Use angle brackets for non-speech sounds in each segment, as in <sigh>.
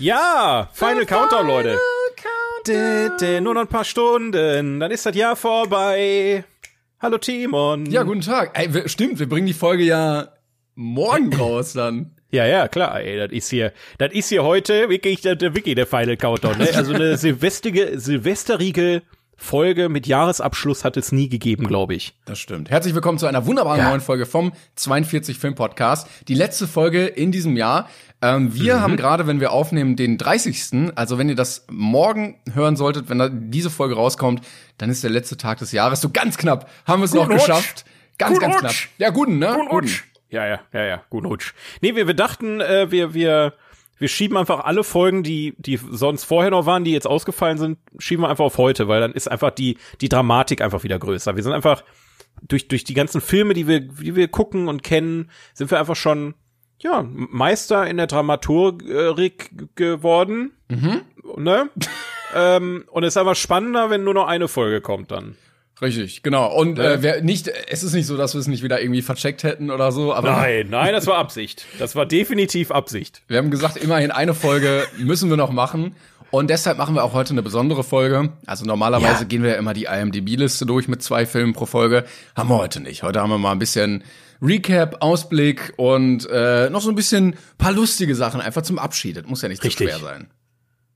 Ja, Final Countdown, Leute. Countdown. Nur noch ein paar Stunden, dann ist das Jahr vorbei. Hallo Timon. Ja, guten Tag. Ey, wir- stimmt, wir bringen die Folge ja morgen <clears throat> raus dann. Ja, ja, klar, ey, das ist hier, das ist hier heute wirklich der, der, wirklich der Final Countdown, ne? Also eine <laughs> silvestrige, silvesterige Folge mit Jahresabschluss hat es nie gegeben, glaube ich. Das stimmt. Herzlich willkommen zu einer wunderbaren Ja. neuen Folge vom 42 Film Podcast. Die letzte Folge in diesem Jahr. Ähm, wir Mhm. haben gerade, wenn wir aufnehmen, den 30. Also wenn ihr das morgen hören solltet, wenn da diese Folge rauskommt, dann ist der letzte Tag des Jahres. So ganz knapp haben wir es noch Guten Rutsch. geschafft. Ganz, Guten ganz Rutsch. knapp. Ja, guten, ne? Ja, ja, ja, ja, guten Rutsch. Nee, wir, wir dachten, äh, wir, wir, wir schieben einfach alle Folgen, die, die sonst vorher noch waren, die jetzt ausgefallen sind, schieben wir einfach auf heute, weil dann ist einfach die, die Dramatik einfach wieder größer. Wir sind einfach, durch, durch die ganzen Filme, die wir, die wir gucken und kennen, sind wir einfach schon, ja, Meister in der Dramaturik geworden. Mhm. Ne? <laughs> ähm, und es ist einfach spannender, wenn nur noch eine Folge kommt dann. Richtig, genau. Und äh, wer nicht, es ist nicht so, dass wir es nicht wieder irgendwie vercheckt hätten oder so, aber Nein, <laughs> nein, das war Absicht. Das war definitiv Absicht. Wir haben gesagt, immerhin eine Folge müssen wir noch machen. Und deshalb machen wir auch heute eine besondere Folge. Also normalerweise Ja. gehen wir ja immer die IMDb-Liste durch mit zwei Filmen pro Folge. Haben wir heute nicht. Heute haben wir mal ein bisschen Recap, Ausblick und äh, noch so ein bisschen paar lustige Sachen einfach zum Abschied. Das muss ja nicht Richtig. zu schwer sein.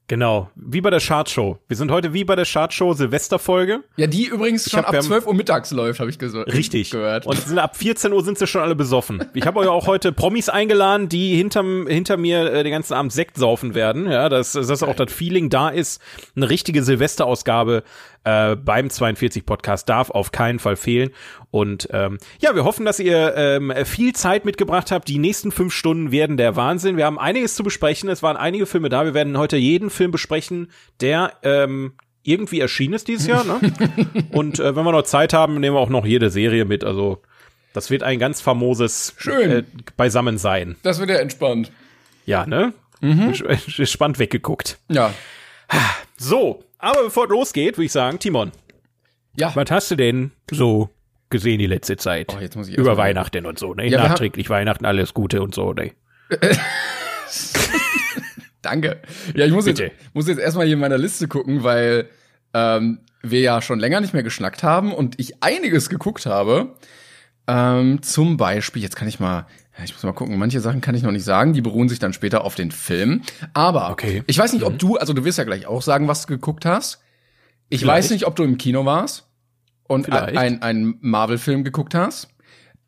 Genau, wie bei der Chartshow. Wir sind heute wie bei der Chartshow Silvesterfolge. Ja, die übrigens schon hab- ab wir haben- 12 Uhr mittags läuft, habe ich ges- Richtig. gehört. Und sind ab 14 Uhr sind sie schon alle besoffen. Ich habe euch auch heute Promis eingeladen, die hinterm, hinter mir äh, den ganzen Abend Sekt saufen werden. Ja, dass, dass auch das Feeling da ist. Eine richtige Silvesterausgabe äh, beim 42 Podcast darf auf keinen Fall fehlen. Und ähm, ja, wir hoffen, dass ihr ähm, viel Zeit mitgebracht habt. Die nächsten fünf Stunden werden der Wahnsinn. Wir haben einiges zu besprechen. Es waren einige Filme da. Wir werden heute jeden Film besprechen, der ähm, irgendwie erschienen ist dieses Jahr. Ne? <laughs> Und äh, wenn wir noch Zeit haben, nehmen wir auch noch jede Serie mit. Also das wird ein ganz famoses Schön. Äh, Beisammensein. das wird ja entspannt. Ja, ne? Mhm. Spannend weggeguckt. Ja. So, aber bevor es losgeht, würde ich sagen, Timon, Ja. was hast du denn so gesehen die letzte Zeit? Oh, jetzt muss ich Über Weihnachten und so, ne? Ja, Nachträglich Weihnachten, alles Gute und so, ne? <laughs> Danke. Ja, ich muss jetzt, Bitte. muss jetzt erstmal hier in meiner Liste gucken, weil ähm, wir ja schon länger nicht mehr geschnackt haben und ich einiges geguckt habe. Ähm, zum Beispiel, jetzt kann ich mal, ja, ich muss mal gucken, manche Sachen kann ich noch nicht sagen, die beruhen sich dann später auf den Film. Aber Okay. ich weiß nicht, ob du, also du wirst ja gleich auch sagen, was du geguckt hast. Ich Vielleicht. weiß nicht, ob du im Kino warst und Vielleicht. ein, einen Marvel-Film geguckt hast.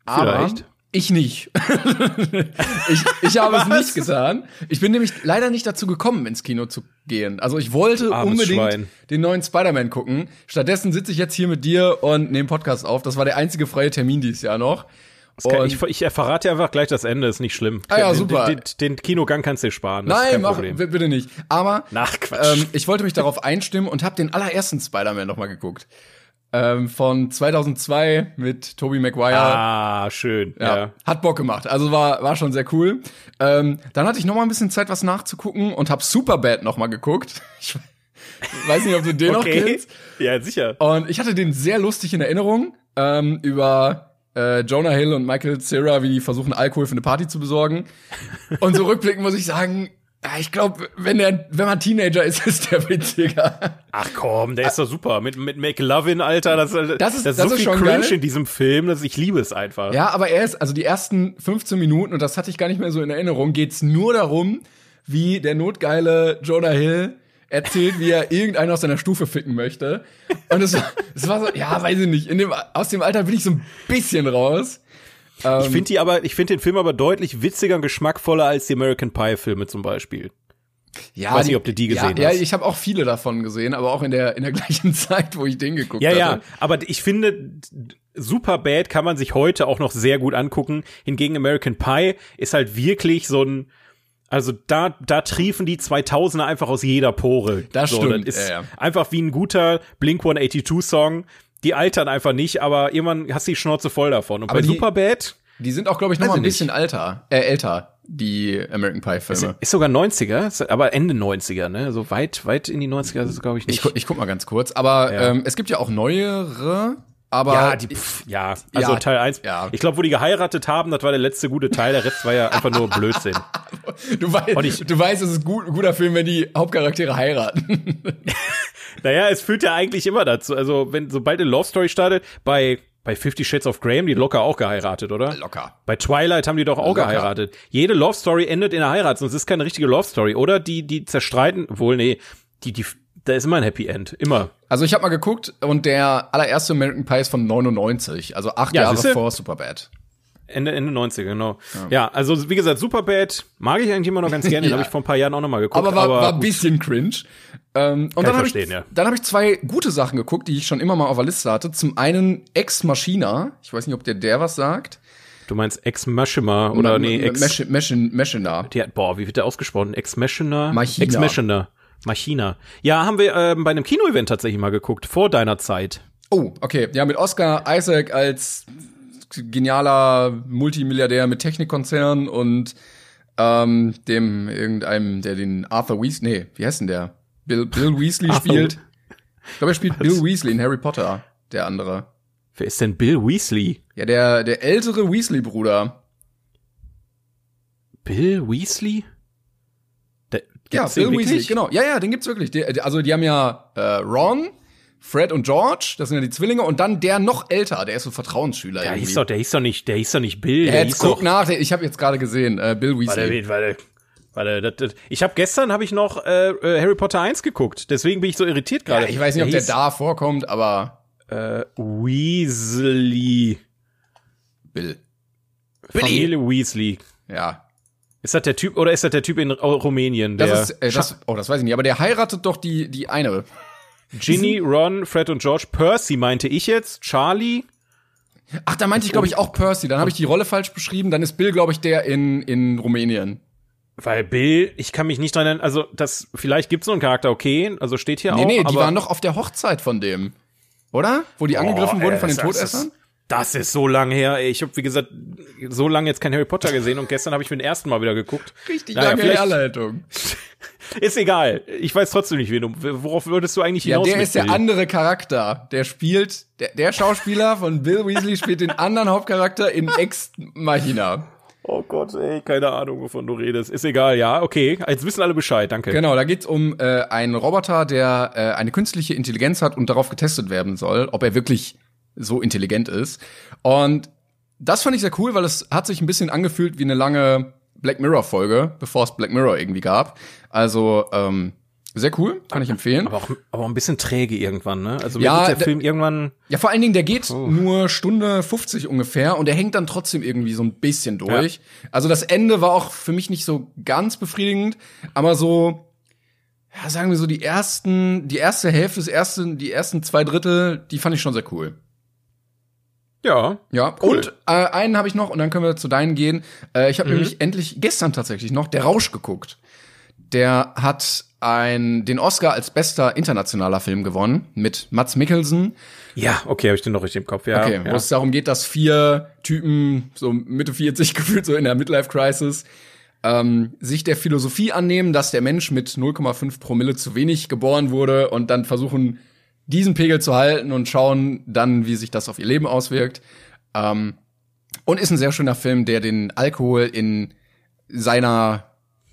Aber Vielleicht. ich nicht. <laughs> ich, ich habe es nicht getan. Ich bin nämlich leider nicht dazu gekommen, ins Kino zu gehen. Also ich wollte Armes unbedingt Schwein. den neuen Spider-Man gucken. Stattdessen sitze ich jetzt hier mit dir und nehme Podcast auf. Das war der einzige freie Termin dieses Jahr noch. Kann, ich, ich verrate dir einfach gleich das Ende, ist nicht schlimm. Ah ja, Den- super. Den, den, Kinogang kannst du dir sparen. Nein, mach, bitte nicht. Aber Ach, Quatsch. ähm, ich wollte mich darauf einstimmen und habe den allerersten Spider-Man noch mal geguckt. Ähm, von 2002 mit Tobey Maguire. Ah, schön. Ja, Ja. hat Bock gemacht. Also war war schon sehr cool. Ähm, dann hatte ich noch mal ein bisschen Zeit, was nachzugucken und habe Superbad noch mal geguckt. <laughs> Ich weiß nicht, ob du den noch Okay. kennst. Ja, sicher. Und ich hatte den sehr lustig in Erinnerung ähm, über äh, Jonah Hill und Michael Cera, wie die versuchen, Alkohol für eine Party zu besorgen. Und so rückblickend muss ich sagen, ich glaube, wenn der, wenn man Teenager ist, <laughs> ist der witziger. Ach komm, der ist doch super. Mit, mit McLovin, Alter, das, Das ist- das das so ist viel Cringe geil. in diesem Film, dass ich liebe es einfach. Ja, aber er ist, also die ersten 15 Minuten, und das hatte ich gar nicht mehr so in Erinnerung, geht's nur darum, wie der notgeile Jonah Hill erzählt, wie er irgendeinen aus seiner Stufe ficken möchte. Und es, es war so, ja, weiß ich nicht, in dem, aus dem Alter bin ich so ein bisschen raus. Ähm, Ich finde die aber, ich finde den Film aber deutlich witziger und geschmackvoller als die American Pie Filme zum Beispiel. Ja, Weiß nicht, ob du die gesehen ja, hast. Ja, ich habe auch viele davon gesehen, aber auch in der in der <laughs> gleichen Zeit, wo ich den geguckt Ja, hatte. ja, aber ich finde, Super Bad kann man sich heute auch noch sehr gut angucken. Hingegen American Pie ist halt wirklich so ein, also da, da triefen die 2000er einfach aus jeder Pore. Das so, stimmt, Das ist ja, ja. einfach wie ein guter Blink 182 Song. Die altern einfach nicht, aber irgendwann hast du die Schnauze voll davon. Und Aber bei die- Superbad Die sind auch, glaube ich, noch mal ein ich nicht. bisschen alter, äh, älter, die American Pie Filme. ist sogar 90er, ist aber Ende 90er, ne? So weit, weit in die 90er ist es, glaube ich, Ich, nicht. gu- ich guck mal ganz kurz, aber Ja. ähm, es gibt ja auch neuere, aber ja, die, pff, ja, also Ja, Teil 1. ja. Ich glaube, wo die geheiratet haben, das war der letzte gute Teil, der Rest war ja einfach nur <laughs> Blödsinn. Du, weißt, du weißt, es ist gut, ein guter Film, wenn die Hauptcharaktere heiraten. <laughs> naja, es führt ja eigentlich immer dazu. Also, wenn, sobald eine Love Story startet, bei bei Fifty Shades of Grey haben die locker auch geheiratet, oder? Locker. Bei Twilight haben die doch auch locker. geheiratet. Jede Love Story endet in einer Heirat, sonst ist keine richtige Love Story, oder? Die, die zerstreiten, wohl, nee, die, die, da ist immer ein Happy End, immer. Also ich habe mal geguckt und der allererste American Pie ist von 99, also acht ja, Jahre vor Superbad. Ende, Ende 90, genau. Ja. ja, also wie gesagt, Superbad mag ich eigentlich immer noch ganz gerne. Den habe ich vor ein paar Jahren auch noch mal geguckt. Aber war, aber war ein bisschen cringe. Ähm, und dann habe ich, ja. dann hab ich zwei gute Sachen geguckt, die ich schon immer mal auf der Liste hatte. Zum einen Ex Machina. Ich weiß nicht, ob der der was sagt. Du meinst Ex Machina oder nee, Ex Machina. Die hat, boah, wie wird der ausgesprochen? Ex Machina? Ex Machina. Machina. Ja, haben wir ähm, bei einem Kino-Event tatsächlich mal geguckt, vor deiner Zeit. Oh, okay. Ja, mit Oscar Isaac als genialer Multimilliardär mit Technikkonzern und ähm, dem irgendeinem, der den Arthur Weasley, nee, wie heißt denn der? Bill, Bill Weasley <laughs> spielt. Ich glaube, er spielt Was? Bill Weasley in Harry Potter, der andere. Wer ist denn Bill Weasley? Ja, der, der ältere Weasley-Bruder. Bill Weasley? Ja, Bill Weasley, genau. Ja, ja, den gibt's wirklich. Die, also die haben ja äh, Ron, Fred und George, das sind ja die Zwillinge, und dann der noch älter, der ist so Vertrauensschüler. Der hieß doch, der hieß doch nicht, der hieß doch nicht Bill. Der jetzt guck nach, ich habe jetzt gerade gesehen, äh, Bill Weasley. Warte, warte, warte, das, das, ich habe gestern habe ich noch äh, äh, Harry Potter 1 geguckt, deswegen bin ich so irritiert gerade. Ja, ich weiß nicht, der ob der da vorkommt, aber äh, Weasley. Bill. Familie Billy. Weasley. Ja. Ist das der Typ oder ist das der Typ in Rumänien? Der das ist, äh, das, oh, das weiß ich nicht, aber der heiratet doch die die eine. Ginny, Ron, Fred und George. Percy meinte ich jetzt. Charlie. Ach, da meinte ich, glaube ich, auch Percy. Dann habe ich die Rolle falsch beschrieben. Dann ist Bill, glaube ich, der in, in Rumänien. Weil Bill, ich kann mich nicht dran erinnern, also das, vielleicht gibt's so einen Charakter, okay, also steht hier nee, auch. Nee, nee, die waren noch auf der Hochzeit von dem. Oder? Wo die angegriffen oh, wurden von den Todessern? Das ist so lang her. Ich habe wie gesagt so lange jetzt kein Harry Potter gesehen und gestern habe ich mir den ersten Mal wieder geguckt. Richtig naja, lange Herleitung. <laughs> ist egal. Ich weiß trotzdem nicht, wen du, worauf würdest du eigentlich hinaus? Ja, der ist der andere Charakter. Der spielt, der, der Schauspieler von Bill Weasley spielt den anderen Hauptcharakter in <laughs> Ex Machina. Oh Gott, ey, keine Ahnung, wovon du redest. Ist egal, ja, okay. Jetzt wissen alle Bescheid, danke. Genau, da geht's um äh, einen Roboter, der äh, eine künstliche Intelligenz hat und darauf getestet werden soll, ob er wirklich so intelligent ist. Und das fand ich sehr cool, weil es hat sich ein bisschen angefühlt wie eine lange Black Mirror Folge, bevor es Black Mirror irgendwie gab. Also ähm, sehr cool, kann ich empfehlen. Aber auch, aber auch ein bisschen träge irgendwann, ne? Also ja, der Film irgendwann. Ja, vor allen Dingen, der geht oh. nur Stunde 50 ungefähr und der hängt dann trotzdem irgendwie so ein bisschen durch. Ja. Also das Ende war auch für mich nicht so ganz befriedigend, aber so, ja, sagen wir so, die ersten, die erste Hälfte des ersten, die ersten zwei Drittel, die fand ich schon sehr cool. Ja. Ja. Cool. Und äh, einen habe ich noch und dann können wir zu deinen gehen. Äh, ich habe mhm. nämlich endlich gestern tatsächlich noch Der Rausch geguckt. Der hat ein, den Oscar als bester internationaler Film gewonnen mit Mats Mikkelsen. Ja, okay, habe ich den noch richtig im Kopf. Ja, okay, ja. wo es darum geht, dass vier Typen, so Mitte 40 <laughs> gefühlt, so in der Midlife-Crisis, ähm, sich der Philosophie annehmen, dass der Mensch mit 0,5 Promille zu wenig geboren wurde und dann versuchen, diesen Pegel zu halten und schauen dann, wie sich das auf ihr Leben auswirkt. Ähm, und ist ein sehr schöner Film, der den Alkohol in seiner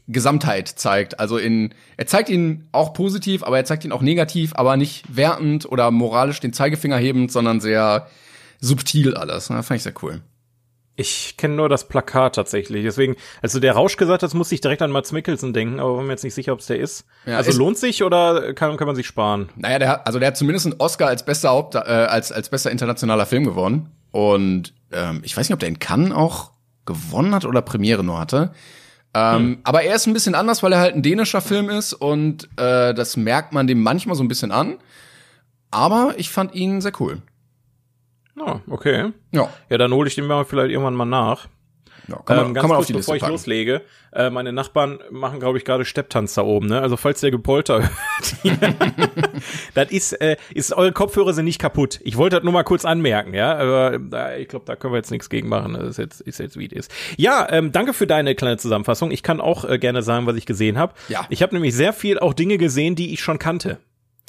Gesamtheit zeigt. Also in, er zeigt ihn auch positiv, aber er zeigt ihn auch negativ, aber nicht wertend oder moralisch den Zeigefinger hebend, sondern sehr subtil alles. Das fand ich sehr cool. Ich kenne nur das Plakat tatsächlich. Deswegen, also der Rausch gesagt hat, muss ich direkt an Mats Mikkelsen denken, aber bin mir jetzt nicht sicher, ob es der ist. Ja, also ist, lohnt sich oder kann, kann man sich sparen? Naja, der hat, also der hat zumindest einen Oscar als bester Haupt, äh, als, als bester internationaler Film gewonnen. Und ähm, ich weiß nicht, ob der in Cannes auch gewonnen hat oder Premiere nur hatte. Ähm, hm. Aber er ist ein bisschen anders, weil er halt ein dänischer Film ist und äh, das merkt man dem manchmal so ein bisschen an. Aber ich fand ihn sehr cool. Ah, okay. Ja. Ja, dann hole ich den mal vielleicht irgendwann mal nach. Ja, kann man, ähm, ganz kann man kurz, auf die bevor Liste ich loslege, äh, meine Nachbarn machen, glaube ich, gerade Stepptanz da oben, ne? Also falls der Gepolter <laughs> hört. das ist, äh, ist, eure Kopfhörer sind nicht kaputt. Ich wollte das nur mal kurz anmerken, ja. Aber äh, ich glaube, da können wir jetzt nichts gegen machen. Das ist jetzt, ist jetzt wie es ist. Ja, ähm, danke für deine kleine Zusammenfassung. Ich kann auch äh, gerne sagen, was ich gesehen habe. Ja. Ich habe nämlich sehr viel auch Dinge gesehen, die ich schon kannte.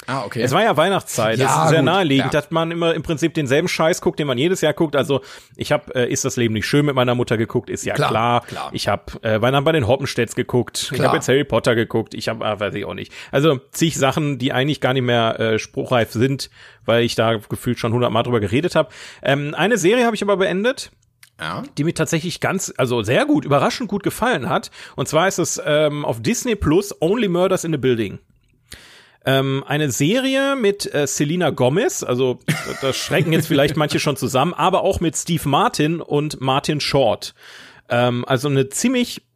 Ah, okay. Es war ja Weihnachtszeit, Ja, es ist sehr gut, naheliegend, ja. dass man immer im Prinzip denselben Scheiß guckt, den man jedes Jahr guckt. Also ich habe äh, Ist das Leben nicht schön mit meiner Mutter geguckt, ist ja Klar, klar. klar. Ich habe äh, Weihnachten bei den Hoppenstedts geguckt, ich Klar. habe jetzt Harry Potter geguckt, ich habe, ah, weiß ich auch nicht. Also zig Sachen, die eigentlich gar nicht mehr äh, spruchreif sind, weil ich da gefühlt schon hundertmal drüber geredet habe. Ähm, eine Serie habe ich aber beendet, ja. die mir tatsächlich ganz, also sehr gut, überraschend gut gefallen hat. Und zwar ist es ähm, auf Disney Plus Only Murders in the Building. Ähm, eine Serie mit äh, Selena Gomez, also da schrecken jetzt vielleicht <laughs> manche schon zusammen, aber auch mit Steve Martin und Martin Short. Ähm, also eine ziemlich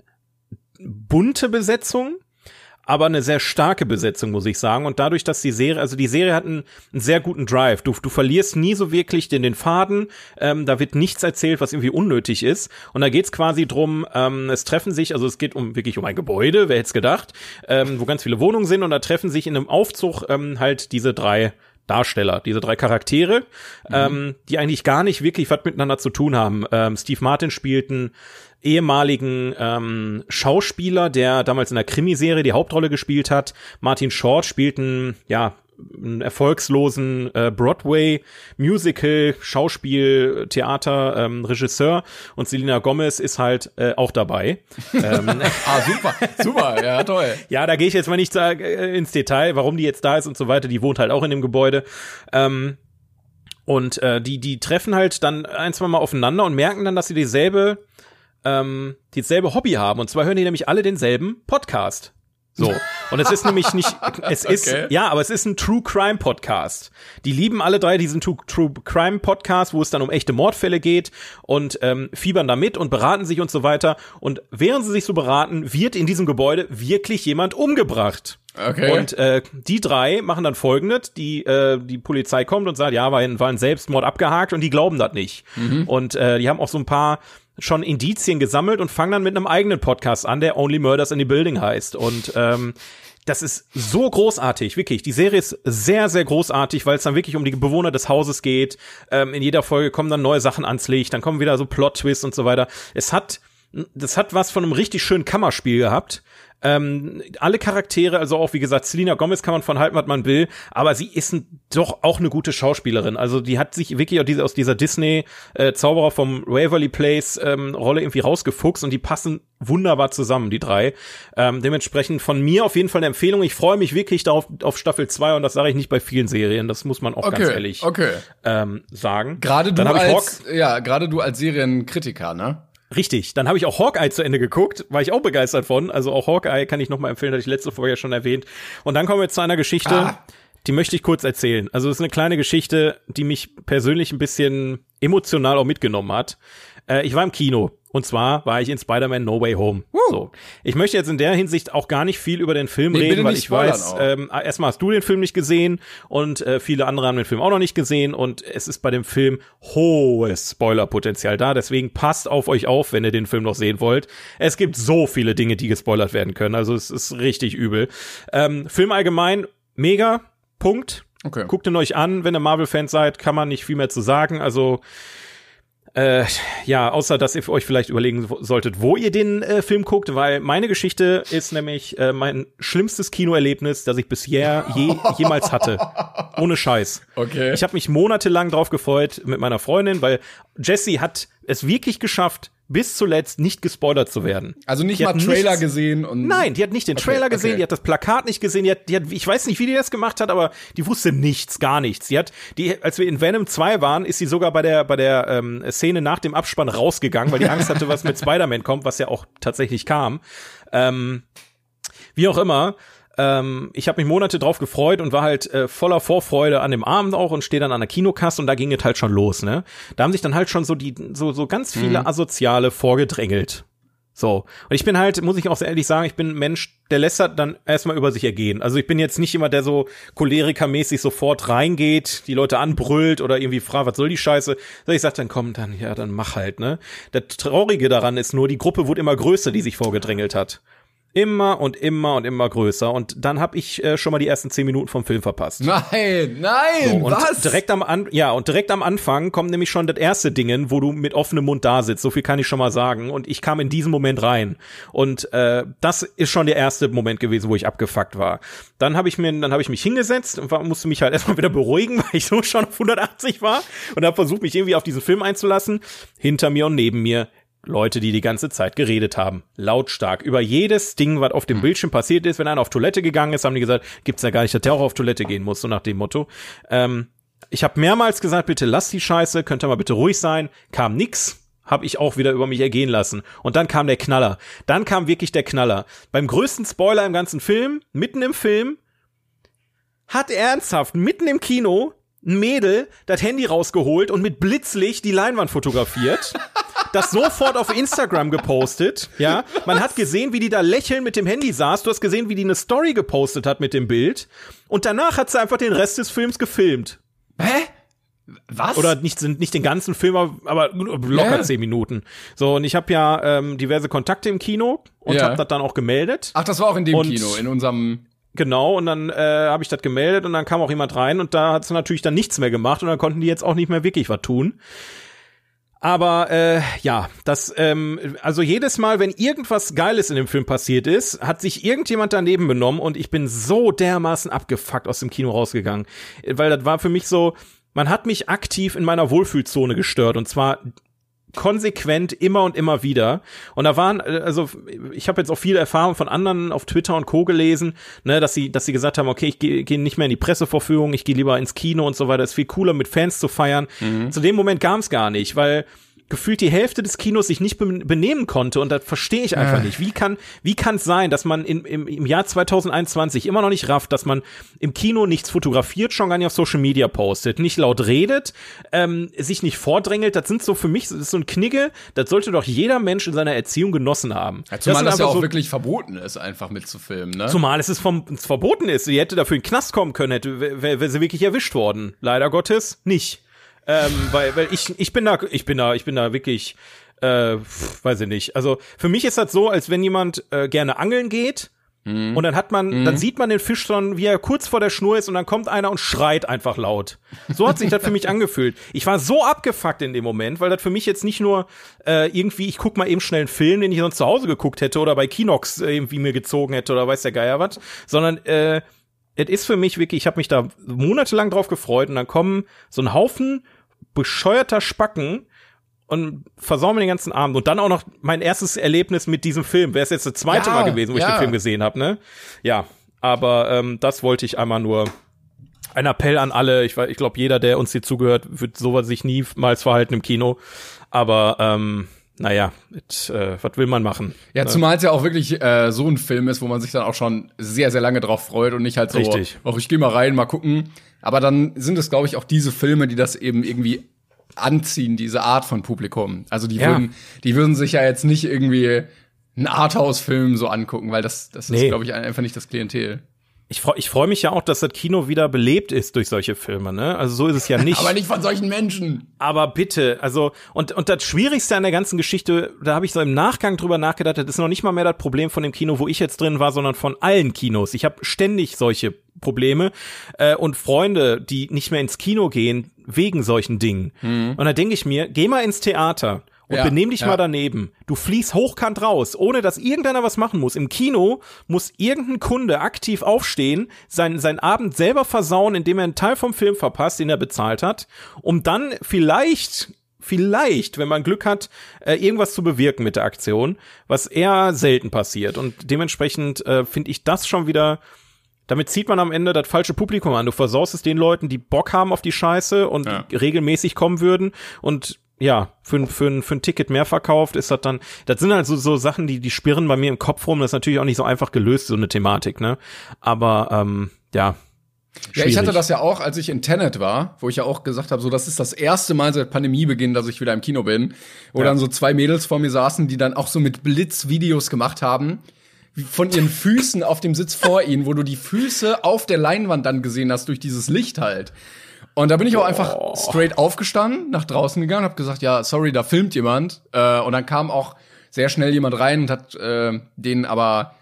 bunte Besetzung, aber eine sehr starke Besetzung, muss ich sagen. Und dadurch, dass die Serie, also die Serie hat einen, einen sehr guten Drive. Du, du verlierst nie so wirklich den, den Faden. Ähm, da wird nichts erzählt, was irgendwie unnötig ist. Und da geht's quasi drum, ähm, es treffen sich, also es geht um wirklich um ein Gebäude, wer hätte es gedacht, ähm, wo ganz viele Wohnungen sind und da treffen sich in einem Aufzug ähm, halt diese drei Darsteller, diese drei Charaktere, ähm, die eigentlich gar nicht wirklich was miteinander zu tun haben. Ähm, Steve Martin spielt einen ehemaligen ähm, Schauspieler, der damals in der Krimiserie die Hauptrolle gespielt hat. Martin Short spielt einen, ja, einen erfolgslosen äh, Broadway Musical Schauspiel Theater ähm, Regisseur und Selena Gomez ist halt äh, auch dabei. <laughs> ähm, Ah, super, super, ja, toll. <laughs> ja, da gehe ich jetzt mal nicht äh, ins Detail, warum die jetzt da ist und so weiter. Die wohnt halt auch in dem Gebäude. Ähm, und äh, die, die treffen halt dann ein, zwei Mal aufeinander und merken dann, dass sie dieselbe, ähm, dieselbe Hobby haben. Und zwar hören die nämlich alle denselben Podcast. So. Und es ist nämlich nicht, <laughs> es ist, Okay. ja, aber es ist ein True Crime Podcast. Die lieben alle drei diesen True, True Crime Podcast, wo es dann um echte Mordfälle geht und ähm, fiebern da mit und beraten sich und so weiter. Und während sie sich so beraten, wird in diesem Gebäude wirklich jemand umgebracht. Okay. Und äh, die drei machen dann folgendes, die äh, die Polizei kommt und sagt, ja, war ein, war ein Selbstmord abgehakt und die glauben das nicht. Und äh, die haben auch so ein paar schon Indizien gesammelt und fangen dann mit einem eigenen Podcast an, der Only Murders in the Building heißt. Und ähm, das ist so großartig, wirklich. Die Serie ist sehr, sehr großartig, weil es dann wirklich um die Bewohner des Hauses geht. Ähm, in jeder Folge kommen dann neue Sachen ans Licht, dann kommen wieder so Plot-Twists und so weiter. Es hat, das hat was von einem richtig schönen Kammerspiel gehabt. Ähm, alle Charaktere, also auch wie gesagt, Selena Gomez kann man von halten, was man will, aber sie ist ein, doch auch eine gute Schauspielerin. Also die hat sich wirklich aus dieser, aus dieser Disney äh, Zauberer vom Waverly Place ähm, Rolle irgendwie rausgefuchst und die passen wunderbar zusammen, die drei. Ähm, dementsprechend von mir auf jeden Fall eine Empfehlung. Ich freue mich wirklich darauf auf Staffel 2 und das sage ich nicht bei vielen Serien, das muss man auch Okay, ganz ehrlich okay. ähm, sagen. Gerade du als, ja, gerade du als Serienkritiker, ne? Richtig, dann habe ich auch Hawkeye zu Ende geguckt, war ich auch begeistert von. Also auch Hawkeye kann ich noch mal empfehlen, hatte ich letzte Folge ja schon erwähnt. Und dann kommen wir zu einer Geschichte, Ah. die möchte ich kurz erzählen. Also es ist eine kleine Geschichte, die mich persönlich ein bisschen emotional auch mitgenommen hat. Äh, ich war im Kino und zwar war ich in Spider-Man No Way Home. So, ich möchte jetzt in der Hinsicht auch gar nicht viel über den Film Nee, reden, weil ich weiß, ähm, erstmal hast du den Film nicht gesehen und äh, viele andere haben den Film auch noch nicht gesehen und es ist bei dem Film hohes Spoilerpotenzial da. Deswegen passt auf euch auf, wenn ihr den Film noch sehen wollt. Es gibt so viele Dinge, die gespoilert werden können. Also es ist richtig übel. Ähm, Film allgemein mega. Punkt. Okay. Guckt ihn euch an, wenn ihr Marvel-Fans seid, kann man nicht viel mehr zu sagen. Also äh, ja, außer dass ihr euch vielleicht überlegen solltet, wo ihr den äh, Film guckt, weil meine Geschichte ist nämlich äh, mein schlimmstes Kinoerlebnis, das ich bisher je, jemals hatte. Ohne Scheiß. Okay. Ich habe mich monatelang drauf gefreut mit meiner Freundin, weil Jessie hat es wirklich geschafft, bis zuletzt nicht gespoilert zu werden. Also nicht Die mal Trailer nichts- gesehen und. Nein, die hat nicht den Okay, Trailer gesehen, okay. die hat das Plakat nicht gesehen, die hat, die hat, ich weiß nicht, wie die das gemacht hat, aber die wusste nichts, gar nichts. Die hat, die, als wir in Venom 2 waren, ist sie sogar bei der, bei der ähm, Szene nach dem Abspann rausgegangen, weil die Angst hatte, was mit <laughs> Spider-Man kommt, was ja auch tatsächlich kam. Ähm, wie auch immer, ähm, ich habe mich Monate drauf gefreut und war halt äh, voller Vorfreude an dem Abend auch und stehe dann an der Kinokasse und da ging es halt schon los, ne? Da haben sich dann halt schon so die so so ganz viele Asoziale vorgedrängelt. So. Und ich bin halt, muss ich auch sehr ehrlich sagen, ich bin ein Mensch, der lässt das dann erstmal über sich ergehen. Also ich bin jetzt nicht jemand, der so cholerikermäßig sofort reingeht, die Leute anbrüllt oder irgendwie fragt, was soll die Scheiße? So, ich sag dann, komm, dann, ja, dann mach halt, ne? Das Traurige daran ist nur, die Gruppe wurde immer größer, die sich vorgedrängelt hat. Immer und immer und immer größer. Und dann habe ich äh, schon mal die ersten zehn Minuten vom Film verpasst. Nein, nein, So, und was? direkt am An ja und direkt am Anfang kommt nämlich schon das erste Dingen, wo du mit offenem Mund da sitzt. So viel kann ich schon mal sagen. Und ich kam in diesen Moment rein. Und äh, das ist schon der erste Moment gewesen, wo ich abgefuckt war. Dann habe ich mir, dann habe ich mich hingesetzt und war, musste mich halt <laughs> erstmal wieder beruhigen, weil ich so schon auf 180 war und habe versucht, mich irgendwie auf diesen Film einzulassen. Hinter mir und neben mir Leute, die die ganze Zeit geredet haben. Lautstark. Über jedes Ding, was auf dem Bildschirm passiert ist. Wenn einer auf Toilette gegangen ist, haben die gesagt, gibt's ja gar nicht, dass der auch auf Toilette gehen muss, so nach dem Motto. Ähm, ich habe mehrmals gesagt, bitte lass die Scheiße, könnt ihr mal bitte ruhig sein. Kam nix. Hab ich auch wieder über mich ergehen lassen. Und dann kam der Knaller. Dann kam wirklich der Knaller. Beim größten Spoiler im ganzen Film, mitten im Film, hat ernsthaft mitten im Kino ein Mädel das Handy rausgeholt und mit Blitzlicht die Leinwand fotografiert. <laughs> das sofort auf Instagram gepostet, ja. Man hat gesehen, wie die da lächeln mit dem Handy saß. Du hast gesehen, wie die eine Story gepostet hat mit dem Bild. Und danach hat sie einfach den Rest des Films gefilmt. Hä? Was? Oder nicht, nicht den ganzen Film, aber locker Ja. zehn Minuten. So, und ich habe ja ähm, diverse Kontakte im Kino und Ja. habe das dann auch gemeldet. Ach, das war auch in dem Und- Kino, in unserem. Genau, und dann äh, habe ich das gemeldet und dann kam auch jemand rein und da hat sie natürlich dann nichts mehr gemacht und dann konnten die jetzt auch nicht mehr wirklich was tun. Aber äh, ja, das, ähm, also jedes Mal, wenn irgendwas Geiles in dem Film passiert ist, hat sich irgendjemand daneben benommen und ich bin so dermaßen abgefuckt aus dem Kino rausgegangen. Weil das war für mich so, man hat mich aktiv in meiner Wohlfühlzone gestört und zwar konsequent immer und immer wieder. Und da waren, äh, also ich habe jetzt auch viele Erfahrungen von anderen auf Twitter und Co. gelesen, ne, dass sie, dass sie gesagt haben, okay, ich gehe geh nicht mehr in die Pressevorführung, ich gehe lieber ins Kino und so weiter. ist viel cooler, mit Fans zu feiern. Zu dem Moment kam es gar nicht, weil gefühlt die Hälfte des Kinos sich nicht be- benehmen konnte und das verstehe ich einfach Äh. nicht. Wie kann wie kann es sein, dass man in, im, im Jahr 2021 immer noch nicht rafft, dass man im Kino nichts fotografiert, schon gar nicht auf Social Media postet, nicht laut redet, ähm, sich nicht vordrängelt, das sind so für mich das ist so ein Knigge, das sollte doch jeder Mensch in seiner Erziehung genossen haben. Ja, zumal sind das ja auch so- wirklich verboten ist, einfach mitzufilmen, ne? Zumal es ist vom, es verboten ist. Sie hätte dafür in den Knast kommen können, hätte, wäre wär sie wirklich erwischt worden. Leider Gottes nicht. Ähm, weil, weil ich, ich bin da, ich bin da, ich bin da wirklich, äh, weiß ich nicht. Also für mich ist das so, als wenn jemand äh, gerne angeln geht. Und dann hat man, dann sieht man den Fisch schon, wie er kurz vor der Schnur ist und dann kommt einer und schreit einfach laut. So hat sich das für mich angefühlt. Ich war so abgefuckt in dem Moment, weil das für mich jetzt nicht nur äh, irgendwie, ich guck mal eben schnell einen Film, den ich sonst zu Hause geguckt hätte oder bei Kinox irgendwie mir gezogen hätte oder weiß der Geier was, sondern äh, es ist für mich wirklich, ich habe mich da monatelang drauf gefreut und dann kommen so ein Haufen bescheuerter Spacken und versauen mir den ganzen Abend. Und dann auch noch mein erstes Erlebnis mit diesem Film. Wäre es jetzt das zweite Ja, Mal gewesen, wo ich ja. den Film gesehen habe, ne? Ja, aber ähm, das wollte ich einmal nur ein Appell an alle. Ich, ich glaube, jeder, der uns hier zugehört, wird sowas sich niemals verhalten im Kino. Aber ähm, naja, mit, äh, was will man machen? Ja, Ne? zumal es ja auch wirklich äh, so ein Film ist, wo man sich dann auch schon sehr, sehr lange drauf freut und nicht halt so, Richtig. ach, ich gehe mal rein, mal gucken. Aber dann sind es, glaube ich, auch diese Filme, die das eben irgendwie anziehen, diese Art von Publikum. Also die Ja. würden, die würden sich ja jetzt nicht irgendwie einen Arthouse-Film so angucken, weil das, das ist, Nee. glaube ich, einfach nicht das Klientel. Ich freue ich freu mich ja auch, dass das Kino wieder belebt ist durch solche Filme, ne? Also so ist es ja <laughs> nicht. Aber nicht von solchen Menschen. Aber bitte, also, und, und das Schwierigste an der ganzen Geschichte, da habe ich so im Nachgang drüber nachgedacht, das ist noch nicht mal mehr das Problem von dem Kino, wo ich jetzt drin war, sondern von allen Kinos. Ich habe ständig solche Probleme äh, und Freunde, die nicht mehr ins Kino gehen, wegen solchen Dingen. Und da denke ich mir, geh mal ins Theater. Und Ja, benehm dich ja. mal daneben. Du fließt hochkant raus, ohne dass irgendeiner was machen muss. Im Kino muss irgendein Kunde aktiv aufstehen, sein, seinen Abend selber versauen, indem er einen Teil vom Film verpasst, den er bezahlt hat, um dann vielleicht, vielleicht, wenn man Glück hat, äh, irgendwas zu bewirken mit der Aktion, was eher selten passiert. Und dementsprechend äh, finde ich das schon wieder damit zieht man am Ende das falsche Publikum an. Du versaust es den Leuten, die Bock haben auf die Scheiße und Ja. regelmäßig kommen würden. Und ja, für, ein- für, für ein Ticket mehr verkauft ist das dann, das sind halt so, so Sachen, die, die spirren bei mir im Kopf rum. Das ist natürlich auch nicht so einfach gelöst, so eine Thematik, ne? Aber ähm, ja. Ja, ich hatte schwierig. das ja auch, als ich in Tenet war, wo ich ja auch gesagt habe, so das ist das erste Mal seit Pandemiebeginn, dass ich wieder im Kino bin, wo Ja. dann so zwei Mädels vor mir saßen, die dann auch so mit Blitzvideos gemacht haben, von ihren Füßen auf dem Sitz vor ihnen, wo du die Füße auf der Leinwand dann gesehen hast durch dieses Licht halt. Und da bin ich auch einfach straight aufgestanden, nach draußen gegangen, habe gesagt, ja, sorry, da filmt jemand. Äh, und dann kam auch sehr schnell jemand rein und hat äh, den aber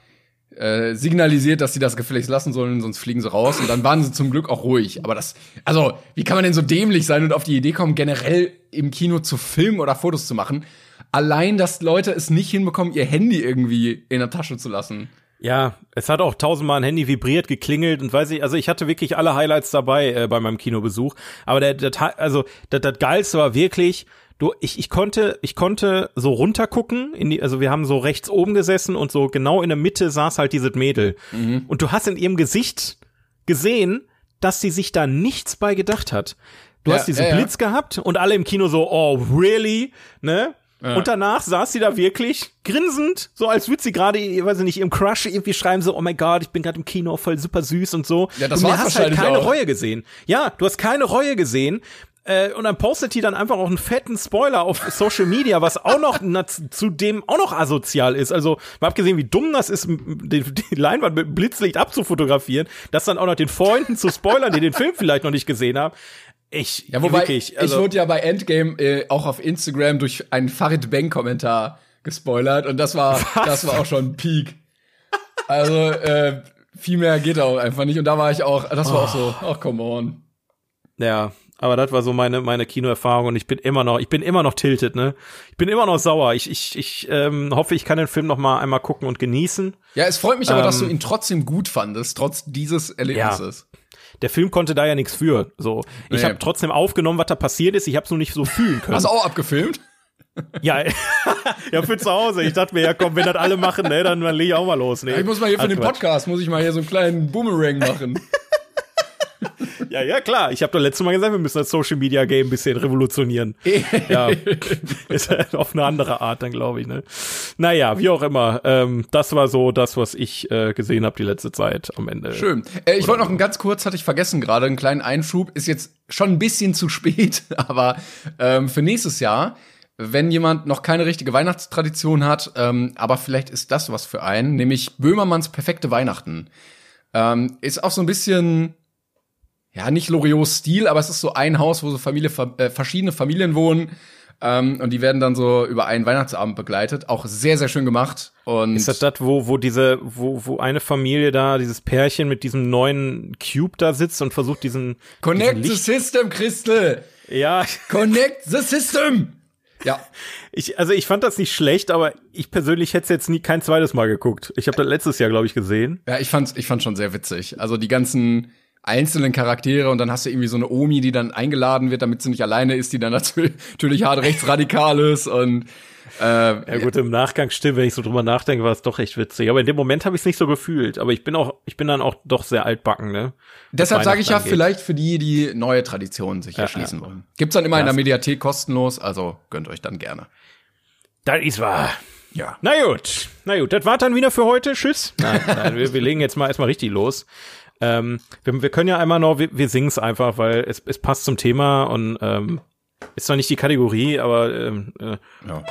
äh, signalisiert, dass sie das gefälligst lassen sollen, sonst fliegen sie raus. Und dann waren sie zum Glück auch ruhig. Aber das, also, wie kann man denn so dämlich sein und auf die Idee kommen, generell im Kino zu filmen oder Fotos zu machen? Allein, dass Leute es nicht hinbekommen, ihr Handy irgendwie in der Tasche zu lassen. Ja, es hat auch tausendmal ein Handy vibriert, geklingelt und weiß ich, also ich hatte wirklich alle Highlights dabei äh, bei meinem Kinobesuch. Aber der, der also das, das Geilste war wirklich, du, ich, ich konnte, ich konnte so runtergucken, in die, also wir haben so rechts oben gesessen und so genau in der Mitte saß halt dieses Mädel. Mhm. Und du hast in ihrem Gesicht gesehen, dass sie sich da nichts bei gedacht hat. Du ja, hast diesen ja, Blitz ja. gehabt und alle im Kino so, oh, really? Ne? Ja. Und danach saß sie da wirklich grinsend, so als würde sie gerade, weiß ich nicht, ihrem Crush irgendwie schreiben, so, oh mein Gott, ich bin gerade im Kino, voll super süß und so. Ja, das du hast halt keine auch. Reue gesehen. Ja, du hast keine Reue gesehen. Äh, und dann postet die dann einfach auch einen fetten Spoiler auf Social Media, was auch noch zudem auch noch asozial ist. Also, mal abgesehen, wie dumm das ist, die, die Leinwand mit Blitzlicht abzufotografieren, das dann auch noch den Freunden zu spoilern, die den Film vielleicht noch nicht gesehen haben. Ich, ja, wobei, wirklich, also, ich wurde ja bei Endgame äh, auch auf Instagram durch einen Farid Bang Kommentar gespoilert und das war, Was? das war auch schon Peak. Also, äh, viel mehr geht auch einfach nicht und da war ich auch, das war oh. auch so, ach, oh, come on. Ja, aber das war so meine meine Kinoerfahrung und ich bin immer noch ich bin immer noch tilted ne ich bin immer noch sauer ich ich ich ähm, hoffe ich kann den Film noch mal einmal gucken und genießen ja es freut mich aber dass du ähm, ihn trotzdem gut fandest trotz dieses Erlebnisses ja der Film konnte da ja nichts für. So, ich nee. habe trotzdem aufgenommen, was da passiert ist. Ich habe es nur nicht so fühlen können. Hast du auch abgefilmt? Ja, <laughs> ja, für zu Hause. Ich dachte mir, ja komm, wenn das alle machen, ne, dann, dann leg ich auch mal los. Ne? ich muss mal hier für den Podcast, muss ich mal hier so einen kleinen Boomerang machen. <laughs> <laughs> Ja, ja, klar. Ich habe doch letztes Mal gesagt, wir müssen das Social Media Game ein bisschen revolutionieren. <laughs> ja. <laughs> Ist halt auf eine andere Art dann, glaube ich, ne? Naja, wie auch immer. Ähm, das war so das, was ich äh, gesehen habe die letzte Zeit am Ende. Schön. Äh, ich wollte noch ein ganz kurz, hatte ich vergessen gerade, einen kleinen Einschub. Ist jetzt schon ein bisschen zu spät, aber ähm, für nächstes Jahr wenn jemand noch keine richtige Weihnachtstradition hat, ähm, aber vielleicht ist das was für einen, nämlich Böhmermanns perfekte Weihnachten. Ähm, ist auch so ein bisschen ja, nicht Loriots Stil, aber es ist so ein Haus, wo so Familie, äh, verschiedene Familien wohnen. Ähm, und die werden dann so über einen Weihnachtsabend begleitet. Auch sehr, sehr schön gemacht. Und ist das das, wo, wo diese, wo, wo eine Familie da, dieses Pärchen mit diesem neuen Cube da sitzt und versucht diesen. Connect diesen the system, Christel! Ja. Connect the system! Ja. Ich, also ich fand das nicht schlecht, aber ich persönlich hätte es jetzt nie kein zweites Mal geguckt. Ich habe das letztes Jahr, glaube ich, gesehen. Ja, ich fand's, ich fand's schon sehr witzig. Also die ganzen einzelnen Charaktere und dann hast du irgendwie so eine Omi, die dann eingeladen wird, damit sie nicht alleine ist, die dann <laughs> natürlich hart rechtsradikal ist und äh, ja gut, im Nachgang stimmt, wenn ich so drüber nachdenke, war es doch echt witzig. Aber in dem Moment habe ich es nicht so gefühlt. Aber ich bin auch, ich bin dann auch doch sehr altbacken, ne? Deshalb sage ich ja angeht. vielleicht für die, die neue Traditionen sich ja, erschließen ja. wollen. Gibt's dann immer das in der Mediathek kostenlos, also gönnt euch dann gerne. Das ist wahr. Ja. Na gut, na gut, das war dann wieder für heute. Tschüss. Nein, nein wir, wir legen jetzt mal erstmal richtig los. Ähm, wir, wir, können ja einmal noch, wir, wir singen es einfach, weil es, es passt zum Thema und ähm, ist zwar nicht die Kategorie, aber ähm, äh. ja.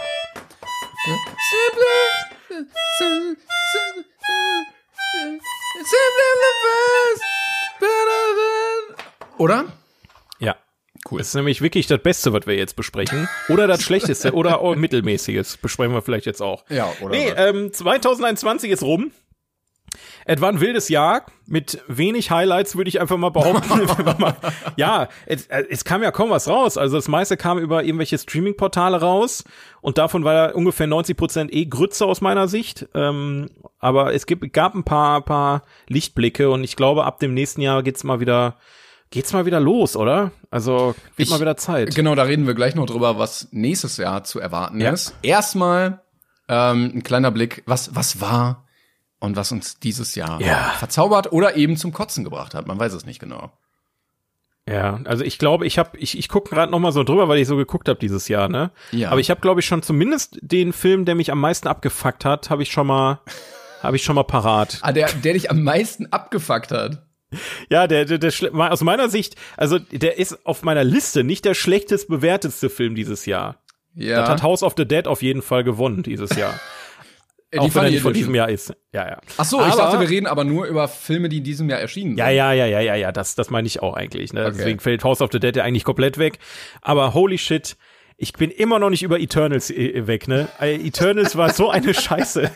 Oder? Ja. Cool. Das ist nämlich wirklich das Beste, was wir jetzt besprechen. Oder das Schlechteste oder auch Mittelmäßiges besprechen wir vielleicht jetzt auch. Ja, oder? Nee, ähm, 2021 ist rum. Es war ein wildes Jahr mit wenig Highlights, würde ich einfach mal behaupten. <laughs> ja, es, es, kam ja kaum was raus. Also das meiste kam über irgendwelche Streaming-Portale raus und davon war ja ungefähr 90 Prozent eh Grütze aus meiner Sicht. Ähm, aber es gibt, gab ein paar, paar Lichtblicke und ich glaube, ab dem nächsten Jahr geht's mal wieder geht's mal wieder los, oder? Also wird ich, mal wieder Zeit. Genau, da reden wir gleich noch drüber, was nächstes Jahr zu erwarten ja. ist. Erstmal ähm, ein kleiner Blick, was was war und was uns dieses Jahr ja. verzaubert oder eben zum Kotzen gebracht hat. Man weiß es nicht genau. Ja, also ich glaube, ich habe ich ich gucke gerade noch mal so drüber, weil ich so geguckt habe dieses Jahr, ne? Ja. Aber ich habe glaube ich schon zumindest den Film, der mich am meisten abgefuckt hat, habe ich schon mal <laughs> habe ich schon mal parat. Ah, der der dich am meisten abgefuckt hat. Ja, der, der, der aus meiner Sicht, also der ist auf meiner Liste nicht der schlechtest bewertetste Film dieses Jahr. Ja. Das hat House of the Dead auf jeden Fall gewonnen dieses Jahr. <laughs> Äh, die auch wenn er von diesem Jahr ist. Ja, ja. Ach so, aber, ich dachte, wir reden aber nur über Filme, die in diesem Jahr erschienen sind. Ja, ja, ja, ja, ja, ja, das, das meine ich auch eigentlich. Ne? Okay. Deswegen fällt House of the Dead ja eigentlich komplett weg. Aber holy shit, ich bin immer noch nicht über Eternals äh, weg, ne? Äh, Eternals war so eine <laughs> Scheiße.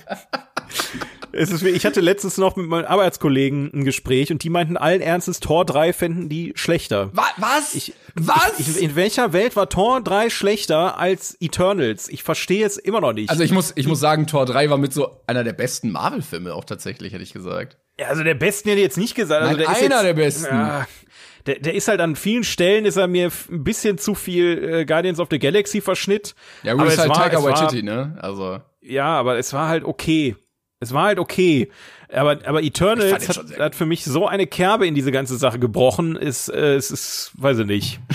Es ist, ich hatte letztens noch mit meinen Arbeitskollegen ein Gespräch und die meinten allen Ernstes, Tor 3 fänden die schlechter. Wa was? Ich, was? Ich, ich, in welcher Welt war Tor 3 schlechter als Eternals? Ich verstehe es immer noch nicht. also ich muss, ich muss sagen, Tor 3 war mit so einer der besten Marvel-Filme auch tatsächlich, hätte ich gesagt. Ja, also der besten hätte ich jetzt nicht gesagt. Also Nein, der ist einer jetzt, der besten. Ja, der, der ist halt an vielen Stellen ist er mir ein bisschen zu viel äh, Guardians of the Galaxy Verschnitt. Ja, gut, aber ist es halt war, war, Waititi, ne? Also. Ja, aber es war halt okay. Es war halt okay. Aber, aber Eternals hat, hat für mich so eine Kerbe in diese ganze Sache gebrochen. Ist, äh, es ist, weiß ich nicht. <laughs>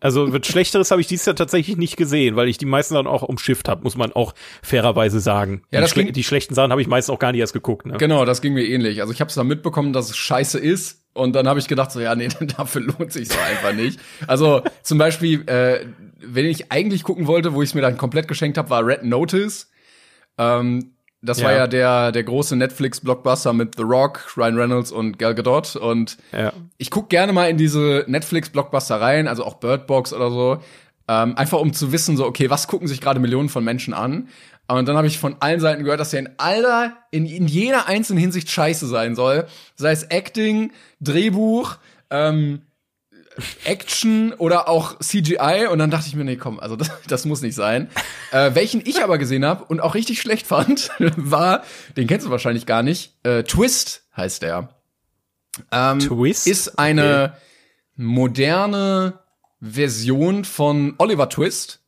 Also wird Schlechteres habe ich dieses Jahr tatsächlich nicht gesehen, weil ich die meisten dann auch umschifft habe, muss man auch fairerweise sagen. Ja, die, das schle ging- die schlechten Sachen habe ich meistens auch gar nicht erst geguckt. Ne? Genau, das ging mir ähnlich. Also ich habe zwar mitbekommen, dass es scheiße ist, und dann habe ich gedacht, so ja, nee, <laughs> dafür lohnt sich so einfach nicht. Also zum Beispiel, äh, wenn ich eigentlich gucken wollte, wo ich es mir dann komplett geschenkt habe, war Red Notice. Ähm, das war Ja. ja der der große Netflix-Blockbuster mit The Rock, Ryan Reynolds und Gal Gadot. Und Ja. ich guck gerne mal in diese Netflix-Blockbuster rein, also auch Bird Box oder so, ähm, einfach um zu wissen, so okay, was gucken sich gerade Millionen von Menschen an? Und dann habe ich von allen Seiten gehört, dass er in aller, in, in jeder einzelnen Hinsicht scheiße sein soll. Sei es Acting, Drehbuch, ähm, Action oder auch CGI. Und dann dachte ich mir, nee, komm, also <laughs> das, das muss nicht sein. Äh, welchen ich aber gesehen habe und auch richtig schlecht fand, <laughs> war, den kennst du wahrscheinlich gar nicht, äh, Twist heißt der. Ähm, Twist? Ist eine moderne Version von Oliver Twist,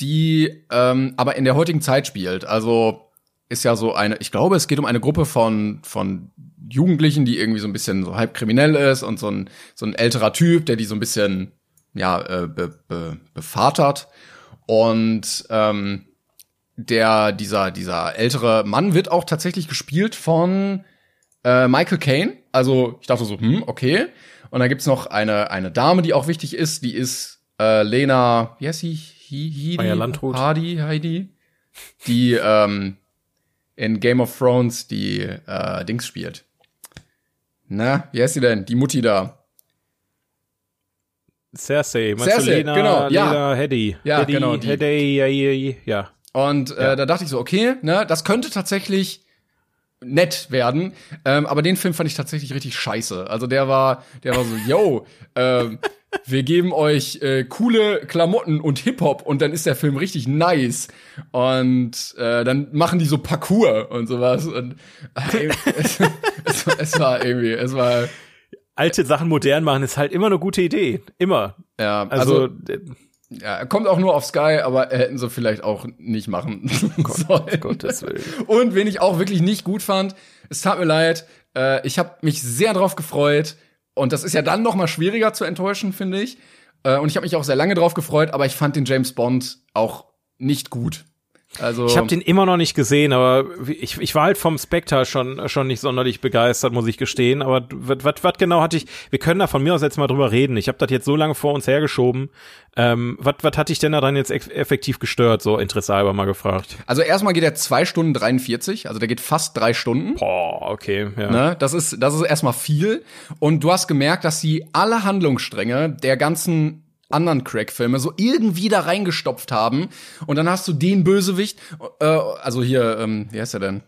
die ähm, aber in der heutigen Zeit spielt. Also ist ja so eine, ich glaube, es geht um eine Gruppe von, von Jugendlichen, die irgendwie so ein bisschen so halb kriminell ist und so ein, so ein älterer Typ, der die so ein bisschen, ja, äh, be, be, bevatert. Und ähm, der, dieser, dieser ältere Mann wird auch tatsächlich gespielt von äh, Michael Caine. Also ich dachte so, hm, okay. Und dann gibt's noch eine, eine Dame, die auch wichtig ist, die ist äh, Lena, wie heißt sie? Heidi? Hardy, Heidi. Die ähm, in Game of Thrones die äh, Dings spielt. Na, wie heißt sie denn? Die Mutti da. Cersei, meinst Cersei, Lena, genau, ja. Lena Headey. Ja, Headey, genau, die. Headey, ja, ja, ja. Und äh, da dachte ich so, okay, ne, das könnte tatsächlich nett werden. Ähm, aber den Film fand ich tatsächlich richtig scheiße. Also der war, der war so, yo, ähm, wir geben euch äh, coole Klamotten und Hip-Hop und dann ist der Film richtig nice. Und äh, dann machen die so Parkour und sowas. Und äh, es, <laughs> es, es war irgendwie, es war, Alte Sachen modern machen ist halt immer eine gute Idee. Immer. ja, Also, also, ja, kommt auch nur auf Sky, aber hätten sie vielleicht auch nicht machen <laughs> sollen. Gottes Willen. Und wen ich auch wirklich nicht gut fand, es tat mir leid, äh, ich habe mich sehr drauf gefreut und das ist ja dann noch mal schwieriger zu enttäuschen, finde ich. Äh, und ich habe mich auch sehr lange drauf gefreut, aber ich fand den James Bond auch nicht gut. Also Ich habe den immer noch nicht gesehen, aber ich, ich war halt vom Spectre schon schon nicht sonderlich begeistert, muss ich gestehen. Aber was genau hatte ich? Wir können da von mir aus jetzt mal drüber reden. Ich habe das jetzt so lange vor uns hergeschoben. Ähm, was hatte ich denn daran jetzt eff- effektiv gestört? So interessehalber mal gefragt. also erstmal geht er zwei Stunden 43, also der geht fast drei Stunden. Boah, okay, ja. Ne? Das ist das ist erstmal viel und du hast gemerkt, dass sie alle Handlungsstränge der ganzen anderen Crack-Filme so irgendwie da reingestopft haben. Und dann hast du den Bösewicht, äh, also hier, ähm, wie heißt er denn?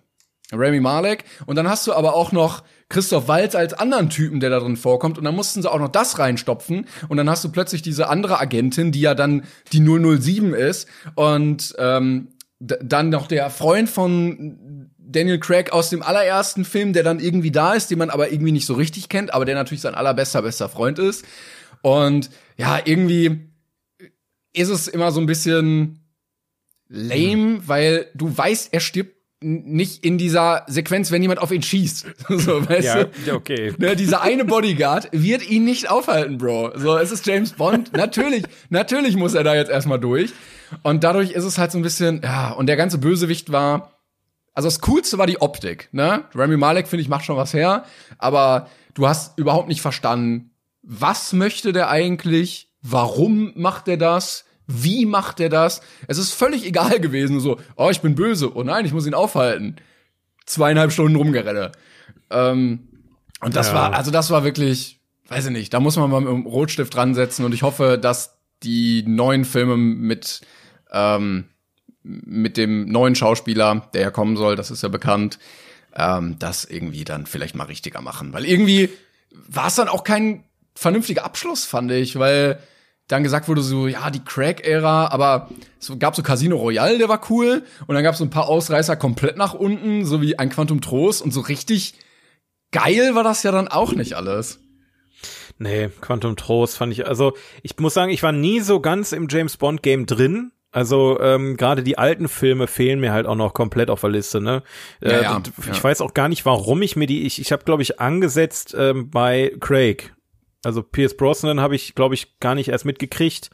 Rami Malek. Und dann hast du aber auch noch Christoph Waltz als anderen Typen, der da drin vorkommt. Und dann mussten sie auch noch das reinstopfen. Und dann hast du plötzlich diese andere Agentin, die ja dann die 007 ist. Und ähm, dann noch der Freund von Daniel Craig aus dem allerersten Film, der dann irgendwie da ist, den man aber irgendwie nicht so richtig kennt, aber der natürlich sein allerbester, bester Freund ist. Und ja, irgendwie ist es immer so ein bisschen lame, weil du weißt, er stirbt nicht in dieser Sequenz, wenn jemand auf ihn schießt. <laughs> so, weißt Ja, du? ja, okay. Ne, dieser eine Bodyguard wird ihn nicht aufhalten, Bro. So, es ist James Bond. natürlich, natürlich muss er da jetzt erstmal durch. Und dadurch ist es halt so ein bisschen, ja, und der ganze Bösewicht war, also das Coolste war die Optik, ne? Rami Malek, finde ich, macht schon was her, aber du hast überhaupt nicht verstanden, was möchte der eigentlich? Warum macht er das? Wie macht er das? Es ist völlig <laughs> egal gewesen, so, oh, ich bin böse, oh nein, ich muss ihn aufhalten. Zweieinhalb Stunden rumgerenne. Ähm, und das Ja. war, also das war wirklich, weiß ich nicht, da muss man mal mit dem Rotstift dran setzen und ich hoffe, dass die neuen Filme mit, ähm, mit dem neuen Schauspieler, der ja kommen soll, das ist ja bekannt, ähm, das irgendwie dann vielleicht mal richtiger machen. Weil irgendwie war es dann auch kein vernünftiger Abschluss, fand ich, weil dann gesagt wurde so, ja, die Crack-Ära, aber es gab so Casino Royale, der war cool, und dann gab es so ein paar Ausreißer komplett nach unten, so wie ein Quantum Trost, und so richtig geil war das ja dann auch nicht alles. Nee, Quantum Trost fand ich, also ich muss sagen, ich war nie so ganz im James Bond Game drin. Also ähm, gerade die alten Filme fehlen mir halt auch noch komplett auf der Liste. Ne? Ja, äh, ja, ich ja. weiß auch gar nicht, warum ich mir die. Ich, ich habe glaube ich angesetzt ähm, bei Craig. Also Pierce Brosnan habe ich glaube ich gar nicht erst mitgekriegt,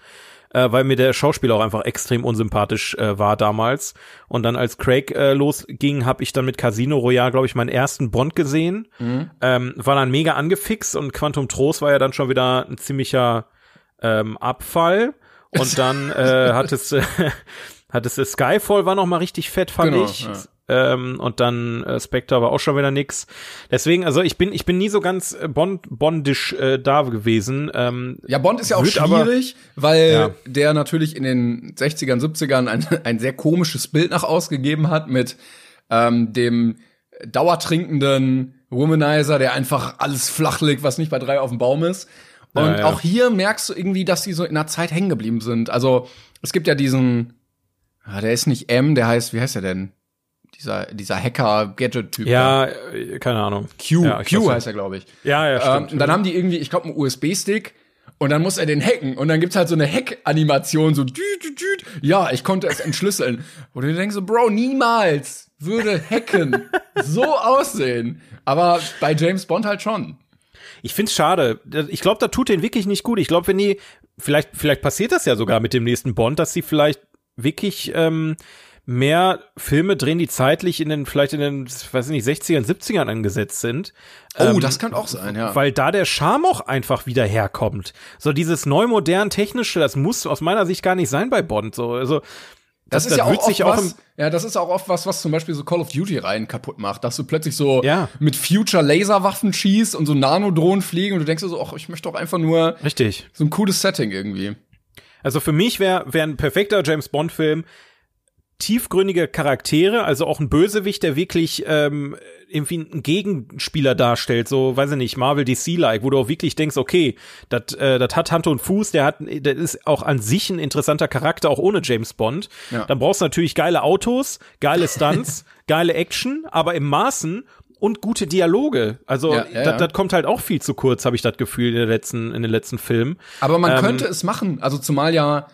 äh, weil mir der Schauspieler auch einfach extrem unsympathisch äh, war damals. Und dann als Craig äh, losging, habe ich dann mit Casino Royale glaube ich meinen ersten Bond gesehen. Ähm, war dann mega angefixt und Quantum Trost war ja dann schon wieder ein ziemlicher ähm, Abfall. Und dann <laughs> äh, hat es äh, <laughs> hat es Skyfall war noch mal richtig fett fand Genau, ich. ja. Ähm, und dann äh, Spectre war auch schon wieder nix. Deswegen, also ich bin ich bin nie so ganz äh, Bond bondisch äh, da gewesen. Ähm, Ja, Bond ist ja auch Wird aber- schwierig, weil Ja. der natürlich in den 60ern, 70ern ein, ein sehr komisches Bild nach ausgegeben hat mit ähm, dem dauertrinkenden Womanizer, der einfach alles flach legt, was nicht bei drei auf dem Baum ist. Und Ja, ja. auch hier merkst du irgendwie, dass die so in der Zeit hängen geblieben sind. Also es gibt ja diesen, ah, der ist nicht M, der heißt, wie heißt er denn? Dieser, dieser Hacker-Gadget-Typ. ja, äh, keine Ahnung. Q, ja, Q heißt er, glaube ich. Ja, ja, Ähm, stimmt. und dann haben die irgendwie, ich glaube, einen USB-Stick und dann muss er den hacken und dann gibt's halt so eine Hack-Animation, so ja, ich konnte es entschlüsseln. <laughs> Und du denkst so, Bro, niemals würde Hacken <laughs> so aussehen. Aber bei James Bond halt schon. Ich find's schade. Ich glaube, da tut den wirklich nicht gut. Ich glaube, wenn die, vielleicht, vielleicht passiert das ja sogar mit dem nächsten Bond, dass sie vielleicht wirklich ähm, mehr Filme drehen, die zeitlich in den, vielleicht in den, weiß ich nicht, 60ern, 70ern angesetzt sind. Oh, Ähm, das kann auch sein, ja. Weil da der Charme auch einfach wieder herkommt. So dieses neu modern technische, das muss aus meiner Sicht gar nicht sein bei Bond. So, also Das, ist ja wird auch oft auch was, ja, das ist auch oft was, was zum Beispiel so Call of Duty Reihen kaputt macht, dass du plötzlich so Ja. mit Future Laserwaffen schießt und so Nanodrohnen fliegen und du denkst dir so, ach, ich möchte doch einfach nur richtig. so ein cooles Setting irgendwie. Also für mich wäre wär ein perfekter James Bond Film tiefgründige Charaktere, also auch ein Bösewicht, der wirklich ähm, irgendwie einen Gegenspieler darstellt, so weiß ich nicht, Marvel DC-like, wo du auch wirklich denkst, okay, das äh, das hat Hand und Fuß, der hat, das ist auch an sich ein interessanter Charakter, auch ohne James Bond. Ja. Dann brauchst du natürlich geile Autos, geile Stunts, <laughs> geile Action, aber im Maßen und gute Dialoge. Also Ja, ja, das ja. das kommt halt auch viel zu kurz, habe ich das Gefühl in den letzten in den letzten Filmen. Aber man Ähm, könnte es machen. Also zumal ja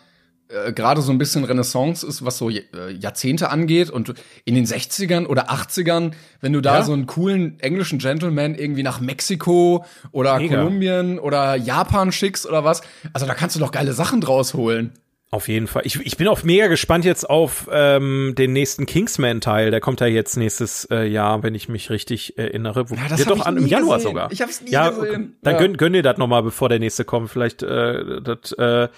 äh, gerade so ein bisschen Renaissance ist, was so äh, Jahrzehnte angeht. Und in den 60ern oder 80ern, wenn du da Ja. so einen coolen englischen Gentleman irgendwie nach Mexiko oder Mega. Kolumbien oder Japan schickst oder was, also da kannst du doch geile Sachen draus holen. Auf jeden Fall. Ich, ich bin auch mega gespannt jetzt auf ähm, den nächsten Kingsman-Teil. Der kommt ja jetzt nächstes äh, Jahr, wenn ich mich richtig erinnere. Wo, Ja, das hab doch ich an, im Januar gesehen. sogar. Ich hab's nie ja, gesehen. Dann Ja. gönn, gönn dir das noch mal, bevor der nächste kommt. Vielleicht äh, das äh,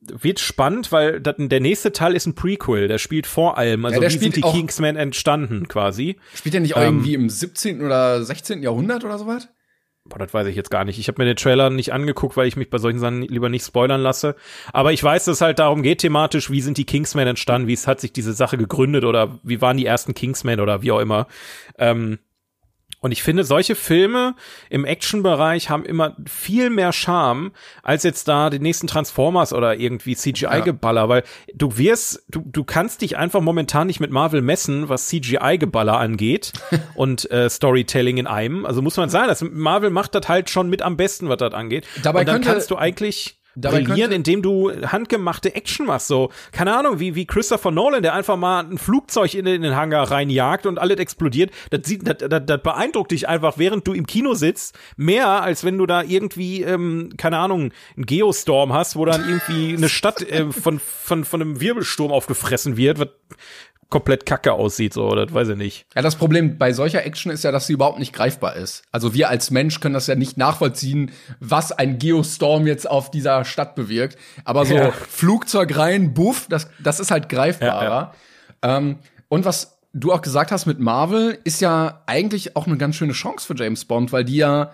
wird spannend, weil dat, der nächste Teil ist ein Prequel. Der spielt vor allem. Also Ja, wie sind die Kingsmen entstanden quasi? Spielt der nicht auch Ähm, irgendwie im 17. oder 16. Jahrhundert oder sowas? Boah, das weiß ich jetzt gar nicht. Ich habe mir den Trailer nicht angeguckt, weil ich mich bei solchen Sachen lieber nicht spoilern lasse. Aber ich weiß, dass es halt darum geht thematisch, wie sind die Kingsmen entstanden, wie hat sich diese Sache gegründet oder wie waren die ersten Kingsmen oder wie auch immer. Ähm, und ich finde, solche Filme im Action-Bereich haben immer viel mehr Charme als jetzt da die nächsten Transformers oder irgendwie CGI-Geballer, weil du wirst, du, du kannst dich einfach momentan nicht mit Marvel messen, was CGI-Geballer angeht <laughs> und äh, Storytelling in einem. Also muss man sagen, das, Marvel macht das halt schon mit am besten, was das angeht. Dabei und dann könnte- kannst du eigentlich dabei brillieren, indem du handgemachte Action machst. So, keine Ahnung, wie, wie Christopher Nolan, der einfach mal ein Flugzeug in den, in den Hangar reinjagt und alles explodiert. Das, sieht, das, das, das beeindruckt dich einfach, während du im Kino sitzt, mehr als wenn du da irgendwie, ähm, keine Ahnung, einen Geostorm hast, wo dann irgendwie eine Stadt äh, von, von, von einem Wirbelsturm aufgefressen wird, was komplett kacke aussieht, so, das weiß ich nicht. Ja, das Problem bei solcher Action ist ja, dass sie überhaupt nicht greifbar ist. Also wir als Mensch können das ja nicht nachvollziehen, was ein Geostorm jetzt auf dieser Stadt bewirkt. Aber so Ja. Flugzeug rein, buff, das, das ist halt greifbarer. Ähm, und was du auch gesagt hast mit Marvel, ist ja eigentlich auch eine ganz schöne Chance für James Bond, weil die ja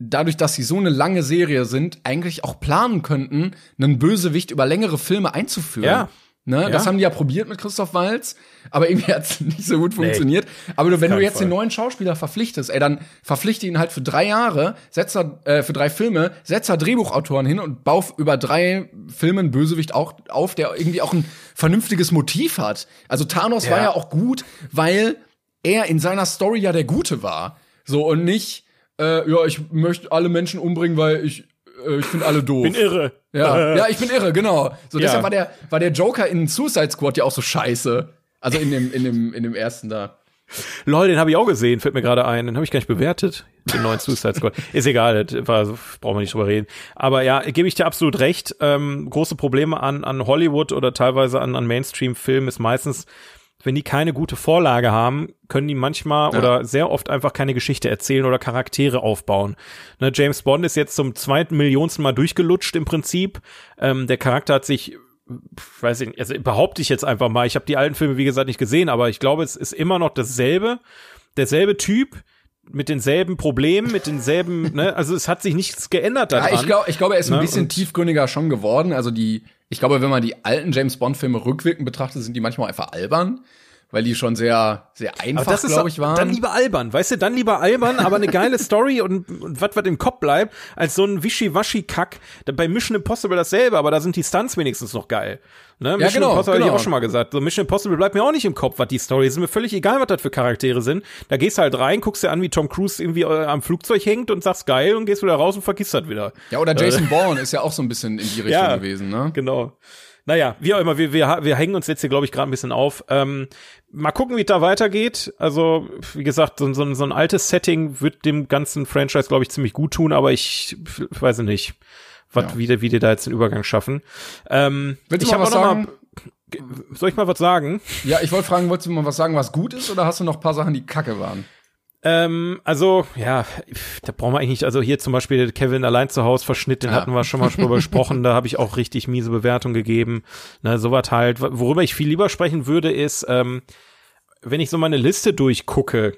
dadurch, dass sie so eine lange Serie sind, eigentlich auch planen könnten, einen Bösewicht über längere Filme einzuführen. Ja. Ne? Ja. Das haben die ja probiert mit Christoph Walz, aber irgendwie <laughs> hat es nicht so gut funktioniert. aber du, wenn du jetzt den Fall. neuen Schauspieler verpflichtest, ey, dann verpflichte ihn halt für drei Jahre, setz da, äh, für drei Filme, setz da Drehbuchautoren hin und bau über drei Filmen Bösewicht auch auf, der irgendwie auch ein vernünftiges Motiv hat. Also Thanos Ja. war ja auch gut, weil er in seiner Story ja der Gute war. So und nicht, äh, ja, ich möchte alle Menschen umbringen, weil ich, äh, ich finde alle doof. Bin irre. Ja, <laughs> ja, ich bin irre, genau. So Ja. deshalb war der war der Joker in Suicide Squad ja auch so scheiße. Also in dem in dem in dem ersten da. Lol, den habe ich auch gesehen, fällt mir gerade ein. Den habe ich gar nicht bewertet, den neuen Suicide Squad. <laughs> Ist egal, das war, brauchen wir nicht drüber reden. Aber ja, gebe ich dir absolut recht. Ähm, große Probleme an, an Hollywood oder teilweise an, an Mainstream-Filmen ist meistens, wenn die keine gute Vorlage haben, können die manchmal Ja. oder sehr oft einfach keine Geschichte erzählen oder Charaktere aufbauen. Ne, James Bond ist jetzt zum zweiten Millionsten Mal durchgelutscht im Prinzip. Ähm, der Charakter hat sich weiß ich nicht, also behaupte ich jetzt einfach mal, ich habe die alten Filme wie gesagt nicht gesehen, aber ich glaube, es ist immer noch dasselbe, derselbe Typ mit denselben Problemen, mit denselben, <laughs> ne, also es hat sich nichts geändert daran. Ja, ich glaube, ich glaube, er ist ein Ne, bisschen und- tiefgründiger schon geworden. Also die, ich glaube, wenn man die alten James Bond Filme rückwirkend betrachtet, sind die manchmal einfach albern, weil die schon sehr sehr einfach, glaube ich, waren. dann lieber albern, weißt du, dann lieber albern, aber eine geile Story und, und was was im Kopf bleibt, als so ein Wischiwaschi-Kack. Bei Mission Impossible dasselbe, aber da sind die Stunts wenigstens noch geil. Ne? Mission genau, Impossible genau. ich auch schon mal gesagt. So Mission Impossible bleibt mir auch nicht im Kopf, was die Story ist. Mir völlig egal, was das für Charaktere sind. Da gehst du halt rein, guckst dir an, wie Tom Cruise irgendwie äh, am Flugzeug hängt und sagst geil und gehst wieder raus und vergisst das wieder. ja, oder Jason Bourne ist ja auch so ein bisschen in die <laughs> Richtung Ja. gewesen, ne? Genau. Naja, wie auch immer, wir, wir, wir hängen uns jetzt hier, glaube ich, gerade ein bisschen auf. Ähm, mal gucken, wie es da weitergeht. Also, wie gesagt, so, so, so ein altes Setting wird dem ganzen Franchise, glaube ich, ziemlich gut tun, aber ich, ich weiß nicht, was, Ja. wie, die- wie die da jetzt den Übergang schaffen. Ähm, Willst ich mal hab was auch noch sagen? Mal, soll ich mal was sagen? Ja, ich wollte fragen, wolltest du mal was sagen, was gut ist, oder hast du noch ein paar Sachen, die kacke waren? Ähm, also, ja, da brauchen wir eigentlich nicht, also hier zum Beispiel Kevin allein zu Hause Verschnitt, den Ja. hatten wir schon mal drüber <laughs> gesprochen, da habe ich auch richtig miese Bewertung gegeben. Ne, sowas halt. Worüber ich viel lieber sprechen würde, ist, ähm, wenn ich so meine Liste durchgucke,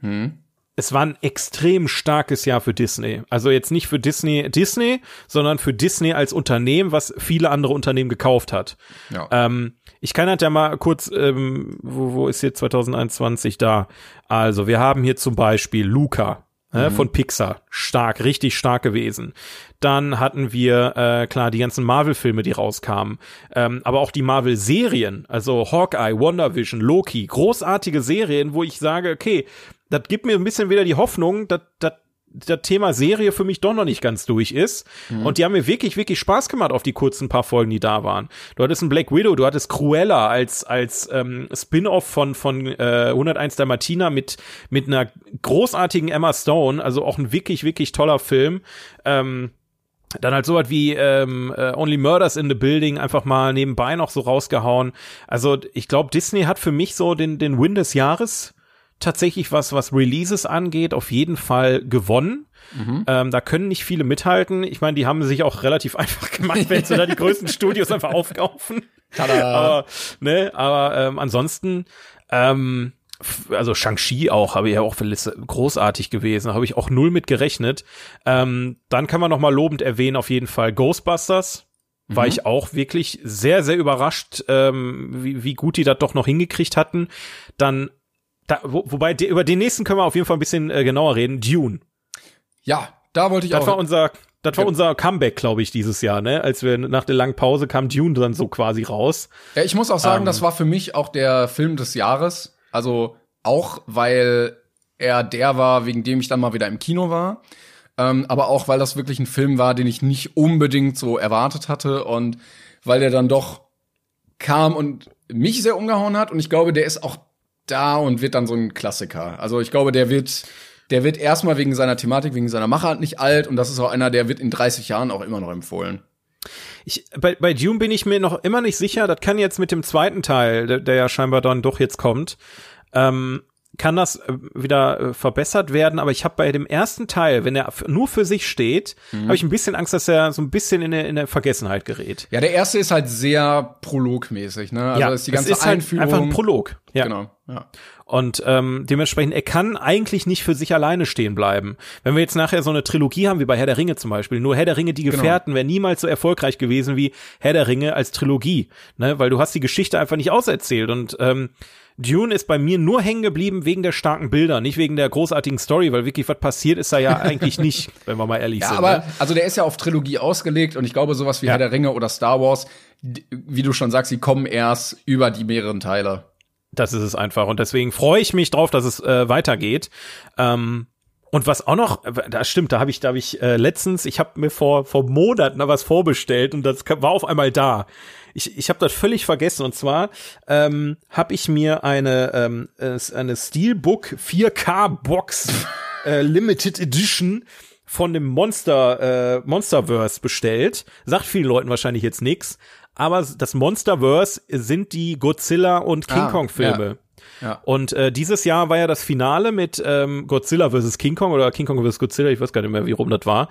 Hm? Es war ein extrem starkes Jahr für Disney. Also jetzt nicht für Disney, Disney, sondern für Disney als Unternehmen, was viele andere Unternehmen gekauft hat. Ja. Ähm, ich kann halt ja mal kurz, ähm, wo, wo ist hier 2021 da? Also, wir haben hier zum Beispiel Luca. äh, Von Pixar. Stark, richtig stark gewesen. Dann hatten wir, äh, klar, die ganzen Marvel-Filme, die rauskamen. Ähm, aber auch die Marvel-Serien, also Hawkeye, WandaVision, Loki, großartige Serien, wo ich sage, okay, das gibt mir ein bisschen wieder die Hoffnung, dass das das Thema Serie für mich doch noch nicht ganz durch ist. Und die haben mir wirklich, wirklich Spaß gemacht auf die kurzen paar Folgen, die da waren. Du hattest einen Black Widow, du hattest Cruella als, als ähm, Spin-off von, von äh, 101 der Martina mit, mit einer großartigen Emma Stone, also auch ein wirklich, wirklich toller Film. Ähm, dann halt sowas wie ähm, äh, Only Murders in the Building einfach mal nebenbei noch so rausgehauen. Also ich glaube, Disney hat für mich so den, den Win des Jahres tatsächlich was, was Releases angeht, auf jeden Fall gewonnen. Ähm, da können nicht viele mithalten. Ich meine, die haben sich auch relativ <laughs> einfach gemacht, wenn sie da die größten Studios einfach aufkaufen. Tada. Aber, ne, aber ähm, ansonsten, ähm, also Shang-Chi auch, habe ich ja auch für Liste großartig gewesen, habe ich auch null mit gerechnet. Ähm, dann kann man noch mal lobend erwähnen, auf jeden Fall Ghostbusters. War ich auch wirklich sehr, sehr überrascht, ähm, wie, wie gut die das doch noch hingekriegt hatten. Dann, da, wo, wobei, de, über den nächsten können wir auf jeden Fall ein bisschen äh, genauer reden. Dune. Ja, da wollte ich Das auch. war unser, das war Ja. unser Comeback, glaube ich, dieses Jahr, ne? Als wir nach der langen Pause kam Dune dann so quasi raus. Ja, ich muss auch sagen, Ähm, das war für mich auch der Film des Jahres. Also auch, weil er der war, wegen dem ich dann mal wieder im Kino war. Ähm, aber auch, weil das wirklich ein Film war, den ich nicht unbedingt so erwartet hatte und weil der dann doch kam und mich sehr umgehauen hat. Und ich glaube, der ist auch da und wird dann so ein Klassiker. Also ich glaube, der wird, der wird erstmal wegen seiner Thematik, wegen seiner Machart nicht alt. Und das ist auch einer, der wird in 30 Jahren auch immer noch empfohlen. Ich, bei, bei Dune bin ich mir noch immer nicht sicher. Das kann jetzt mit dem zweiten Teil, der, der ja scheinbar dann doch jetzt kommt, ähm, kann das äh, wieder äh, verbessert werden, aber ich habe bei dem ersten Teil, wenn er nur für sich steht, mhm. habe ich ein bisschen Angst, dass er so ein bisschen in der, in der Vergessenheit gerät. Ja, der erste ist halt sehr prologmäßig, ne? Also ja, ist die ganze es ist halt Einführung einfach ein Prolog. Ja. Genau. Ja. Und ähm, dementsprechend, er kann eigentlich nicht für sich alleine stehen bleiben. Wenn wir jetzt nachher so eine Trilogie haben, wie bei Herr der Ringe zum Beispiel, nur Herr der Ringe, die genau. Gefährten, genau. wäre niemals so erfolgreich gewesen wie Herr der Ringe als Trilogie. Ne? Weil du hast die Geschichte einfach nicht auserzählt. Und ähm, Dune ist bei mir nur hängen geblieben wegen der starken Bilder, nicht wegen der großartigen Story, weil wirklich was passiert ist da ja <laughs> eigentlich nicht, wenn wir mal ehrlich ja, sind. Aber, ne? also der ist ja auf Trilogie ausgelegt und ich glaube, sowas wie ja. Herr der Ringe oder Star Wars, wie du schon sagst, sie kommen erst über die mehreren Teile. Das ist es einfach. Und deswegen freue ich mich drauf, dass es äh, weitergeht. Ähm, und was auch noch, das stimmt, da habe ich, da habe ich äh, letztens, ich habe mir vor vor Monaten was vorbestellt und das war auf einmal da. Ich, ich habe das völlig vergessen und zwar ähm, habe ich mir eine ähm, eine Steelbook 4K Box <laughs> äh, Limited Edition von dem Monster äh, Monsterverse bestellt. Sagt vielen Leuten wahrscheinlich jetzt nix, aber das Monsterverse sind die Godzilla und King ah, Kong Filme. Ja. Ja. Und äh, dieses Jahr war ja das Finale mit ähm, Godzilla vs. King Kong oder King Kong vs. Godzilla, ich weiß gar nicht mehr, wie rum das war.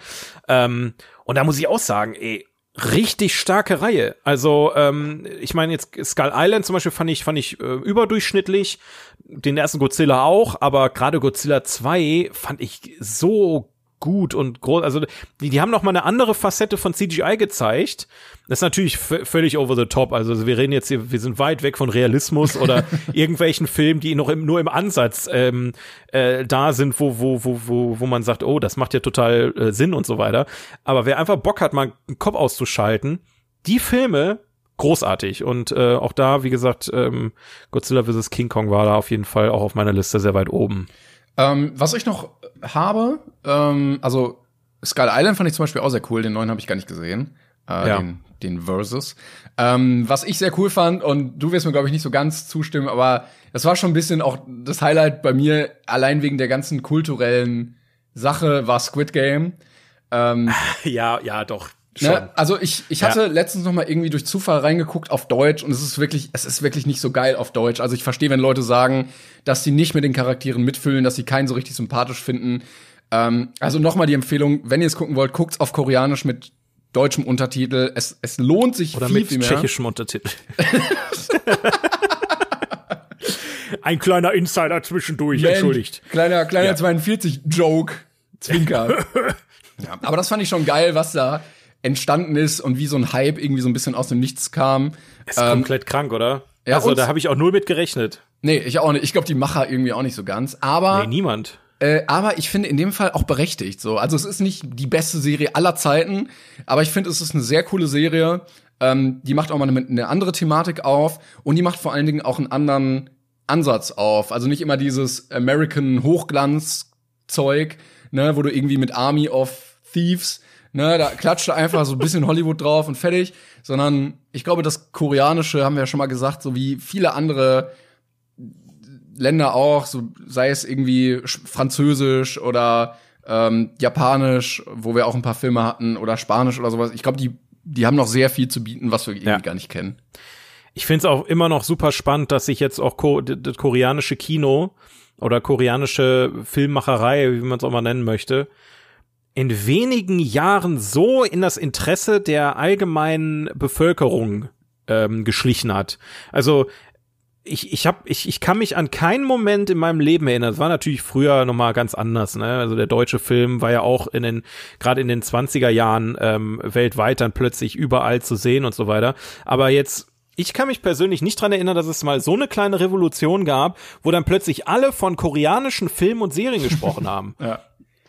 Ähm, und da muss ich auch sagen, ey, richtig starke Reihe. Also ähm, ich meine jetzt Skull Island zum Beispiel fand ich fand ich äh, überdurchschnittlich, den ersten Godzilla auch, aber gerade Godzilla 2 fand ich so gut und groß. Also die, die haben noch mal eine andere Facette von CGI gezeigt. Das ist natürlich völlig over the top. Also wir reden jetzt hier, wir sind weit weg von Realismus <laughs> oder irgendwelchen Filmen, die noch im, nur im Ansatz ähm, äh, da sind, wo, wo, wo, wo, wo man sagt, oh, das macht ja total äh, Sinn und so weiter. Aber wer einfach Bock hat, mal einen Kopf auszuschalten, die Filme großartig. Und äh, auch da, wie gesagt, ähm, Godzilla vs. King Kong war da auf jeden Fall auch auf meiner Liste sehr weit oben. Ähm, was ich noch habe, ähm, also Skull Island fand ich zum Beispiel auch sehr cool, den neuen habe ich gar nicht gesehen. Äh, ja. den, den Versus. Ähm, was ich sehr cool fand, und du wirst mir, glaube ich, nicht so ganz zustimmen, aber das war schon ein bisschen auch das Highlight bei mir, allein wegen der ganzen kulturellen Sache, war Squid Game. Ähm, <laughs> ja, ja, doch. Ne? Also ich, ich hatte ja. letztens noch mal irgendwie durch Zufall reingeguckt auf Deutsch und es ist wirklich, es ist wirklich nicht so geil auf Deutsch. Also ich verstehe, wenn Leute sagen, dass sie nicht mit den Charakteren mitfühlen, dass sie keinen so richtig sympathisch finden. Ähm, also noch mal die Empfehlung, wenn ihr es gucken wollt, guckt's auf Koreanisch mit deutschem Untertitel. Es, es lohnt sich Oder viel, mit viel mehr. tschechischem Untertitel. <laughs> Ein kleiner Insider zwischendurch, Mensch, entschuldigt. Kleiner, kleiner ja. 42 Joke. Zwinker. ja, aber das fand ich schon geil, was da entstanden ist und wie so ein Hype irgendwie so ein bisschen aus dem Nichts kam. Ist ähm, komplett krank, oder? Ja, also da habe ich auch null mit gerechnet. Nee, ich auch nicht. Ich glaube, die Macher irgendwie auch nicht so ganz. Aber nee, niemand. Äh, aber ich finde in dem Fall auch berechtigt so. Also es ist nicht die beste Serie aller Zeiten, aber ich finde, es ist eine sehr coole Serie. Ähm, die macht auch mal eine, eine andere Thematik auf und die macht vor allen Dingen auch einen anderen Ansatz auf. Also nicht immer dieses American Hochglanz-Zeug, ne, wo du irgendwie mit Army of Thieves Ne, da klatscht einfach so ein bisschen Hollywood drauf und fertig, sondern ich glaube, das Koreanische haben wir ja schon mal gesagt, so wie viele andere Länder auch, so sei es irgendwie Französisch oder ähm, Japanisch, wo wir auch ein paar Filme hatten, oder Spanisch oder sowas. Ich glaube, die, die haben noch sehr viel zu bieten, was wir irgendwie ja. gar nicht kennen. Ich finde es auch immer noch super spannend, dass sich jetzt auch ko das koreanische Kino oder koreanische Filmmacherei, wie man es auch mal nennen möchte, in wenigen Jahren so in das Interesse der allgemeinen Bevölkerung ähm, geschlichen hat. Also ich, ich, hab, ich, ich kann mich an keinen Moment in meinem Leben erinnern. Es war natürlich früher nochmal ganz anders. Ne? Also der deutsche Film war ja auch in den, gerade in den 20er Jahren ähm, weltweit dann plötzlich überall zu sehen und so weiter. Aber jetzt ich kann mich persönlich nicht dran erinnern, dass es mal so eine kleine Revolution gab, wo dann plötzlich alle von koreanischen Filmen und Serien gesprochen haben. <laughs> ja.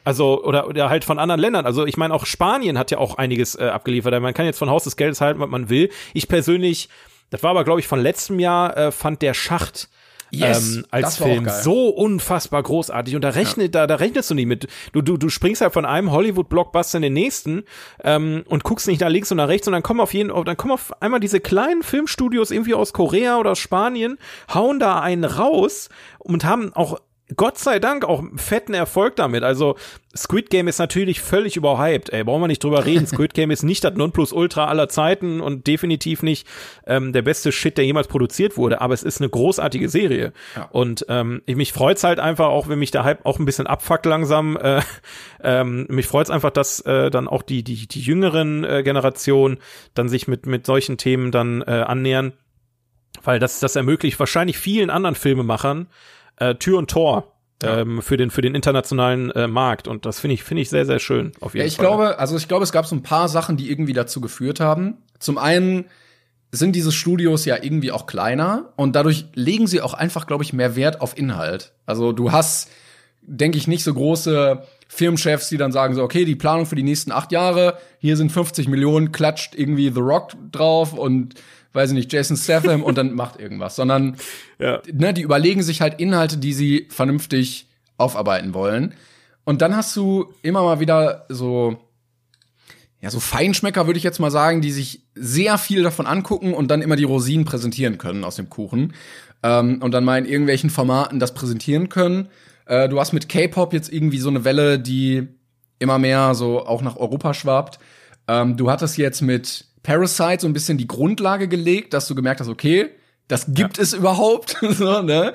Also, oder, oder halt von anderen Ländern. Also, ich meine, auch Spanien hat ja auch einiges äh, abgeliefert. Man kann jetzt von Haus des Geldes halten, was man will. Ich persönlich, das war aber, glaube ich, von letztem Jahr, äh, fand der Schacht yes, ähm, als Film so unfassbar großartig und da rechnet ja. da da rechnest du nicht mit du du du springst halt von einem Hollywood Blockbuster in den nächsten ähm, und guckst nicht nach links und nach rechts und dann kommen auf jeden dann kommen auf einmal diese kleinen Filmstudios irgendwie aus Korea oder aus Spanien hauen da einen raus und haben auch Gott sei Dank auch fetten Erfolg damit. Also Squid Game ist natürlich völlig überhyped. Ey, brauchen wir nicht drüber reden. <laughs> Squid Game ist nicht das Nonplusultra aller Zeiten und definitiv nicht ähm, der beste Shit, der jemals produziert wurde. Aber es ist eine großartige Serie. Ja. Und ähm, ich, mich freut's halt einfach, auch wenn mich der Hype auch ein bisschen abfuckt langsam. Äh, <laughs> ähm, mich freut's einfach, dass äh, dann auch die die die jüngeren äh, Generationen dann sich mit mit solchen Themen dann äh, annähern, weil das das ermöglicht wahrscheinlich vielen anderen Filmemachern äh, Tür und Tor ja. ähm, für den für den internationalen äh, Markt und das finde ich finde ich sehr sehr schön auf jeden ja, ich Fall. glaube also ich glaube es gab so ein paar Sachen die irgendwie dazu geführt haben zum einen sind diese Studios ja irgendwie auch kleiner und dadurch legen sie auch einfach glaube ich mehr Wert auf Inhalt also du hast denke ich nicht so große Filmchefs, die dann sagen so, okay, die Planung für die nächsten acht Jahre, hier sind 50 Millionen, klatscht irgendwie The Rock drauf und weiß ich nicht, Jason Statham und dann <laughs> macht irgendwas, sondern ja. ne, die überlegen sich halt Inhalte, die sie vernünftig aufarbeiten wollen. Und dann hast du immer mal wieder so, ja, so Feinschmecker, würde ich jetzt mal sagen, die sich sehr viel davon angucken und dann immer die Rosinen präsentieren können aus dem Kuchen. Ähm, und dann mal in irgendwelchen Formaten das präsentieren können. Äh, du hast mit K-Pop jetzt irgendwie so eine Welle, die immer mehr so auch nach Europa schwappt. Ähm, du hattest jetzt mit Parasite so ein bisschen die Grundlage gelegt, dass du gemerkt hast, okay, das gibt ja. es überhaupt. <laughs> so, ne?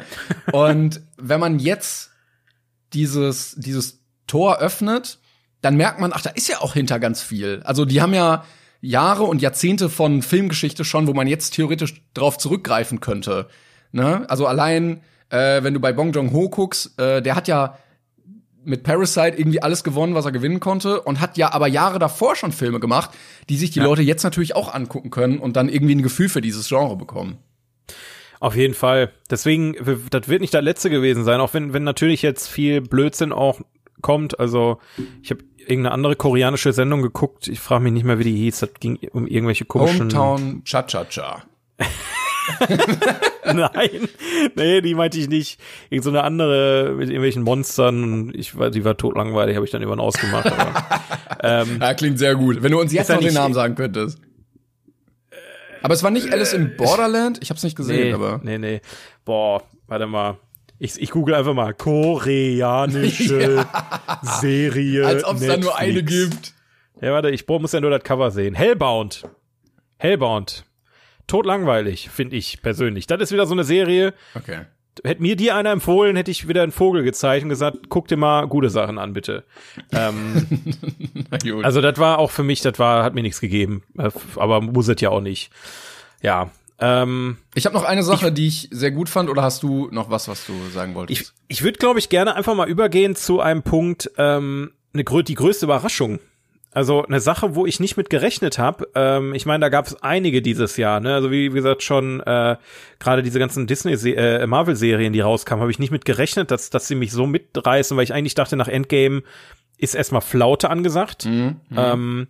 Und wenn man jetzt dieses, dieses Tor öffnet, dann merkt man, ach, da ist ja auch hinter ganz viel. Also die haben ja Jahre und Jahrzehnte von Filmgeschichte schon, wo man jetzt theoretisch drauf zurückgreifen könnte. Ne? Also allein, äh, wenn du bei Bong Joon-ho guckst, äh, der hat ja mit Parasite irgendwie alles gewonnen, was er gewinnen konnte und hat ja aber Jahre davor schon Filme gemacht, die sich die ja. Leute jetzt natürlich auch angucken können und dann irgendwie ein Gefühl für dieses Genre bekommen. Auf jeden Fall. Deswegen, das wird nicht der letzte gewesen sein, auch wenn, wenn natürlich jetzt viel Blödsinn auch kommt. Also, ich habe irgendeine andere koreanische Sendung geguckt. Ich frage mich nicht mehr, wie die hieß. Das ging um irgendwelche komischen. Hometown Cha-Cha-Cha. <laughs> <laughs> Nein, nee, die meinte ich nicht. Irgend so eine andere mit irgendwelchen Monstern. Ich war, die war totlangweilig, habe ich dann irgendwann ausgemacht. Aber, <laughs> ähm, ja, klingt sehr gut. Wenn du uns jetzt noch den Namen sagen könntest. Aber es war nicht Alice im Borderland? Ich hab's nicht gesehen, nee, aber. Nee, nee. Boah, warte mal. Ich, ich google einfach mal koreanische <laughs> ja. Serie. Als ob es da nur eine gibt. Ja, warte, ich muss ja nur das Cover sehen. Hellbound. Hellbound totlangweilig, finde ich persönlich. Das ist wieder so eine Serie. Okay. Hätte mir die einer empfohlen, hätte ich wieder einen Vogel gezeigt und gesagt, guck dir mal gute Sachen an, bitte. ähm, <laughs> also das war auch für mich, das war, hat mir nichts gegeben. Aber muss es ja auch nicht. Ja. Ähm, ich habe noch eine Sache, ich, die ich sehr gut fand, oder hast du noch was, was du sagen wolltest? Ich, ich würde, glaube ich, gerne einfach mal übergehen zu einem Punkt, ähm, eine, die größte Überraschung also eine Sache, wo ich nicht mit gerechnet habe. Ähm, ich meine, da gab es einige dieses Jahr. Ne? Also wie, gesagt schon äh, gerade diese ganzen Disney äh, Marvel Serien, die rauskamen, habe ich nicht mit gerechnet, dass dass sie mich so mitreißen, weil ich eigentlich dachte, nach Endgame ist erstmal Flaute angesagt. Mhm, mhm. ähm,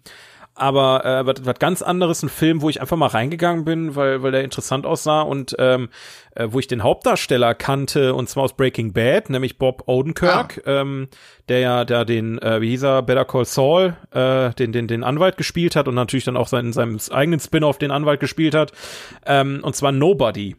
aber äh, was, was ganz anderes, ein Film, wo ich einfach mal reingegangen bin, weil, weil der interessant aussah und ähm, äh, wo ich den Hauptdarsteller kannte, und zwar aus Breaking Bad, nämlich Bob Odenkirk, ah. ähm, der ja der den, äh, wie hieß er, Better Call Saul, äh, den, den, den Anwalt gespielt hat und natürlich dann auch seinen, seinem eigenen Spin-off den Anwalt gespielt hat. Ähm, und zwar Nobody.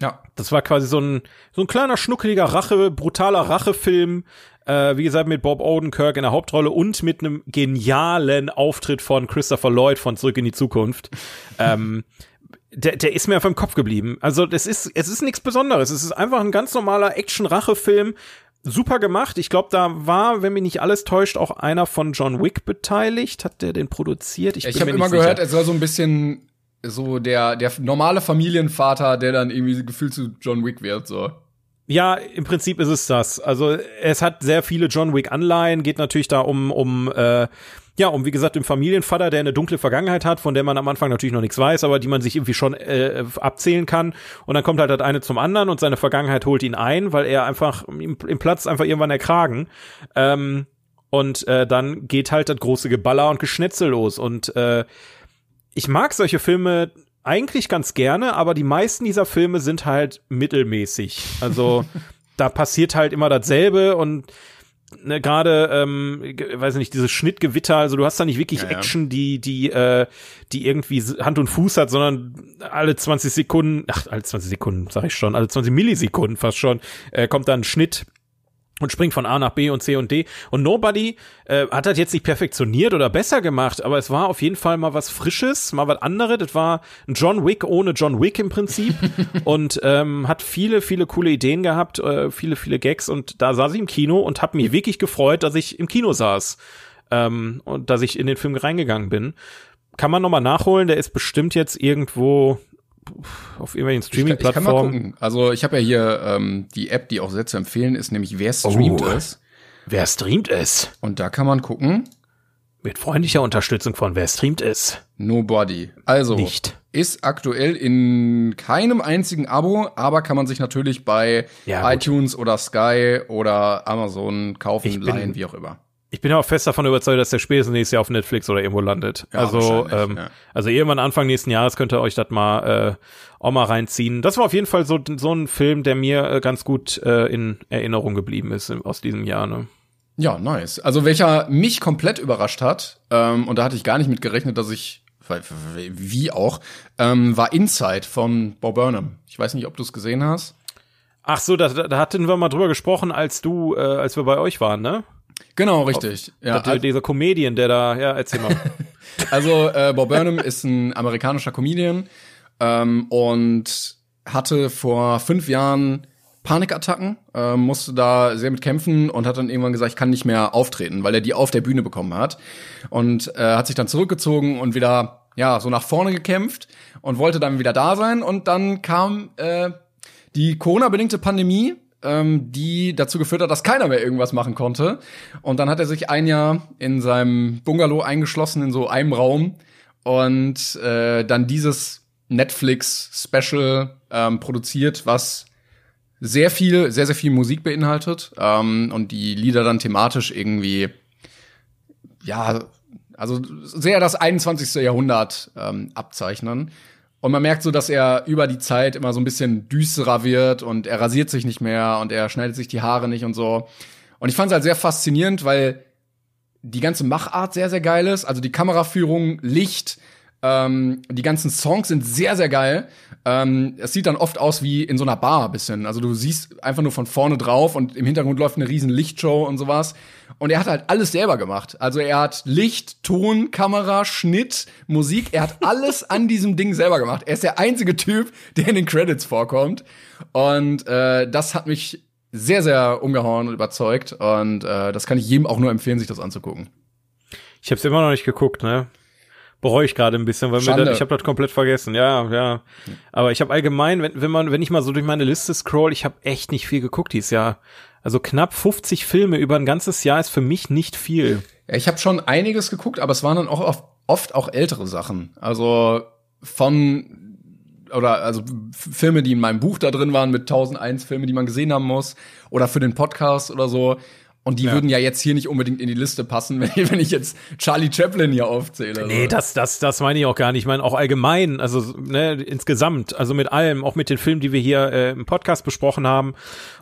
Ja. Das war quasi so ein, so ein kleiner, schnuckeliger Rache, brutaler Rachefilm, äh, wie gesagt, mit Bob Odenkirk in der Hauptrolle und mit einem genialen Auftritt von Christopher Lloyd von Zurück in die Zukunft. <laughs> ähm, der, der ist mir einfach im Kopf geblieben. Also das ist, es ist nichts Besonderes. Es ist einfach ein ganz normaler Action-Rache-Film. Super gemacht. Ich glaube, da war, wenn mich nicht alles täuscht, auch einer von John Wick beteiligt. Hat der den produziert? Ich, ich habe immer gehört, er soll so ein bisschen so der, der normale Familienvater, der dann irgendwie gefühlt zu John Wick wird, so. Ja, im Prinzip ist es das. Also es hat sehr viele John Wick Anleihen, geht natürlich da um um äh, ja, um wie gesagt, den Familienvater, der eine dunkle Vergangenheit hat, von der man am Anfang natürlich noch nichts weiß, aber die man sich irgendwie schon äh, abzählen kann. Und dann kommt halt das eine zum anderen und seine Vergangenheit holt ihn ein, weil er einfach im, im Platz einfach irgendwann erkragen. Ähm, und äh, dann geht halt das große Geballer und Geschnetzel los. Und äh, ich mag solche Filme eigentlich ganz gerne, aber die meisten dieser Filme sind halt mittelmäßig. Also <laughs> da passiert halt immer dasselbe und ne, gerade, ähm, weiß nicht, dieses Schnittgewitter, also du hast da nicht wirklich ja, Action, die, die, äh, die irgendwie Hand und Fuß hat, sondern alle 20 Sekunden, ach, alle 20 Sekunden, sag ich schon, alle 20 Millisekunden fast schon, äh, kommt da ein Schnitt und springt von A nach B und C und D. Und Nobody äh, hat das jetzt nicht perfektioniert oder besser gemacht, aber es war auf jeden Fall mal was Frisches, mal was anderes. Das war ein John Wick ohne John Wick im Prinzip <laughs> und ähm, hat viele, viele coole Ideen gehabt, äh, viele, viele Gags. Und da saß ich im Kino und habe mich wirklich gefreut, dass ich im Kino saß ähm, und dass ich in den Film reingegangen bin. Kann man nochmal nachholen, der ist bestimmt jetzt irgendwo auf irgendwelchen Streaming-Plattformen. Also ich habe ja hier ähm, die App, die auch sehr zu empfehlen ist, nämlich Wer streamt oh. es? Wer streamt es? Und da kann man gucken. Mit freundlicher Unterstützung von Wer streamt es? Nobody. Also Nicht. ist aktuell in keinem einzigen Abo, aber kann man sich natürlich bei ja, iTunes oder Sky oder Amazon kaufen, leihen, wie auch immer ich bin ja auch fest davon überzeugt, dass der spätestens nächstes Jahr auf Netflix oder irgendwo landet. Ja, also, ähm, ja. also irgendwann Anfang nächsten Jahres könnt ihr euch das mal äh, auch mal reinziehen. Das war auf jeden Fall so so ein Film, der mir äh, ganz gut äh, in Erinnerung geblieben ist aus diesem Jahr. Ne? Ja, nice. Also welcher mich komplett überrascht hat ähm, und da hatte ich gar nicht mit gerechnet, dass ich wie auch ähm, war Inside von Bob Burnham. Ich weiß nicht, ob du es gesehen hast. Ach so, da, da hatten wir mal drüber gesprochen, als du, äh, als wir bei euch waren, ne? Genau, richtig. Ja, der, dieser Comedian, der da, ja, erzähl mal. <laughs> also äh, Bob Burnham ist ein amerikanischer Comedian ähm, und hatte vor fünf Jahren Panikattacken, äh, musste da sehr mit kämpfen und hat dann irgendwann gesagt, ich kann nicht mehr auftreten, weil er die auf der Bühne bekommen hat. Und äh, hat sich dann zurückgezogen und wieder, ja, so nach vorne gekämpft und wollte dann wieder da sein. Und dann kam äh, die Corona-bedingte Pandemie ähm, die dazu geführt hat, dass keiner mehr irgendwas machen konnte. Und dann hat er sich ein Jahr in seinem Bungalow eingeschlossen, in so einem Raum und äh, dann dieses Netflix-Special ähm, produziert, was sehr viel, sehr, sehr viel Musik beinhaltet ähm, und die Lieder dann thematisch irgendwie, ja, also sehr das 21. Jahrhundert ähm, abzeichnen. Und man merkt so, dass er über die Zeit immer so ein bisschen düsterer wird und er rasiert sich nicht mehr und er schneidet sich die Haare nicht und so. Und ich fand es halt sehr faszinierend, weil die ganze Machart sehr, sehr geil ist. Also die Kameraführung, Licht, ähm, die ganzen Songs sind sehr, sehr geil. Ähm, es sieht dann oft aus wie in so einer Bar bisschen. Also du siehst einfach nur von vorne drauf und im Hintergrund läuft eine riesen Lichtshow und sowas. Und er hat halt alles selber gemacht. Also er hat Licht, Ton, Kamera, Schnitt, Musik. Er hat alles an diesem Ding selber gemacht. Er ist der einzige Typ, der in den Credits vorkommt. Und äh, das hat mich sehr, sehr umgehauen und überzeugt. Und äh, das kann ich jedem auch nur empfehlen, sich das anzugucken. Ich habe es immer noch nicht geguckt, ne? Bereue ich gerade ein bisschen, weil mir das, ich habe das komplett vergessen. Ja, ja. Aber ich habe allgemein, wenn, wenn man, wenn ich mal so durch meine Liste scroll, ich habe echt nicht viel geguckt dieses Jahr. Also knapp 50 Filme über ein ganzes Jahr ist für mich nicht viel. Ja, ich habe schon einiges geguckt, aber es waren dann auch oft, oft auch ältere Sachen. Also von oder also Filme, die in meinem Buch da drin waren mit 1001 Filme, die man gesehen haben muss oder für den Podcast oder so. Und die ja. würden ja jetzt hier nicht unbedingt in die Liste passen, <laughs> wenn ich, wenn ich jetzt Charlie Chaplin hier aufzähle. Nee, so. das, das, das meine ich auch gar nicht. Ich meine auch allgemein, also ne, insgesamt, also mit allem, auch mit den Filmen, die wir hier äh, im Podcast besprochen haben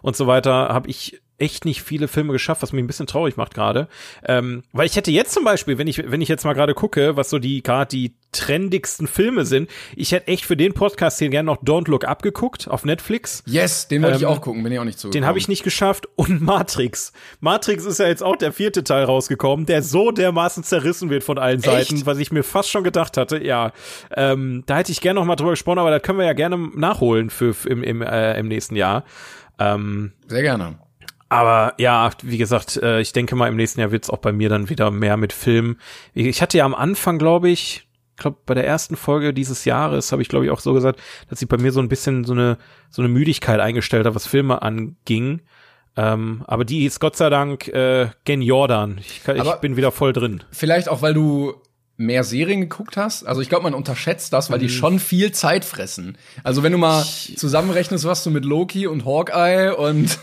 und so weiter, habe ich echt nicht viele Filme geschafft, was mich ein bisschen traurig macht gerade. Ähm, weil ich hätte jetzt zum Beispiel, wenn ich, wenn ich jetzt mal gerade gucke, was so die gerade die trendigsten Filme sind, ich hätte echt für den Podcast hier gerne noch Don't Look Up geguckt auf Netflix. Yes, den wollte ähm, ich auch gucken, bin ich auch nicht zu. Den habe ich nicht geschafft. Und Matrix. Matrix ist ja jetzt auch der vierte Teil rausgekommen, der so dermaßen zerrissen wird von allen echt? Seiten, was ich mir fast schon gedacht hatte. Ja, ähm, da hätte ich gerne noch mal drüber gesprochen, aber da können wir ja gerne nachholen für, für im, im, äh, im nächsten Jahr. Ähm, Sehr gerne. Aber ja, wie gesagt, äh, ich denke mal, im nächsten Jahr wird es auch bei mir dann wieder mehr mit Film. Ich hatte ja am Anfang, glaube ich, glaube bei der ersten Folge dieses Jahres habe ich glaube ich auch so gesagt, dass sich bei mir so ein bisschen so eine so eine Müdigkeit eingestellt hat, was Filme anging. Ähm, aber die ist Gott sei Dank äh, gen Jordan. Ich, kann, ich bin wieder voll drin. Vielleicht auch, weil du mehr Serien geguckt hast. Also ich glaube, man unterschätzt das, weil die mhm. schon viel Zeit fressen. Also wenn du mal zusammenrechnest, was du mit Loki und Hawkeye und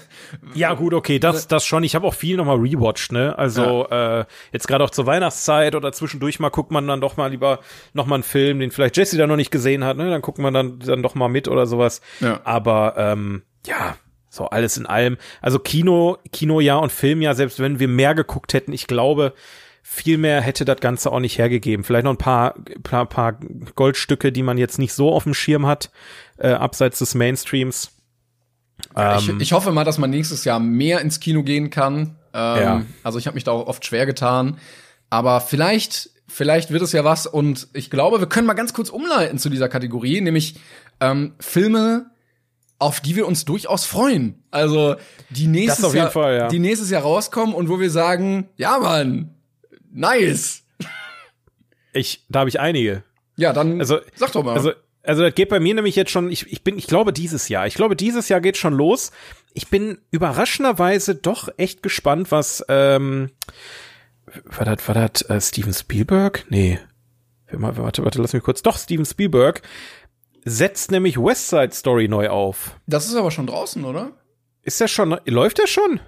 ja gut, okay, das das schon. Ich habe auch viel nochmal rewatcht, ne? Also ja. äh, jetzt gerade auch zur Weihnachtszeit oder zwischendurch mal guckt man dann doch mal lieber nochmal einen Film, den vielleicht Jesse da noch nicht gesehen hat, ne? Dann guckt man dann dann doch mal mit oder sowas. Ja. Aber ähm, ja, so alles in allem. Also Kino, Kinojahr und Filmjahr, selbst wenn wir mehr geguckt hätten, ich glaube, viel mehr hätte das Ganze auch nicht hergegeben. Vielleicht noch ein paar, paar, paar Goldstücke, die man jetzt nicht so auf dem Schirm hat, äh, abseits des Mainstreams. Ja, ich, ich hoffe mal, dass man nächstes Jahr mehr ins Kino gehen kann. Ähm, Ja. Also ich habe mich da auch oft schwer getan. Aber vielleicht, vielleicht wird es ja was. Und ich glaube, wir können mal ganz kurz umleiten zu dieser Kategorie, nämlich ähm, Filme, auf die wir uns durchaus freuen. Also die nächstes auf jeden Jahr, Fall, ja. die nächstes Jahr rauskommen und wo wir sagen, ja Mann, nice. Ich, da habe ich einige. Ja, dann Also, sag doch mal. Also, also das geht bei mir nämlich jetzt schon, ich, ich bin, ich glaube dieses Jahr, ich glaube dieses Jahr geht schon los. Ich bin überraschenderweise doch echt gespannt, was, ähm, war das, war das äh, Steven Spielberg? Nee. Warte, warte, lass mich kurz. Doch, Steven Spielberg setzt nämlich West Side Story neu auf. das ist aber schon draußen, oder? Ist der schon, läuft der schon?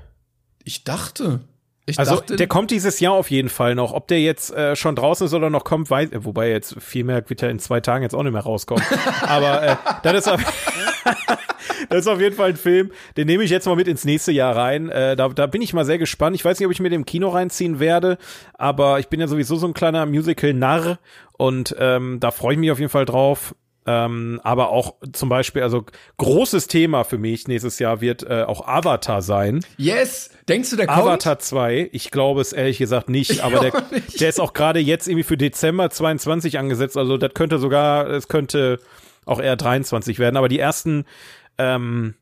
Ich dachte. Ich Also dachte, der kommt dieses Jahr auf jeden Fall noch. Ob der jetzt äh, schon draußen ist oder noch kommt, weiß, äh, wobei jetzt viel mehr wird ja in zwei Tagen jetzt auch nicht mehr rauskommen. <laughs> Aber äh, das ist auf, <laughs> das ist auf jeden Fall ein Film, den nehme ich jetzt mal mit ins nächste Jahr rein. Äh, da, da bin ich mal sehr gespannt. Ich weiß nicht, ob ich mir den im Kino reinziehen werde, aber ich bin ja sowieso so ein kleiner Musical-Narr und ähm, da freue ich mich auf jeden Fall drauf. Ähm, aber auch zum Beispiel, also großes Thema für mich nächstes Jahr wird äh, auch Avatar sein. yes. Denkst du, der kommt? Avatar 2, ich glaube es ehrlich gesagt nicht, aber der, nicht. der ist auch gerade jetzt irgendwie für Dezember 22 angesetzt, also das könnte sogar, es könnte auch eher 23 werden, aber die ersten, ähm,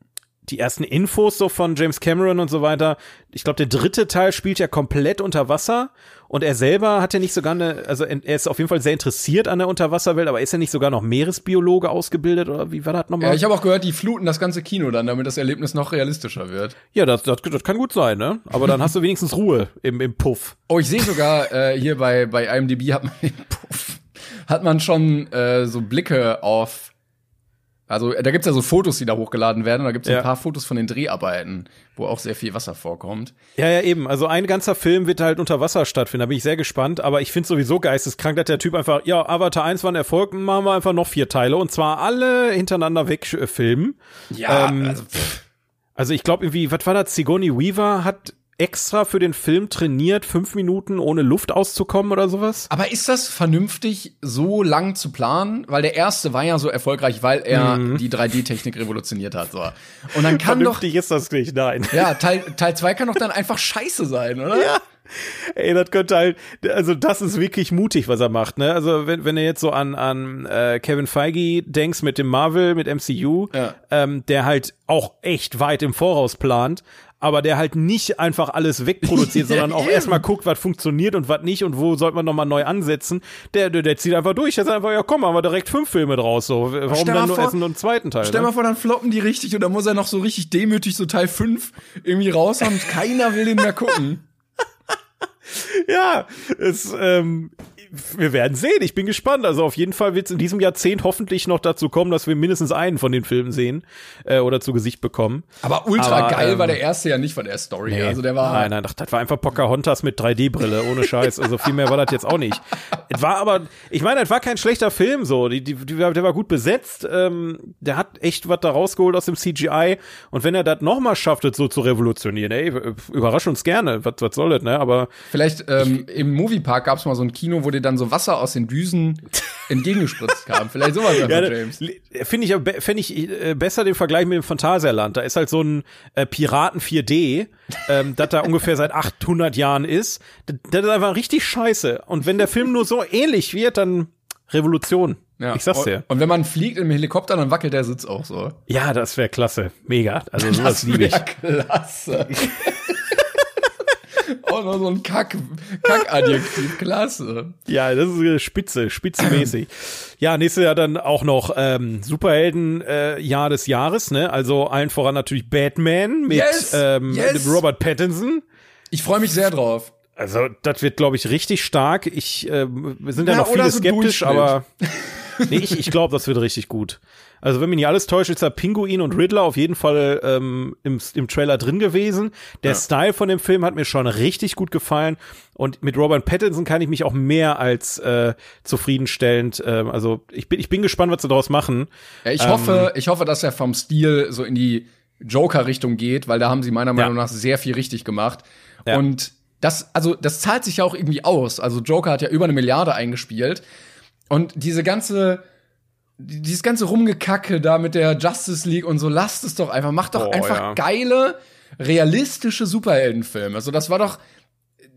die ersten Infos so von James Cameron und so weiter, ich glaube, der dritte Teil spielt ja komplett unter Wasser und er selber hat ja nicht sogar eine, also er ist auf jeden Fall sehr interessiert an der Unterwasserwelt, aber ist er nicht sogar noch Meeresbiologe ausgebildet oder wie war das nochmal? Ja, ich habe auch gehört, die fluten das ganze Kino dann, damit das Erlebnis noch realistischer wird. ja, das, das, das kann gut sein, ne? Aber dann hast du wenigstens Ruhe im, im Puff. Oh, ich sehe sogar äh, hier bei bei IMDb hat man Puff, hat man schon äh, so Blicke auf also da gibt's ja so Fotos, die da hochgeladen werden. Und da gibt's Ja. ein paar Fotos von den Dreharbeiten, wo auch sehr viel Wasser vorkommt. Ja, ja, eben. Also ein ganzer Film wird halt unter Wasser stattfinden. Da bin ich sehr gespannt. Aber ich finde sowieso geisteskrank, dass der Typ einfach, ja, Avatar 1 war ein Erfolg, machen wir einfach noch vier Teile. Und zwar alle hintereinander weg äh, filmen. Ja, Ähm, also pff, Also ich glaube irgendwie, was war das? Sigourney Weaver hat extra für den Film trainiert, fünf Minuten ohne Luft auszukommen oder sowas. aber ist das vernünftig, so lang zu planen? Weil der erste war ja so erfolgreich, weil er die 3D-Technik revolutioniert hat. So. Und dann kann doch, Vernünftig ist das nicht, nein. ja, Teil, Teil 2 kann doch dann einfach scheiße sein, oder? Ja. Ey, das könnte halt, also das ist wirklich mutig, was er macht, ne? Also wenn, wenn du jetzt so an, an äh, Kevin Feige denkst mit dem Marvel, mit MCU, Ja. ähm, der halt auch echt weit im Voraus plant, aber der halt nicht einfach alles wegproduziert, <laughs> Ja, sondern auch eben. erstmal guckt, was funktioniert und was nicht und wo sollte man nochmal neu ansetzen. Der, der, der zieht einfach durch, der sagt einfach, ja komm, haben wir direkt fünf Filme draus, so. Warum Stell dann nur vor- erst nur einen zweiten Teil? Stell ne? mal vor, dann floppen die richtig und dann muss er noch so richtig demütig so Teil 5 irgendwie raus haben. Keiner will den mehr gucken. <laughs> Ja, es, ähm, wir werden sehen. Ich bin gespannt. Also auf jeden Fall wird es in diesem Jahrzehnt hoffentlich noch dazu kommen, dass wir mindestens einen von den Filmen sehen äh, oder zu Gesicht bekommen. Aber ultra Aber, geil ähm, war der erste ja nicht von der Story. Also der war. Nein, nein, ach, das war einfach Pocahontas mit 3D-Brille, ohne Scheiß. Also viel mehr war das jetzt auch nicht. Es war aber, ich meine, es war kein schlechter Film so. Die, die, die, der war gut besetzt. Ähm, der hat echt was da rausgeholt aus dem CGI. Und wenn er das nochmal schafft, das so zu revolutionieren, ey, überrasch uns gerne. Was, was soll das, ne? Aber Vielleicht ähm, im Moviepark gab es mal so ein Kino, wo dir dann so Wasser aus den Düsen entgegengespritzt kam. Vielleicht sowas <laughs> ja, James. Finde ich, be- fänd ich äh, besser den Vergleich mit dem Phantasialand. Da ist halt so ein äh, Piraten 4D, ähm, das da ungefähr seit 800 Jahren ist. Das, ist einfach richtig scheiße. Und wenn der Film nur so ähnlich wird, dann Revolution. Ja. Ich sag's dir. Und, und wenn man fliegt im Helikopter, dann wackelt der Sitz auch so. Ja, das wäre klasse. Mega. Also sowas liebe ich. klasse. <laughs> oh, nur so ein Kack, Kack-Adjektiv. <laughs> Klasse. Ja, das ist äh, spitze, spitzenmäßig. ja, nächstes Jahr dann auch noch ähm, Superhelden äh, Jahr des Jahres, ne? Also allen voran natürlich Batman mit Yes, ähm, yes. Robert Pattinson. Ich freue mich sehr drauf. Also, das wird, glaube ich, richtig stark. Ich, äh, wir sind ja, Ja, noch viele so skeptisch, aber <laughs> nee, ich, ich glaube, das wird richtig gut. Also, wenn mich nicht alles täuscht, ist da Pinguin und Riddler auf jeden Fall ähm, im, im Trailer drin gewesen. Der Style von dem Film hat mir schon richtig gut gefallen. Und mit Robert Pattinson kann ich mich auch mehr als äh, zufriedenstellend. ähm, also, ich bin, ich bin gespannt, was sie daraus machen. Ja, ich Ähm. hoffe, ich hoffe, dass er vom Stil so in die Joker-Richtung geht, weil da haben sie meiner Meinung nach sehr viel richtig gemacht. Ja. Und das, also, das zahlt sich ja auch irgendwie aus. Also, Joker hat ja über eine Milliarde eingespielt. Und diese ganze dieses ganze Rumgekacke da mit der Justice League und so, lasst es doch einfach. Macht doch Oh, einfach ja. geile, realistische Superheldenfilme. Also das war doch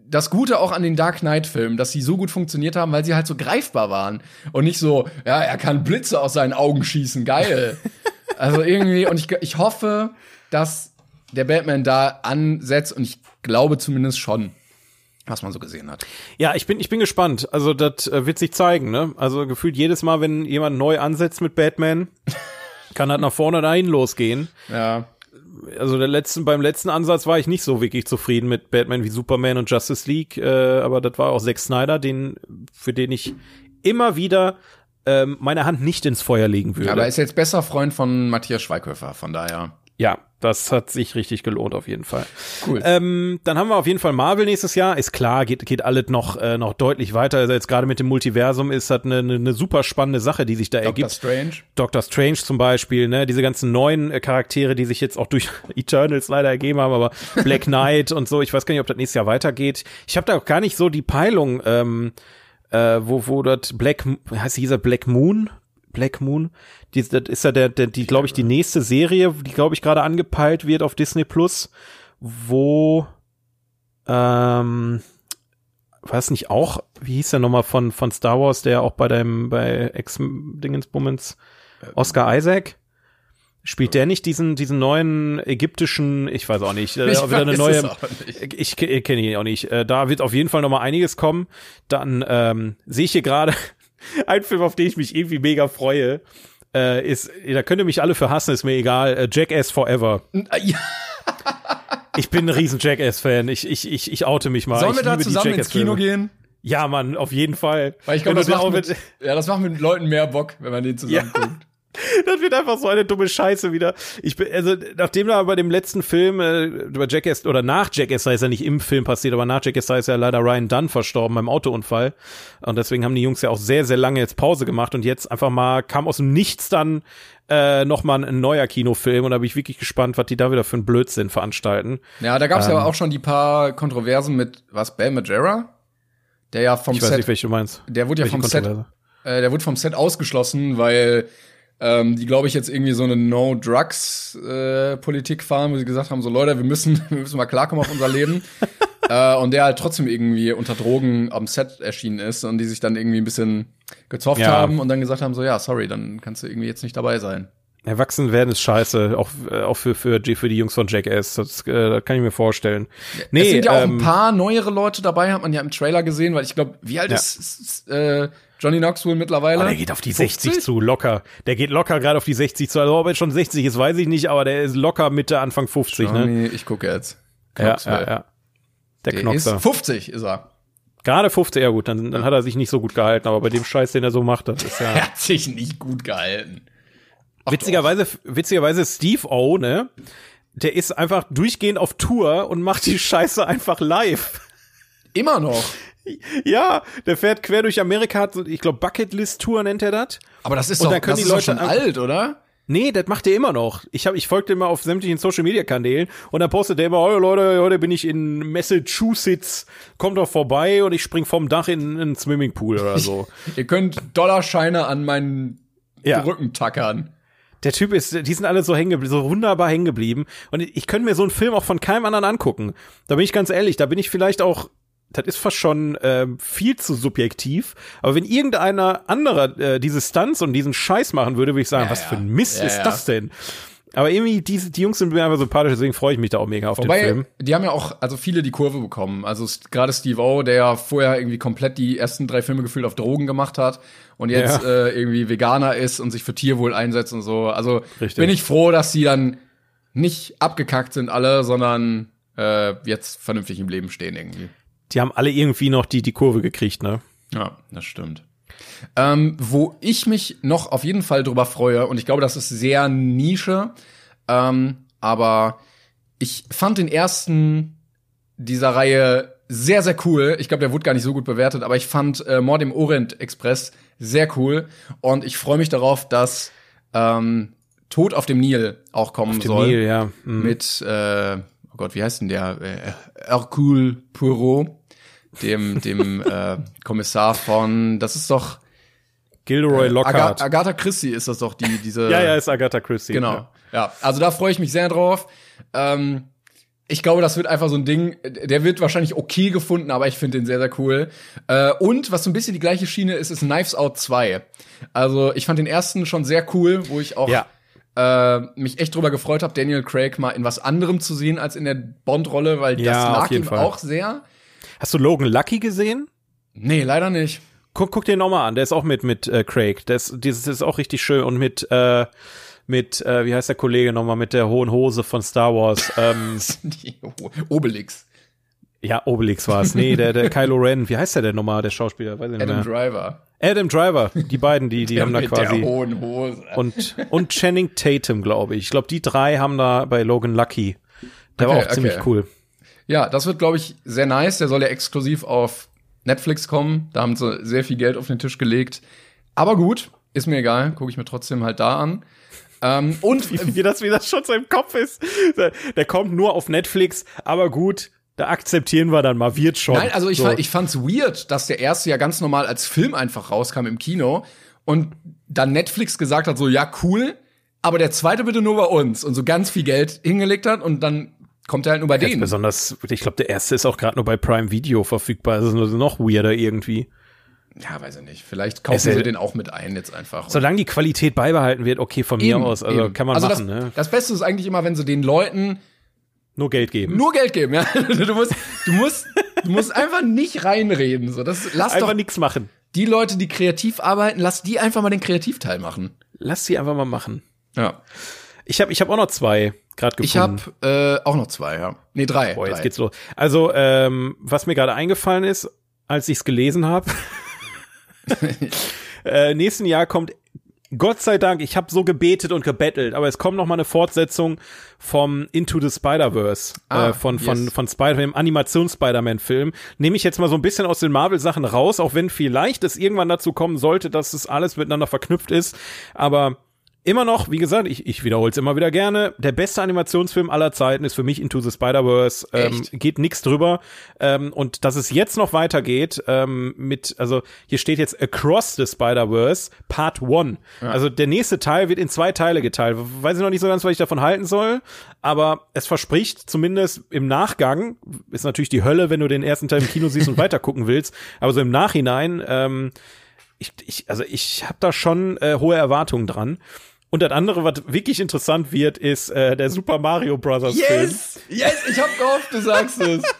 das Gute auch an den Dark Knight-Filmen, dass sie so gut funktioniert haben, weil sie halt so greifbar waren. Und nicht so, ja, er kann Blitze aus seinen Augen schießen, geil. <laughs> also irgendwie, und ich, ich hoffe, dass der Batman da ansetzt, und ich glaube zumindest schon, was man so gesehen hat. Ja, ich bin, ich bin gespannt. Also, das äh, wird sich zeigen, ne? Also, gefühlt jedes Mal, wenn jemand neu ansetzt mit Batman, <laughs> kann halt nach vorne dahin losgehen. Ja. Also, der letzten, beim letzten Ansatz war ich nicht so wirklich zufrieden mit Batman wie Superman und Justice League, äh, aber das war auch Zack Snyder, den, für den ich immer wieder ähm, meine Hand nicht ins Feuer legen würde. Aber er ist jetzt besser Freund von Matthias Schweighöfer, von daher. ja, das hat sich richtig gelohnt auf jeden Fall. Cool. Ähm, dann haben wir auf jeden Fall Marvel nächstes Jahr. Ist klar, geht, geht alles noch, äh, noch deutlich weiter. Also jetzt gerade mit dem Multiversum ist das eine, eine, eine super spannende Sache, die sich da Doctor ergibt. Strange. Doctor Strange zum Beispiel, ne, diese ganzen neuen äh, Charaktere, die sich jetzt auch durch <laughs> Eternals leider ergeben haben, aber Black <laughs> Knight und so, ich weiß gar nicht, ob das nächstes Jahr weitergeht. Ich habe da auch gar nicht so die Peilung, ähm, äh, wo, wo das Black, heißt dieser Black Moon? Black Moon, die, das ist ja der, der die, glaube ich, die nächste Serie, die, glaube ich, gerade angepeilt wird auf Disney Plus, wo, ähm, weiß nicht auch, wie hieß der nochmal von, von Star Wars, der auch bei deinem, bei Ex-Dingensbummens, Oscar Isaac? Spielt der nicht diesen, diesen neuen ägyptischen, ich weiß auch nicht, äh, <laughs> Ich wieder eine neue, nicht. ich, ke- kenne ihn auch nicht. Äh, da wird auf jeden Fall noch mal einiges kommen. Dann ähm, sehe ich hier gerade <laughs> ein Film, auf den ich mich irgendwie mega freue. Äh, ist, da könnt ihr mich alle für hassen, ist mir egal. Äh, Jackass Forever. Ja, <laughs> Ich bin ein riesen Jackass-Fan. Ich, ich, ich, ich oute mich mal. sollen wir da zusammen ins Kino gehen? Ja, Mann, auf jeden Fall. Weil ich glaube, das, macht mit, ja, das macht mit Leuten mehr Bock, wenn man den zusammen Ja. guckt. <laughs> Das wird einfach so eine dumme Scheiße wieder. Ich bin, also, nachdem da bei dem letzten Film, äh, über Jackass, oder nach Jackass sei es ja nicht im Film passiert, aber nach Jackass es ja leider Ryan Dunn verstorben beim Autounfall. Und deswegen haben die Jungs ja auch sehr, sehr lange jetzt Pause gemacht und jetzt einfach mal kam aus dem Nichts dann äh, nochmal ein neuer Kinofilm und da bin ich wirklich gespannt, was die da wieder für einen Blödsinn veranstalten. Ja, da gab es Ähm. ja auch schon die paar Kontroversen mit, was, Bam Majera? Der ja vom Ich weiß Set, nicht, welche du meinst. der wurde ja Welche vom Set, äh, der wurde vom Set ausgeschlossen, weil ähm, die, glaube ich, jetzt irgendwie so eine No-Drugs-Politik fahren, wo sie gesagt haben, so Leute, wir müssen, <laughs> wir müssen mal klarkommen auf unser Leben. <laughs> äh, und der halt trotzdem irgendwie unter Drogen am Set erschienen ist und die sich dann irgendwie ein bisschen gezofft Ja. haben und dann gesagt haben, so ja, sorry, dann kannst du irgendwie jetzt nicht dabei sein. Erwachsen werden ist scheiße, auch, äh, auch für, für, die- für die Jungs von Jackass. Das, äh, das kann ich mir vorstellen. Nee, es sind ja auch ähm, ein paar neuere Leute dabei, hat man ja im Trailer gesehen, weil ich glaube, wie alt Ja. ist, ist äh, Johnny Knoxville mittlerweile? Oh, der geht auf die 60 50? zu, locker. Der geht locker gerade auf die 60 zu. Also ob er jetzt schon 60 ist, weiß ich nicht, aber der ist locker Mitte, Anfang 50, ne? Johnny, ich gucke jetzt. Ja, Knoxville. ja, ja. Der, Der Knoxer. ist 50 ist er. Gerade 50, ja gut, dann, dann hat er sich nicht so gut gehalten, aber bei dem Scheiß, den er so macht, das ist ja. <laughs> Er hat sich nicht gut gehalten. Ach, witzigerweise, witzigerweise Steve O, ne? Der ist einfach durchgehend auf Tour und macht die Scheiße einfach live. Immer noch. Ja, der fährt quer durch Amerika, hat so, ich glaube, Bucketlist-Tour nennt er das. Aber das ist doch, das die ist doch Leute schon alt, oder? Nee, das macht er immer noch. Ich hab, ich folgte immer auf sämtlichen Social Media Kanälen und dann postet er immer, oh Leute, heute bin ich in Massachusetts, kommt doch vorbei und ich spring vom Dach in einen Swimmingpool oder so. <laughs> Ihr könnt Dollarscheine an meinen Ja. Rücken tackern. Der Typ ist, die sind alle so hängen geblieben, so wunderbar hängen geblieben. Und ich könnte mir so einen Film auch von keinem anderen angucken. Da bin ich ganz ehrlich, da bin ich vielleicht auch, das ist fast schon ähm, viel zu subjektiv. Aber wenn irgendeiner anderer äh, diese Stunts und diesen Scheiß machen würde, würde ich sagen, Ja, was ja. für ein Mist Ja, ist das denn? Aber irgendwie, diese, die Jungs sind mir einfach sympathisch, deswegen freue ich mich da auch mega auf den Wobei, Film. die haben ja auch, also viele die Kurve bekommen. Also gerade Steve O, der ja vorher irgendwie komplett die ersten drei Filme gefühlt auf Drogen gemacht hat und jetzt äh, irgendwie Veganer ist und sich für Tierwohl einsetzt und so. Also Richtig. bin ich froh, dass sie dann nicht abgekackt sind alle, sondern äh, jetzt vernünftig im Leben stehen irgendwie. Die haben alle irgendwie noch die, die Kurve gekriegt, ne? Ja, das stimmt. Ähm, wo ich mich noch auf jeden Fall drüber freue, und ich glaube, das ist sehr Nische, ähm, aber ich fand den ersten dieser Reihe sehr, sehr cool. Ich glaube, der wurde gar nicht so gut bewertet, aber ich fand äh, Mord im Orient Express sehr cool. Und ich freue mich darauf, dass ähm, Tod auf dem Nil auch kommen Dem soll Neil, ja. Mhm. mit, äh, oh Gott, wie heißt denn der? Äh, Hercule Poirot, dem, dem äh, Kommissar von, das ist doch Gilroy Lockhart. Aga Agatha Christie ist das doch, die, diese. ja, ja, ist Agatha Christie. Genau. Ja. Ja, also da freue ich mich sehr drauf. Ähm, ich glaube, das wird einfach so ein Ding, der wird wahrscheinlich okay gefunden, aber ich finde den sehr, sehr cool. Äh, und was so ein bisschen die gleiche Schiene ist, ist Knives Out 2. Also ich fand den ersten schon sehr cool, wo ich auch Ja. äh, mich echt drüber gefreut habe, Daniel Craig mal in was anderem zu sehen als in der Bond-Rolle, weil Ja, das auf lag ihm Fall. auch sehr. Hast du Logan Lucky gesehen? Nee, leider nicht. Guck, guck den nochmal an, der ist auch mit mit äh, Craig. Das, dieses ist auch richtig schön und mit äh, mit äh, wie heißt der Kollege nochmal mit der hohen Hose von Star Wars? <laughs> ähm, Obelix. ja, Obelix war es. Nee, der der Kylo Ren. Wie heißt der denn nochmal, der Schauspieler? Weiß ich nicht Adam mehr. Driver. Adam Driver. Die beiden, die die haben da mit quasi der hohen Hose. und und Channing Tatum, glaube ich. Ich glaube, die drei haben da bei Logan Lucky. Der war Okay, auch ziemlich okay. cool. Ja, das wird, glaube ich, sehr nice. Der soll ja exklusiv auf Netflix kommen. Da haben sie sehr viel Geld auf den Tisch gelegt. Aber gut, ist mir egal. Gucke ich mir trotzdem halt da an. Ähm, <laughs> und Wie das, wie das schon so im Kopf ist. Der, der kommt nur auf Netflix, aber gut, da akzeptieren wir dann mal, wird schon. Nein, also ich, so. fand, ich fand's weird, dass der erste ja ganz normal als Film einfach rauskam im Kino und dann Netflix gesagt hat, so ja, cool, aber der zweite bitte nur bei uns und so ganz viel Geld hingelegt hat und dann kommt er halt nur bei Ganz denen. besonders, ich glaube, der erste ist auch gerade nur bei Prime Video verfügbar. Das ist nur noch weirder irgendwie. Ja, weiß ich nicht. Vielleicht kaufen sie den auch mit ein jetzt einfach. Solange die Qualität beibehalten wird, okay, von mir Eben, aus. Also eben. kann man also machen, das, ne? Das Beste ist eigentlich immer, wenn sie den Leuten Nur Geld geben. nur Geld geben. Ja? <laughs> Du musst, du musst, du musst einfach nicht reinreden. So, das lass Einfach doch nichts machen. die Leute, die kreativ arbeiten, lass die einfach mal den Kreativteil machen. Lass sie einfach mal machen. Ja. Ich habe ich hab auch noch zwei gerade Ich gefunden. habe äh, auch noch zwei, ja. Nee, drei. Boah, jetzt drei. geht's los. Also, ähm, was mir gerade eingefallen ist, als ich's gelesen habe, <laughs> äh, nächsten Jahr kommt Gott sei Dank, ich habe so gebetet und gebettelt, aber es kommt noch mal eine Fortsetzung vom Into the Spider-Verse, Ah, äh, von, von, yes. von Spider dem Animations-Spider-Man-Film. Nehme ich jetzt mal so ein bisschen aus den Marvel-Sachen raus, auch wenn vielleicht es irgendwann dazu kommen sollte, dass es alles miteinander verknüpft ist. Aber immer noch, wie gesagt, ich, ich wiederhole es immer wieder gerne, der beste Animationsfilm aller Zeiten ist für mich Into the Spider-Verse. Ähm, geht nix drüber. Ähm, und dass es jetzt noch weitergeht ähm, mit, also hier steht jetzt Across the Spider-Verse Part 1. Also der nächste Teil wird in zwei Teile geteilt. Weiß ich noch nicht so ganz, was ich davon halten soll, aber es verspricht zumindest im Nachgang, ist natürlich die Hölle, wenn du den ersten Teil im Kino siehst und <laughs> weiter gucken willst, aber so im Nachhinein, ähm, ich, ich, also ich habe da schon äh, hohe Erwartungen dran. Und das andere, was wirklich interessant wird, ist äh, der Super Mario Brothers Film. Yes! Yes! Ich hab gehofft, du sagst es. <laughs>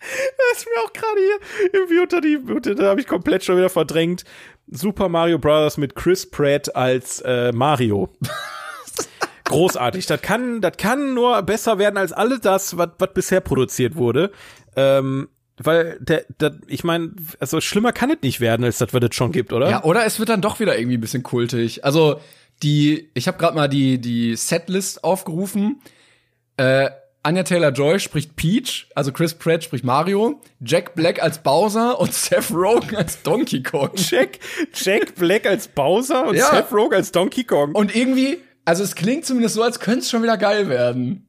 Das ist mir auch gerade hier irgendwie unter die, unter, da habe ich komplett schon wieder verdrängt. Super Mario Brothers mit Chris Pratt als äh, Mario. <laughs> Großartig. Das kann, das kann nur besser werden als alles das, was was bisher produziert wurde. Ähm, weil der, der ich meine, also schlimmer kann es nicht werden, als das, was es schon gibt, oder? Ja, oder es wird dann doch wieder irgendwie ein bisschen kultig. Also, die, ich habe gerade mal die, die Setlist aufgerufen. Äh, Anya Taylor-Joy spricht Peach, also Chris Pratt spricht Mario, Jack Black als Bowser und <laughs> Seth Rogen als Donkey Kong. Jack, Jack Black als Bowser und Ja. Seth Rogen als Donkey Kong. Und irgendwie, also es klingt zumindest so, als könnte es schon wieder geil werden.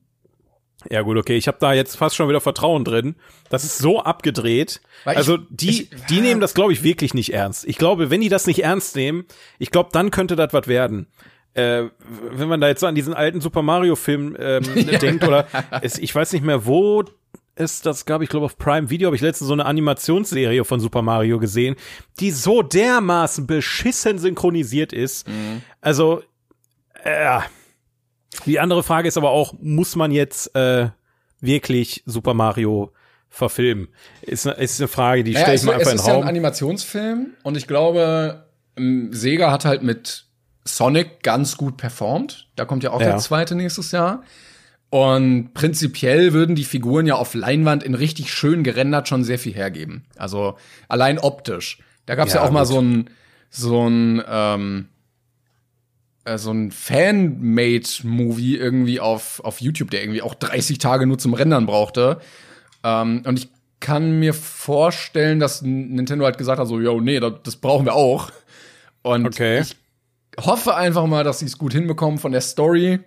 Ja gut, okay, ich habe da jetzt fast schon wieder Vertrauen drin. Das ist so abgedreht. Weil ich- also die, ich- die nehmen das, glaube ich, wirklich nicht ernst. Ich glaube, wenn die das nicht ernst nehmen, ich glaube, dann könnte das was werden. Äh, wenn man da jetzt so an diesen alten Super Mario Film ähm, <laughs> denkt oder es, ich weiß nicht mehr wo ist das, glaube ich, glaube auf Prime Video habe ich letztens so eine Animationsserie von Super Mario gesehen, die so dermaßen beschissen synchronisiert ist. Also äh, die andere Frage ist aber auch, muss man jetzt äh, wirklich Super Mario verfilmen? Ist, ne- ist eine Frage, die Naja, stelle ich es, mal einfach es in ist den ja ein Raum. Animationsfilm und ich glaube, ähm, Sega hat halt mit Sonic ganz gut performt. Da kommt ja auch Ja. der zweite nächstes Jahr. Und prinzipiell würden die Figuren ja auf Leinwand in richtig schön gerendert schon sehr viel hergeben. Also allein optisch. Da gab's ja, Ja, auch mal gut. so ein so ein ähm, äh, so ein Fan-Made-Movie irgendwie auf, auf YouTube, der irgendwie auch 30 Tage nur zum Rendern brauchte. Ähm, und ich kann mir vorstellen, dass Nintendo halt gesagt hat, so, yo, nee, das, das brauchen wir auch. Und Okay. ich hoffe einfach mal, dass sie es gut hinbekommen von der Story.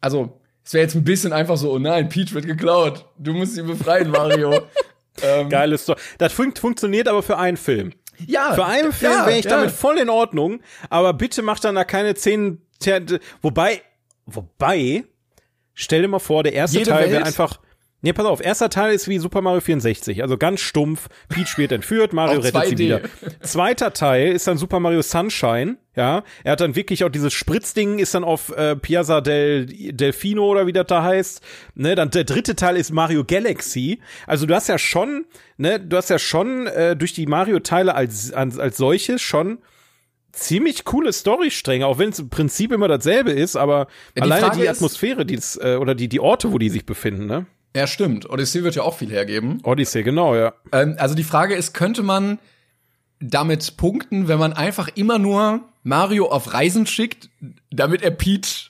Also, es wäre jetzt ein bisschen einfach so, oh nein, Peach wird geklaut. Du musst sie befreien, Mario. <laughs> ähm, Geiles Story. Das fun funktioniert aber für einen Film. Ja, Für einen Film ja, wäre ich ja. damit voll in Ordnung, aber bitte mach dann da keine zehn. Wobei, wobei, stell dir mal vor, der erste Jede Teil wäre einfach. Nee, pass auf, erster Teil ist wie Super Mario 64, also ganz stumpf. Peach wird entführt, Mario rettet sie 2D. wieder. Zweiter Teil ist dann Super Mario Sunshine, ja. Er hat dann wirklich auch dieses Spritzding, ist dann auf äh, Piazza del Delfino oder wie das da heißt. Ne, dann der dritte Teil ist Mario Galaxy. Also du hast ja schon, ne, du hast ja schon äh, durch die Mario-Teile als, als, als solches schon ziemlich coole Storystränge, auch wenn es im Prinzip immer dasselbe ist, aber die alleine Frage die ist- Atmosphäre, die es, äh, oder die, die Orte, wo die sich befinden, ne? Ja, stimmt. Odyssey wird ja auch viel hergeben. Odyssey, genau, ja. Ähm, also die Frage ist, könnte man damit punkten, wenn man einfach immer nur Mario auf Reisen schickt, damit er Peach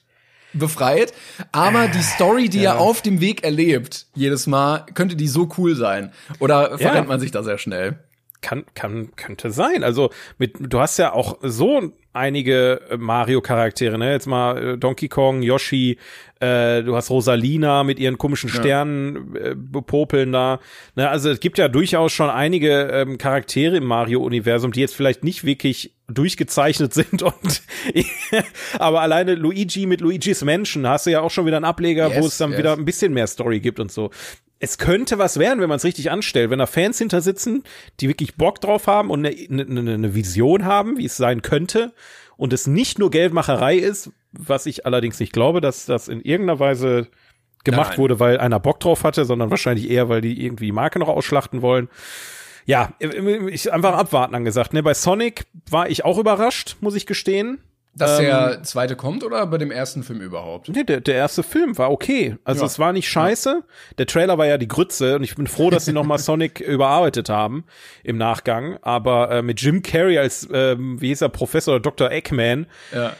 befreit, aber die Story, die ja. er auf dem Weg erlebt, jedes Mal, könnte die so cool sein? Oder verrennt Ja. man sich da sehr schnell? Kann, kann, könnte sein. Also mit, du hast ja auch so einige äh, Mario-Charaktere, ne? Jetzt mal äh, Donkey Kong, Yoshi, äh, du hast Rosalina mit ihren komischen Sternen äh, bepopeln da. Ne? Also es gibt ja durchaus schon einige ähm, Charaktere im Mario-Universum, die jetzt vielleicht nicht wirklich durchgezeichnet <laughs> sind und <laughs> aber alleine Luigi mit Luigi's Mansion hast du ja auch schon wieder einen Ableger, wo Yes, es dann yes. wieder ein bisschen mehr Story gibt und so. Es könnte was werden, wenn man es richtig anstellt. Wenn da Fans hinter sitzen, die wirklich Bock drauf haben und eine, eine, eine Vision haben, wie es sein könnte, und es nicht nur Geldmacherei ist, was ich allerdings nicht glaube, dass das in irgendeiner Weise gemacht Nein. wurde, weil einer Bock drauf hatte, sondern wahrscheinlich eher, weil die irgendwie die Marke noch ausschlachten wollen. Ja, ich einfach abwarten angesagt. Ne, bei Sonic war ich auch überrascht, muss ich gestehen. Dass Ähm, der zweite kommt oder bei dem ersten Film überhaupt? Nee, der, der erste Film war okay. Also Ja. es war nicht scheiße. Der Trailer war ja die Grütze und ich bin froh, dass sie nochmal <laughs> Sonic überarbeitet haben im Nachgang. Aber äh, mit Jim Carrey als, ähm, wie hieß er, Professor Dr. Eggman, Ja.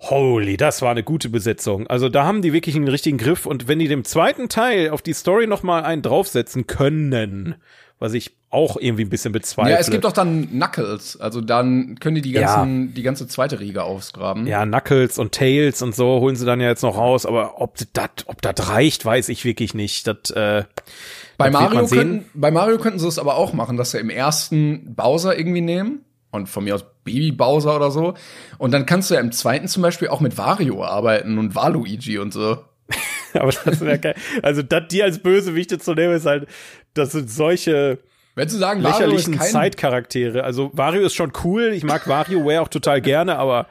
holy, das war eine gute Besetzung. Also da haben die wirklich einen richtigen Griff und wenn die dem zweiten Teil auf die Story nochmal einen draufsetzen können, was ich auch irgendwie ein bisschen bezweifle. Ja, es gibt doch dann Knuckles, also dann können die die ganzen, die ganze zweite Riege ausgraben. ja, Knuckles und Tails und so holen sie dann ja jetzt noch raus, aber ob das ob das reicht, weiß ich wirklich nicht. Das äh, Bei Mario, könnten, bei Mario könnten sie es aber auch machen, dass sie im ersten Bowser irgendwie nehmen und von mir aus Baby Bowser oder so. Und dann kannst du ja im zweiten zum Beispiel auch mit Wario arbeiten und Waluigi und so. <laughs> Aber das wäre geil. Also, das, die als Bösewichte zu nehmen, ist halt, das sind solche Wenn du sagen, Wario ist lächerlichen kein, Zeitcharaktere. Also, Wario ist schon cool. Ich mag WarioWare auch total gerne, aber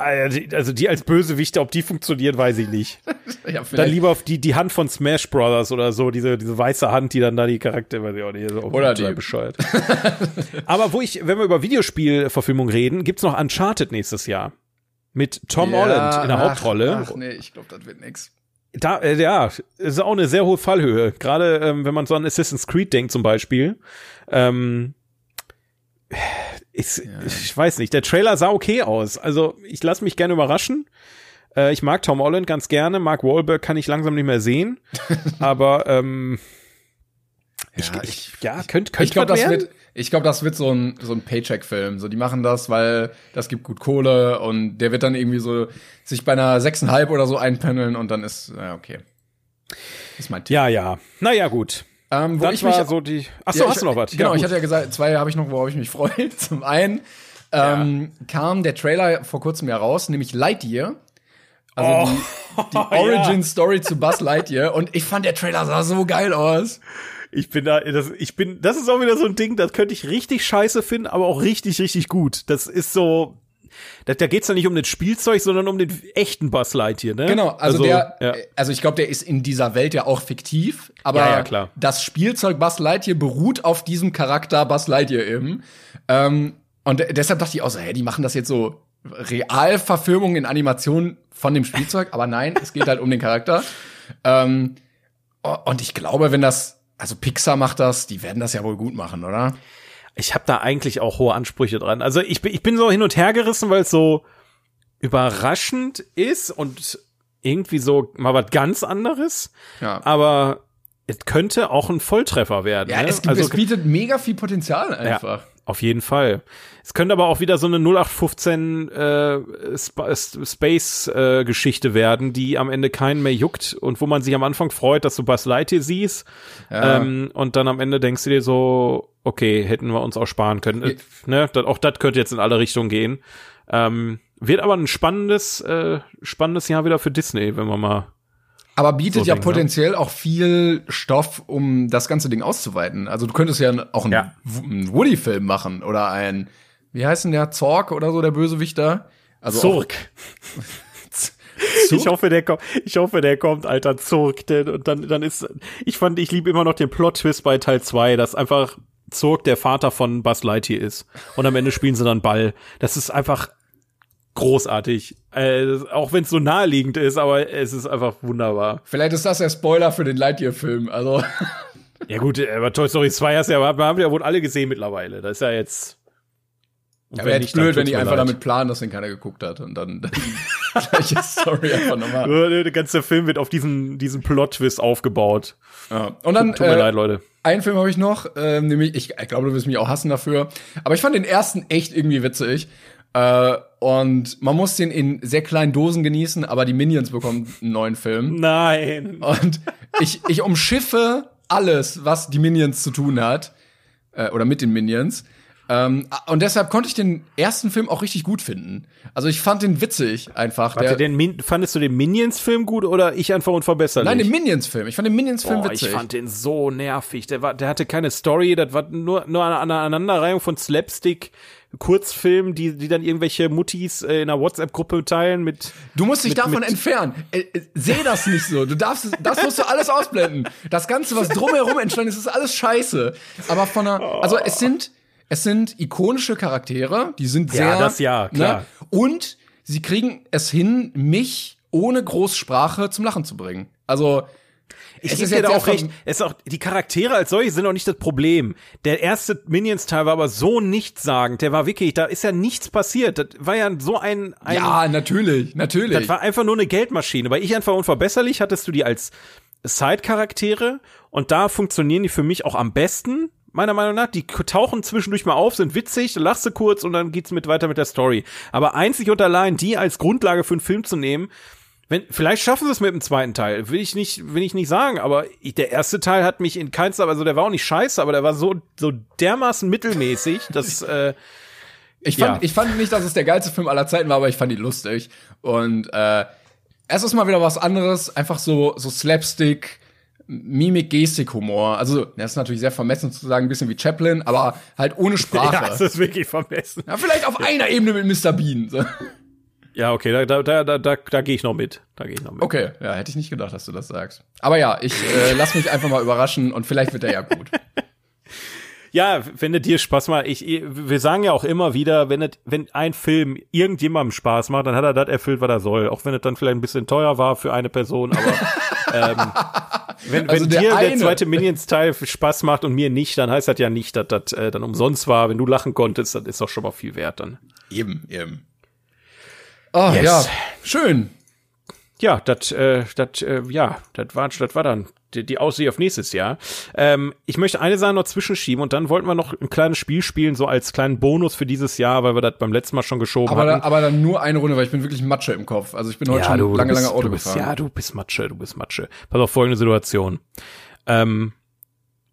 äh, die- also die als Bösewichte, ob die funktionieren, weiß ich nicht. <laughs> ja, Dann lieber auf die, die Hand von Smash Brothers oder so, diese, diese weiße Hand, die dann da die Charaktere, weiß ich auch nicht, auch Oder die- bescheuert. Aber wo ich, wenn wir über Videospielverfilmung reden, gibt's noch Uncharted nächstes Jahr. Mit Tom Ja, Holland in der ach, Hauptrolle. Ach nee, ich glaube, das wird nix. Da, äh, ja, ist auch eine sehr hohe Fallhöhe. Gerade ähm, wenn man so an Assassin's Creed denkt zum Beispiel. Ähm, ist, Ich weiß nicht, der Trailer sah okay aus. Also ich lasse mich gerne überraschen. Äh, ich mag Tom Holland ganz gerne. Mark Wahlberg kann ich langsam nicht mehr sehen. <laughs> Aber ähm, ich, Ja, ich, ja, könnte könnte Ich glaube, das wird, ich glaube, das wird so ein, so ein Paycheck-Film. So, die machen das, weil das gibt gut Kohle und der wird dann irgendwie so sich bei einer 6,5 oder so einpendeln und dann ist, ja, okay. Das ist mein Tipp. Ja, ja. Naja, gut. Ähm, wo Das ich mich war so die. Ach so, Ja, hast du noch was? Genau, ja, ich hatte ja gesagt, zwei habe ich noch, worauf ich mich <laughs> freue. Zum einen ähm, kam der Trailer vor kurzem ja raus, nämlich Lightyear. Also die, die <laughs> ja. Origin-Story zu Buzz Lightyear. Und ich fand, der Trailer sah so geil aus. Ich bin da, das, ich bin, das ist auch wieder so ein Ding, das könnte ich richtig scheiße finden, aber auch richtig, richtig gut. Das ist so, da, da geht's ja nicht um das Spielzeug, sondern um den echten Buzz Lightyear, ne? Genau, also, der, ja. also ich glaube, der ist in dieser Welt ja auch fiktiv, aber Ja, ja, klar. das Spielzeug Buzz Lightyear beruht auf diesem Charakter Buzz Lightyear eben. Ähm, und de- deshalb dachte ich auch so, hä, die machen das jetzt so Realverfilmung in Animation von dem Spielzeug, aber nein, es geht halt um den Charakter. <laughs> Ähm, und ich glaube, wenn das, also Pixar macht das, die werden das ja wohl gut machen, oder? Ich habe da eigentlich auch hohe Ansprüche dran. Also ich bin, ich bin so hin und her gerissen, weil es so überraschend ist und irgendwie so mal was ganz anderes. Ja. Aber es könnte auch ein Volltreffer werden. Ja, ne? es, gibt, also, es bietet mega viel Potenzial einfach. Auf jeden Fall. Es könnte aber auch wieder so eine 0815 äh, Sp Space-Geschichte äh, werden, die am Ende keinen mehr juckt und wo man sich am Anfang freut, dass du Buzz Lightyear siehst. Ja. Ähm, und dann am Ende denkst du dir so, okay, hätten wir uns auch sparen können. Ja. Ne? Das, auch das könnte jetzt in alle Richtungen gehen. Ähm, wird aber ein spannendes, äh, spannendes Jahr wieder für Disney, wenn man mal aber bietet so ja Ding, ne? potenziell ne? auch viel Stoff, um das ganze Ding auszuweiten. Also du könntest ja auch einen, ja. einen Woody-Film machen oder ein, wie heißt denn der, Zorg oder so, der Bösewichter? Also Zorg. <laughs> Ich hoffe, der kommt, ich hoffe, der kommt, alter Zorg, denn, und dann, dann ist, ich fand, ich liebe immer noch den Plot-Twist bei Teil 2, dass einfach Zorg der Vater von Buzz Lightyear ist. Und am Ende spielen sie dann Ball. Das ist einfach großartig. Äh, auch wenn es so naheliegend ist, aber es ist einfach wunderbar. Vielleicht ist das der Spoiler für den Lightyear-Film. Also. Ja gut, aber Toy Story 2 hast ja, haben ja wohl alle gesehen mittlerweile. Das ist ja jetzt. Ja, wäre echt blöd, wenn die einfach leid. damit planen, dass den keiner geguckt hat und dann <laughs> die gleiche Story einfach nochmal. <laughs> Der ganze Film wird auf diesen, diesen Plot-Twist aufgebaut. Ja. Und dann, tut, tut mir äh, leid, Leute. Einen Film habe ich noch, äh, nämlich, ich, ich glaube, du wirst mich auch hassen dafür. Aber ich fand den ersten echt irgendwie witzig. Äh, und man muss den in sehr kleinen Dosen genießen, aber die Minions bekommen einen neuen Film. <laughs> Nein. Und ich, ich umschiffe alles, was die Minions zu tun hat. Äh, oder mit den Minions. Ähm, und deshalb konnte ich den ersten Film auch richtig gut finden. Also ich fand den witzig einfach. Warte, den Min fandest du den Minions-Film gut oder ich einfach unverbesserlich? Nein, den Minions-Film. Ich fand den Minions-Film witzig. Ich fand den so nervig. Der, war, der hatte keine Story, das war nur, nur eine Aneinanderreihung von Slapstick. Kurzfilm, die, die dann irgendwelche Muttis äh, in einer WhatsApp-Gruppe teilen mit. Du musst dich mit, davon mit entfernen. Äh, äh, seh das nicht so. Du darfst, das musst du alles ausblenden. Das Ganze, was drumherum entstanden ist, ist alles scheiße. Aber von einer, also es sind, es sind ikonische Charaktere, die sind sehr. Ja, das ja, ne? klar. Ne? Und sie kriegen es hin, mich ohne Großsprache zum Lachen zu bringen. Also, ich gebe dir da auch recht. Es ist auch, die Charaktere als solche sind auch nicht das Problem. Der erste Minions-Teil war aber so nichtssagend. Der war wirklich, da ist ja nichts passiert. Das war ja so ein, ein Ja, natürlich, natürlich. Das war einfach nur eine Geldmaschine. Weil ich einfach unverbesserlich hattest du die als Side-Charaktere und da funktionieren die für mich auch am besten meiner Meinung nach. Die tauchen zwischendurch mal auf, sind witzig, lachst du kurz und dann geht's mit weiter mit der Story. Aber einzig und allein die als Grundlage für einen Film zu nehmen, wenn, vielleicht schaffen sie es mit dem zweiten Teil, will ich nicht, will ich nicht sagen, aber ich, der erste Teil hat mich in keinster, also der war auch nicht scheiße, aber der war so, so dermaßen mittelmäßig, <laughs> dass, äh, ich fand, ja. ich fand nicht, dass es der geilste Film aller Zeiten war, aber ich fand ihn lustig. Und äh, es ist mal wieder was anderes, einfach so, so Slapstick, Mimik, Gestik, Humor. Also, das ist natürlich sehr vermessen zu sagen, ein bisschen wie Chaplin, aber halt ohne <laughs> Sprache. Ja, das ist wirklich vermessen. Ja, vielleicht auf einer Ebene mit Mr. Bean. So. Ja, okay, da, da, da, da, da gehe ich noch mit. Da gehe ich noch mit. Okay, ja, hätte ich nicht gedacht, dass du das sagst. Aber ja, ich äh, lass mich einfach mal überraschen und vielleicht wird er ja gut. <laughs> ja, wenn er dir Spaß macht, ich, wir sagen ja auch immer wieder, wenn, es, wenn ein Film irgendjemandem Spaß macht, dann hat er das erfüllt, was er soll. Auch wenn es dann vielleicht ein bisschen teuer war für eine Person, aber <laughs> ähm, wenn, also wenn der dir eine. der zweite Minions-Teil Spaß macht und mir nicht, dann heißt das ja nicht, dass das äh, dann umsonst war. Wenn du lachen konntest, das ist doch schon mal viel wert dann. Eben, eben. Oh, yes. ja, schön. Ja, das, äh, das, äh, ja, das war, das war dann die, die Aussicht auf nächstes Jahr. Ähm, ich möchte eine Sache noch zwischenschieben und dann wollten wir noch ein kleines Spiel spielen, so als kleinen Bonus für dieses Jahr, weil wir das beim letzten Mal schon geschoben aber hatten. Da, aber dann nur eine Runde, weil ich bin wirklich Matsche im Kopf. Also ich bin heute ja, schon du, lange, bist, lange Auto bist, gefahren. Ja, du bist Matsche, du bist Matsche. Pass auf folgende Situation. Ähm,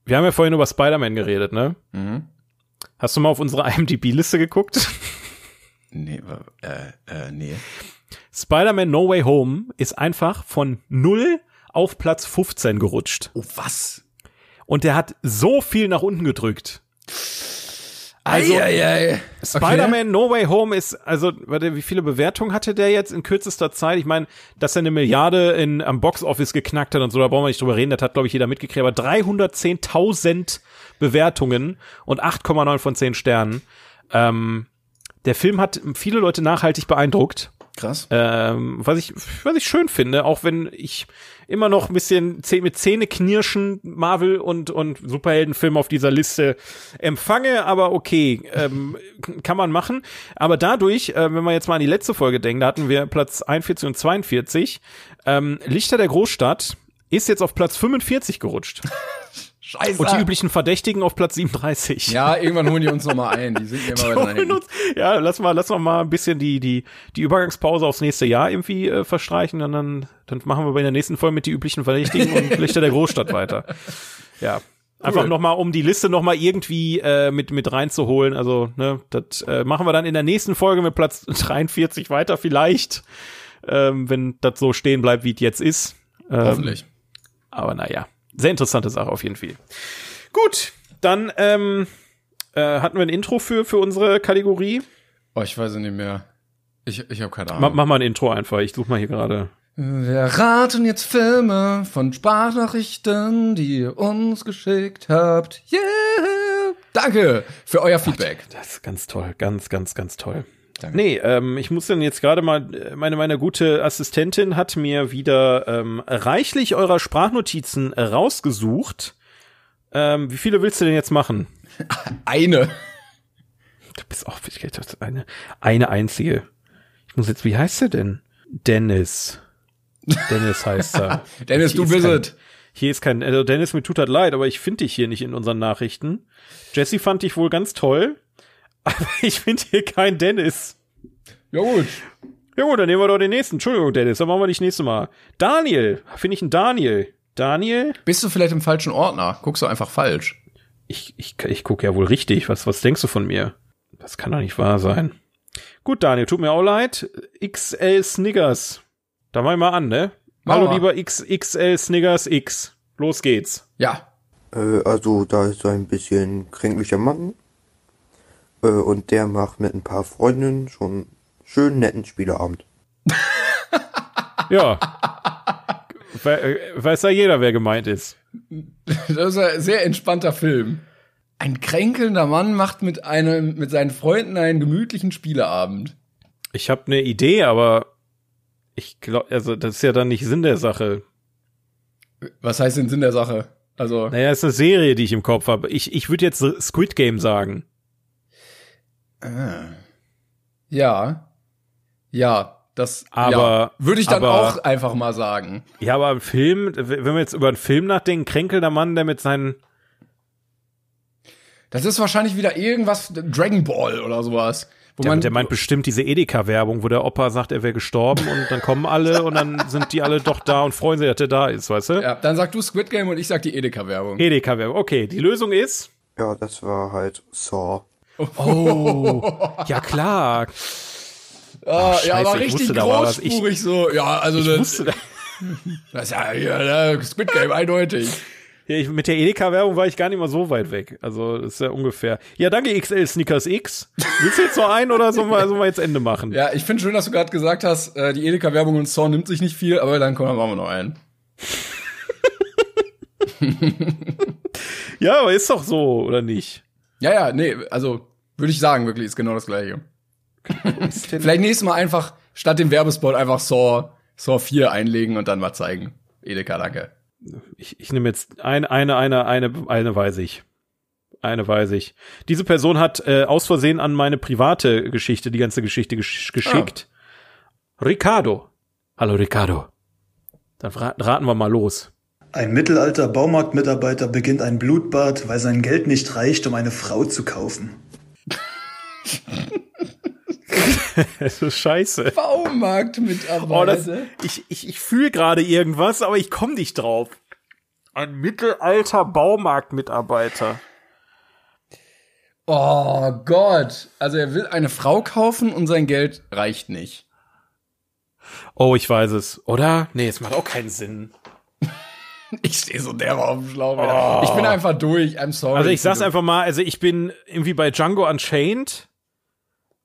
wir haben ja vorhin über Spider-Man geredet, ne? Mhm. Hast du mal auf unsere <laughs> IMDb-Liste geguckt? Nee, äh, äh, nee. Spider-Man No Way Home ist einfach von 0 auf Platz 15 gerutscht. Oh, was? Und der hat so viel nach unten gedrückt. Also, Spider-Man okay. No Way Home ist, also, warte, wie viele Bewertungen hatte der jetzt in kürzester Zeit? Ich meine, dass er eine Milliarde in, am Box-Office geknackt hat und so, da brauchen wir nicht drüber reden, das hat, glaube ich, jeder mitgekriegt, aber 310.000 Bewertungen und 8,9 von 10 Sternen. Ähm, der Film hat viele Leute nachhaltig beeindruckt. Krass. Ähm, was ich, was ich schön finde, auch wenn ich immer noch ein bisschen mit Zähne knirschen Marvel und, und Superheldenfilme auf dieser Liste empfange, aber okay, ähm, kann man machen. Aber dadurch, äh, wenn man jetzt mal an die letzte Folge denkt, da hatten wir Platz 41 und 42, ähm, Lichter der Großstadt ist jetzt auf Platz 45 gerutscht. <laughs> Scheiße. Und die üblichen Verdächtigen auf Platz 37. Ja, irgendwann holen die uns noch mal ein. Die sind immer weiter nach hinten. uns, ja, lass mal, lass mal mal ein bisschen die, die, die Übergangspause aufs nächste Jahr irgendwie äh, verstreichen und dann, dann machen wir bei der nächsten Folge mit die üblichen Verdächtigen und <laughs> Lichter der Großstadt weiter. Ja. Einfach Cool. noch mal, um die Liste noch mal irgendwie äh, mit mit reinzuholen. Also ne, das äh, machen wir dann in der nächsten Folge mit Platz <laughs> 43 weiter vielleicht, ähm, wenn das so stehen bleibt, wie es jetzt ist. Ähm, Hoffentlich. aber naja, sehr interessante Sache auf jeden Fall. Gut, dann ähm, äh, hatten wir ein Intro für für unsere Kategorie. Oh, ich weiß es nicht mehr. Ich, ich habe keine Ahnung. mach mal ein Intro einfach. Ich suche mal hier gerade. Wir raten jetzt Filme von Sprachnachrichten, die ihr uns geschickt habt. Yeah! Danke für euer Feedback. Das ist ganz toll, ganz, ganz, ganz toll. Danke. Nee, ähm, ich muss dann jetzt gerade mal, äh, meine, meine gute Assistentin hat mir wieder ähm, reichlich eurer Sprachnotizen rausgesucht. Ähm, wie viele willst du denn jetzt machen? <laughs> Eine. Du bist auch eine, eine einzige. Ich muss jetzt, wie heißt sie denn? Dennis. <laughs> Dennis heißt er. Dennis, du ist bist es. Hier ist kein, also Dennis, mir tut das leid, aber ich finde dich hier nicht in unseren Nachrichten. Jesse fand dich wohl ganz toll, aber <laughs> ich finde hier kein Dennis. Ja gut. Ja gut, dann nehmen wir doch den nächsten. Entschuldigung, Dennis, dann machen wir dich nächste Mal. Daniel, finde ich einen Daniel. Daniel? Bist du vielleicht im falschen Ordner? Guckst du einfach falsch. Ich, ich, ich gucke ja wohl richtig. Was, was denkst du von mir? Das kann doch nicht wahr sein. Gut, Daniel, tut mir auch leid. XL Sniggers. Da mach ich mal an, ne? Mach Hallo, mal. lieber XXL Sniggers X. Los geht's. Ja. Äh, also da ist ein bisschen kränklicher Mann. Äh, und der macht mit ein paar Freundinnen schon schön netten Spieleabend. <laughs> Ja. We äh, weiß ja jeder, wer gemeint ist. Das ist ein sehr entspannter Film. Ein kränkelnder Mann macht mit einem, mit seinen Freunden einen gemütlichen Spieleabend. Ich habe eine Idee, aber ich glaube, also das ist ja dann nicht Sinn der Sache. Was heißt denn Sinn der Sache? Also, Naja, ist eine Serie, die ich im Kopf habe. Ich, ich würde jetzt Squid Game sagen. Ah. ja. Ja, das Aber- ja, würde ich dann aber- auch einfach mal sagen. Ja, aber im Film, wenn wir jetzt über einen Film nachdenken, kränkelnder Mann, der mit seinen, Das ist wahrscheinlich wieder irgendwas Dragon Ball oder sowas. Wo der, man, der meint bestimmt diese Edeka-Werbung, wo der Opa sagt, er wäre gestorben und dann kommen alle und dann sind die alle doch da und freuen sich, dass er da ist, weißt du? ja, dann sag du Squid Game und ich sag die Edeka-Werbung. Edeka-Werbung. Okay, die Lösung ist. Ja, das war halt Saw. Oh, ja klar. Ah, ja, aber richtig wusste, da war was. Ich- großspurig so. Ja, also das, wusste, <laughs> das ist ja ne, Squid Game eindeutig. ja, ich, mit der Edeka-Werbung war ich gar nicht mal so weit weg. Also, das ist ja ungefähr. Ja, danke XL Sneakers X. Willst du jetzt noch einen oder sollen wir, sollen wir jetzt Ende machen? Ja, ich finde schön, dass du gerade gesagt hast, äh, die Edeka-Werbung und Saw nimmt sich nicht viel, aber dann kommen wir noch einen. <laughs> ja, aber ist doch so, oder nicht? Ja, ja, nee, also würde ich sagen, wirklich ist genau das gleiche. <laughs> Vielleicht nächstes Mal einfach statt dem Werbespot einfach Saw, Saw 4 einlegen und dann mal zeigen. Edeka, danke. ich, ich nehme jetzt eine, eine, eine, eine, eine weiß ich. Eine weiß ich. Diese Person hat äh, aus Versehen an meine private Geschichte, die ganze Geschichte gesch geschickt. Ricardo. Hallo Ricardo. Dann ra raten wir mal los. Ein mittelalter Baumarktmitarbeiter beginnt ein Blutbad, weil sein Geld nicht reicht, um eine Frau zu kaufen. <laughs> Es ist scheiße. Baumarktmitarbeiter. Oh, das, ich ich, ich fühle gerade irgendwas, aber ich komme nicht drauf. Ein mittelalter Baumarktmitarbeiter. oh Gott. Also er will eine Frau kaufen und sein Geld reicht nicht. Oh, ich weiß es. Oder? Nee, es macht auch keinen Sinn. <laughs> Ich stehe so derbe auf dem Schlauch. wieder. Ich bin einfach durch. I'm sorry. Also ich sag's einfach mal, also ich bin irgendwie bei Django Unchained,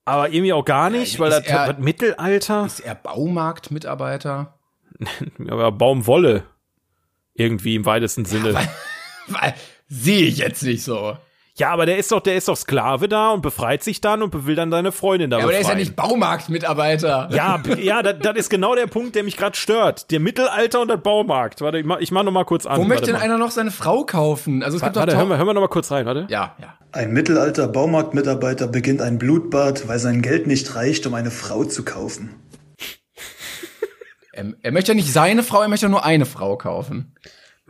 aber irgendwie auch gar nicht, Ja, weil das, er- Mittelalter, Ist er Baumarktmitarbeiter? <laughs> aber Baumwolle. Irgendwie im weitesten Sinne. <laughs> Weil sehe ich jetzt nicht so. Ja, aber der ist doch, der ist doch Sklave da und befreit sich dann und will dann seine Freundin da Ja, aber der befreien. ist ja nicht Baumarktmitarbeiter. ja, ja, das, ist genau der Punkt, der mich gerade stört. Der Mittelalter und der Baumarkt. Warte, ich mach, ich mach noch mal kurz an. Wo möchte warte denn mal. einer noch seine Frau kaufen? Also es gibt Warte, doch hören wir, hören wir noch mal kurz rein, warte. Ja, ja. Ein mittelalter Baumarktmitarbeiter beginnt ein Blutbad, weil sein Geld nicht reicht, um eine Frau zu kaufen. Er, er möchte ja nicht seine Frau, er möchte nur eine Frau kaufen.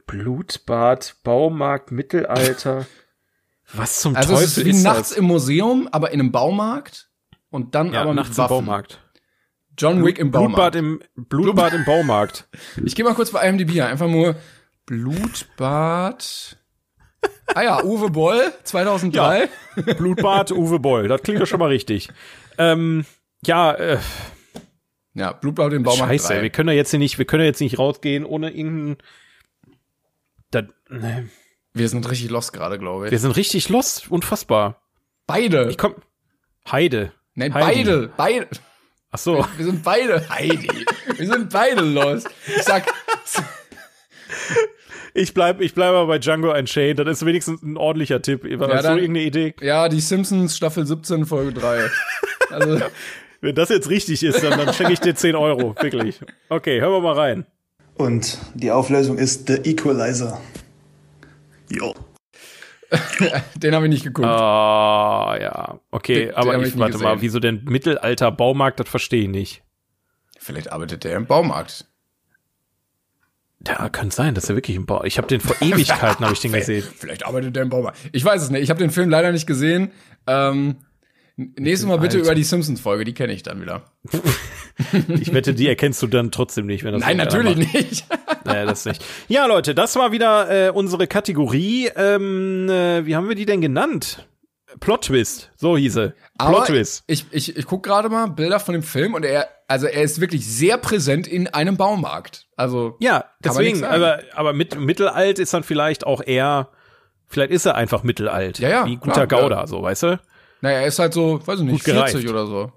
Blutbad, Baumarkt, Mittelalter. <laughs> Was zum Also Teufel es ist wie ist nachts das? im Museum, aber in einem Baumarkt und dann ja, aber nachts mit im Waffen. Baumarkt. John Wick im Blutbad Baumarkt. im Blutbad im Baumarkt. <laughs> Ich gehe mal kurz bei IMDb ein. einfach nur Blutbad. Ah ja, Uwe Boll 2003. Blutbad <laughs> Uwe Boll. Das klingt doch schon mal richtig. Ähm, ja, äh, Ja, Blutbad im Baumarkt scheiße, 3. wir können ja jetzt hier nicht, wir können ja jetzt nicht rausgehen ohne irgendeinen. Da, ne. Wir sind richtig lost gerade, glaube ich. Wir sind richtig lost, unfassbar. beide. Ich komm. Heide. Nein, Heidi. beide. Beide. Ach so. Wir sind beide. Heidi. Wir sind beide lost. Ich sag, Ich bleib, ich bleib aber bei Django Unchained. Das ist wenigstens ein ordentlicher Tipp. War Ja, das so dann- irgendeine Idee? ja, die Simpsons Staffel 17, Folge 3. Also, Wenn das jetzt richtig ist, dann, dann schenke ich dir 10 Euro. Wirklich. Okay, hören wir mal rein. Und die Auflösung ist The Equalizer. Jo. <laughs> den habe ich nicht geguckt. Ah, ja. Okay, Den- den aber hab ich, ich warte mal, gesehen. wieso denn Mittelalter Baumarkt, das verstehe ich nicht. Vielleicht arbeitet der im Baumarkt. Ja, kann sein, dass er wirklich im Bau. Ich habe den vor <laughs> Ewigkeiten habe ich den gesehen. Vielleicht arbeitet der im Baumarkt. Ich weiß es nicht. Ich habe den Film leider nicht gesehen. Ähm, nächstes Mal bitte Alter. über die Simpsons-Folge. Die kenne ich dann wieder. <laughs> Ich wette, die erkennst du dann trotzdem nicht, wenn das Nein, natürlich macht. nicht. <laughs> Nee, das nicht. Ja, Leute, das war wieder äh, unsere Kategorie. Ähm, äh, wie haben wir die denn genannt? Plot Twist, so hieße. Plot Twist. ich, ich, ich gucke gerade mal Bilder von dem Film und er, also er ist wirklich sehr präsent in einem Baumarkt. Also Ja, deswegen, aber, aber mit Mittelalt ist dann vielleicht auch eher, vielleicht ist er einfach Mittelalt. Ja, ja, Wie guter klar, Gauder, so, weißt du? Naja, er ist halt so, weiß ich nicht, Gut gereift. 40 oder so.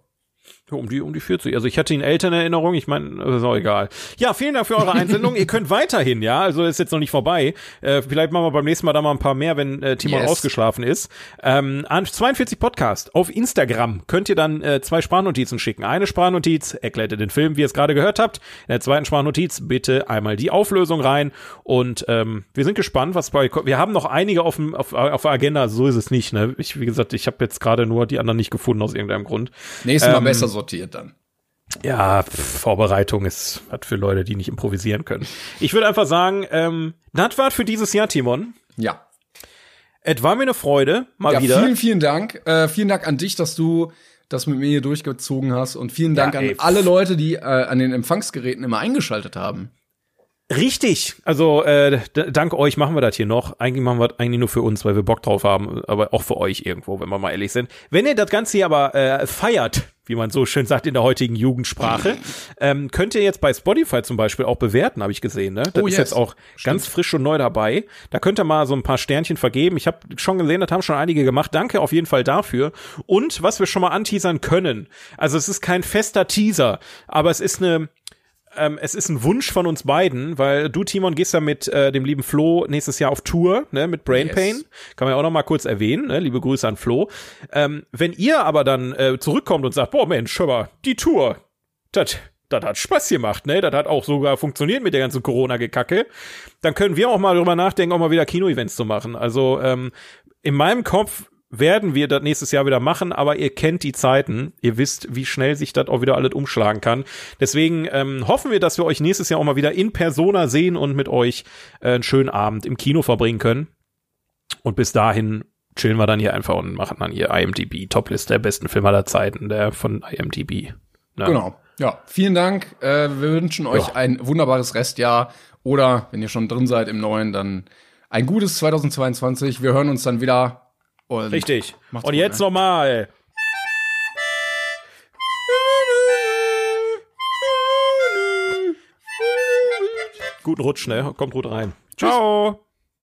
Ja, Um die, um die 40. Also ich hatte ihn älter in Erinnerung, ich meine, ist auch egal. Ja, vielen Dank für eure Einsendung. Ihr könnt weiterhin, ja, also ist jetzt noch nicht vorbei. Äh, vielleicht machen wir beim nächsten Mal da mal ein paar mehr, wenn äh, Timon Yes. ausgeschlafen ist. Ähm, an 42 Podcast auf Instagram könnt ihr dann äh, zwei Sprachnotizen schicken. Eine Sprachnotiz erklärt ihr den Film, wie ihr es gerade gehört habt. In der zweiten Sprachnotiz bitte einmal die Auflösung rein. Und ähm, wir sind gespannt, was bei Wir haben noch einige auf, dem, auf, auf der Agenda, so ist es nicht. Ne? Ich, wie gesagt, ich habe jetzt gerade nur die anderen nicht gefunden aus irgendeinem Grund. Nächstes Mal Ähm, besser sortiert dann. Ja, Vorbereitung ist hat für Leute, die nicht improvisieren können. Ich würde einfach sagen, ähm, das war's für dieses Jahr, Timon. Ja. Es war mir eine Freude, mal Ja, wieder. vielen, vielen Dank. Äh, vielen Dank an dich, dass du das mit mir hier durchgezogen hast. Und vielen Dank Ja, an alle Leute, die äh, an den Empfangsgeräten immer eingeschaltet haben. Richtig. Also äh, dank euch machen wir das hier noch. Eigentlich machen wir das eigentlich nur für uns, weil wir Bock drauf haben, aber auch für euch irgendwo, wenn wir mal ehrlich sind. Wenn ihr das Ganze hier aber äh, feiert, wie man so schön sagt in der heutigen Jugendsprache, ähm, könnt ihr jetzt bei Spotify zum Beispiel auch bewerten, habe ich gesehen. Ne? Das Oh, ist yes. jetzt auch ganz frisch und neu dabei. Da könnt ihr mal so ein paar Sternchen vergeben. Ich habe schon gesehen, das haben schon einige gemacht. Danke auf jeden Fall dafür. Und was wir schon mal anteasern können, also es ist kein fester Teaser, aber es ist eine ähm, es ist ein Wunsch von uns beiden, weil du, Timon, gehst ja mit äh, dem lieben Flo nächstes Jahr auf Tour, ne, mit Brain Yes. Pain. Kann man ja auch noch mal kurz erwähnen, ne? liebe Grüße an Flo. Ähm, wenn ihr aber dann äh, zurückkommt und sagt, boah Mensch, hör mal, die Tour, das das hat Spaß gemacht, ne? Das hat auch sogar funktioniert mit der ganzen Corona-Gekacke. Dann können wir auch mal drüber nachdenken, auch mal wieder Kino-Events zu machen. Also ähm, in meinem Kopf werden wir das nächstes Jahr wieder machen, aber ihr kennt die Zeiten. Ihr wisst, wie schnell sich das auch wieder alles umschlagen kann. Deswegen ähm, hoffen wir, dass wir euch nächstes Jahr auch mal wieder in Persona sehen und mit euch äh, einen schönen Abend im Kino verbringen können. Und bis dahin chillen wir dann hier einfach und machen dann hier IMDb Topliste der besten Filme aller Zeiten, der von IMDb. Ne? Genau. Ja, vielen Dank. Äh, wir wünschen euch Ja. ein wunderbares Restjahr. Oder wenn ihr schon drin seid im neuen, dann ein gutes 2022. Wir hören uns dann wieder. Und Richtig. Und gut, jetzt ne? nochmal. Guten Rutsch, ne? Kommt gut rein. Ciao.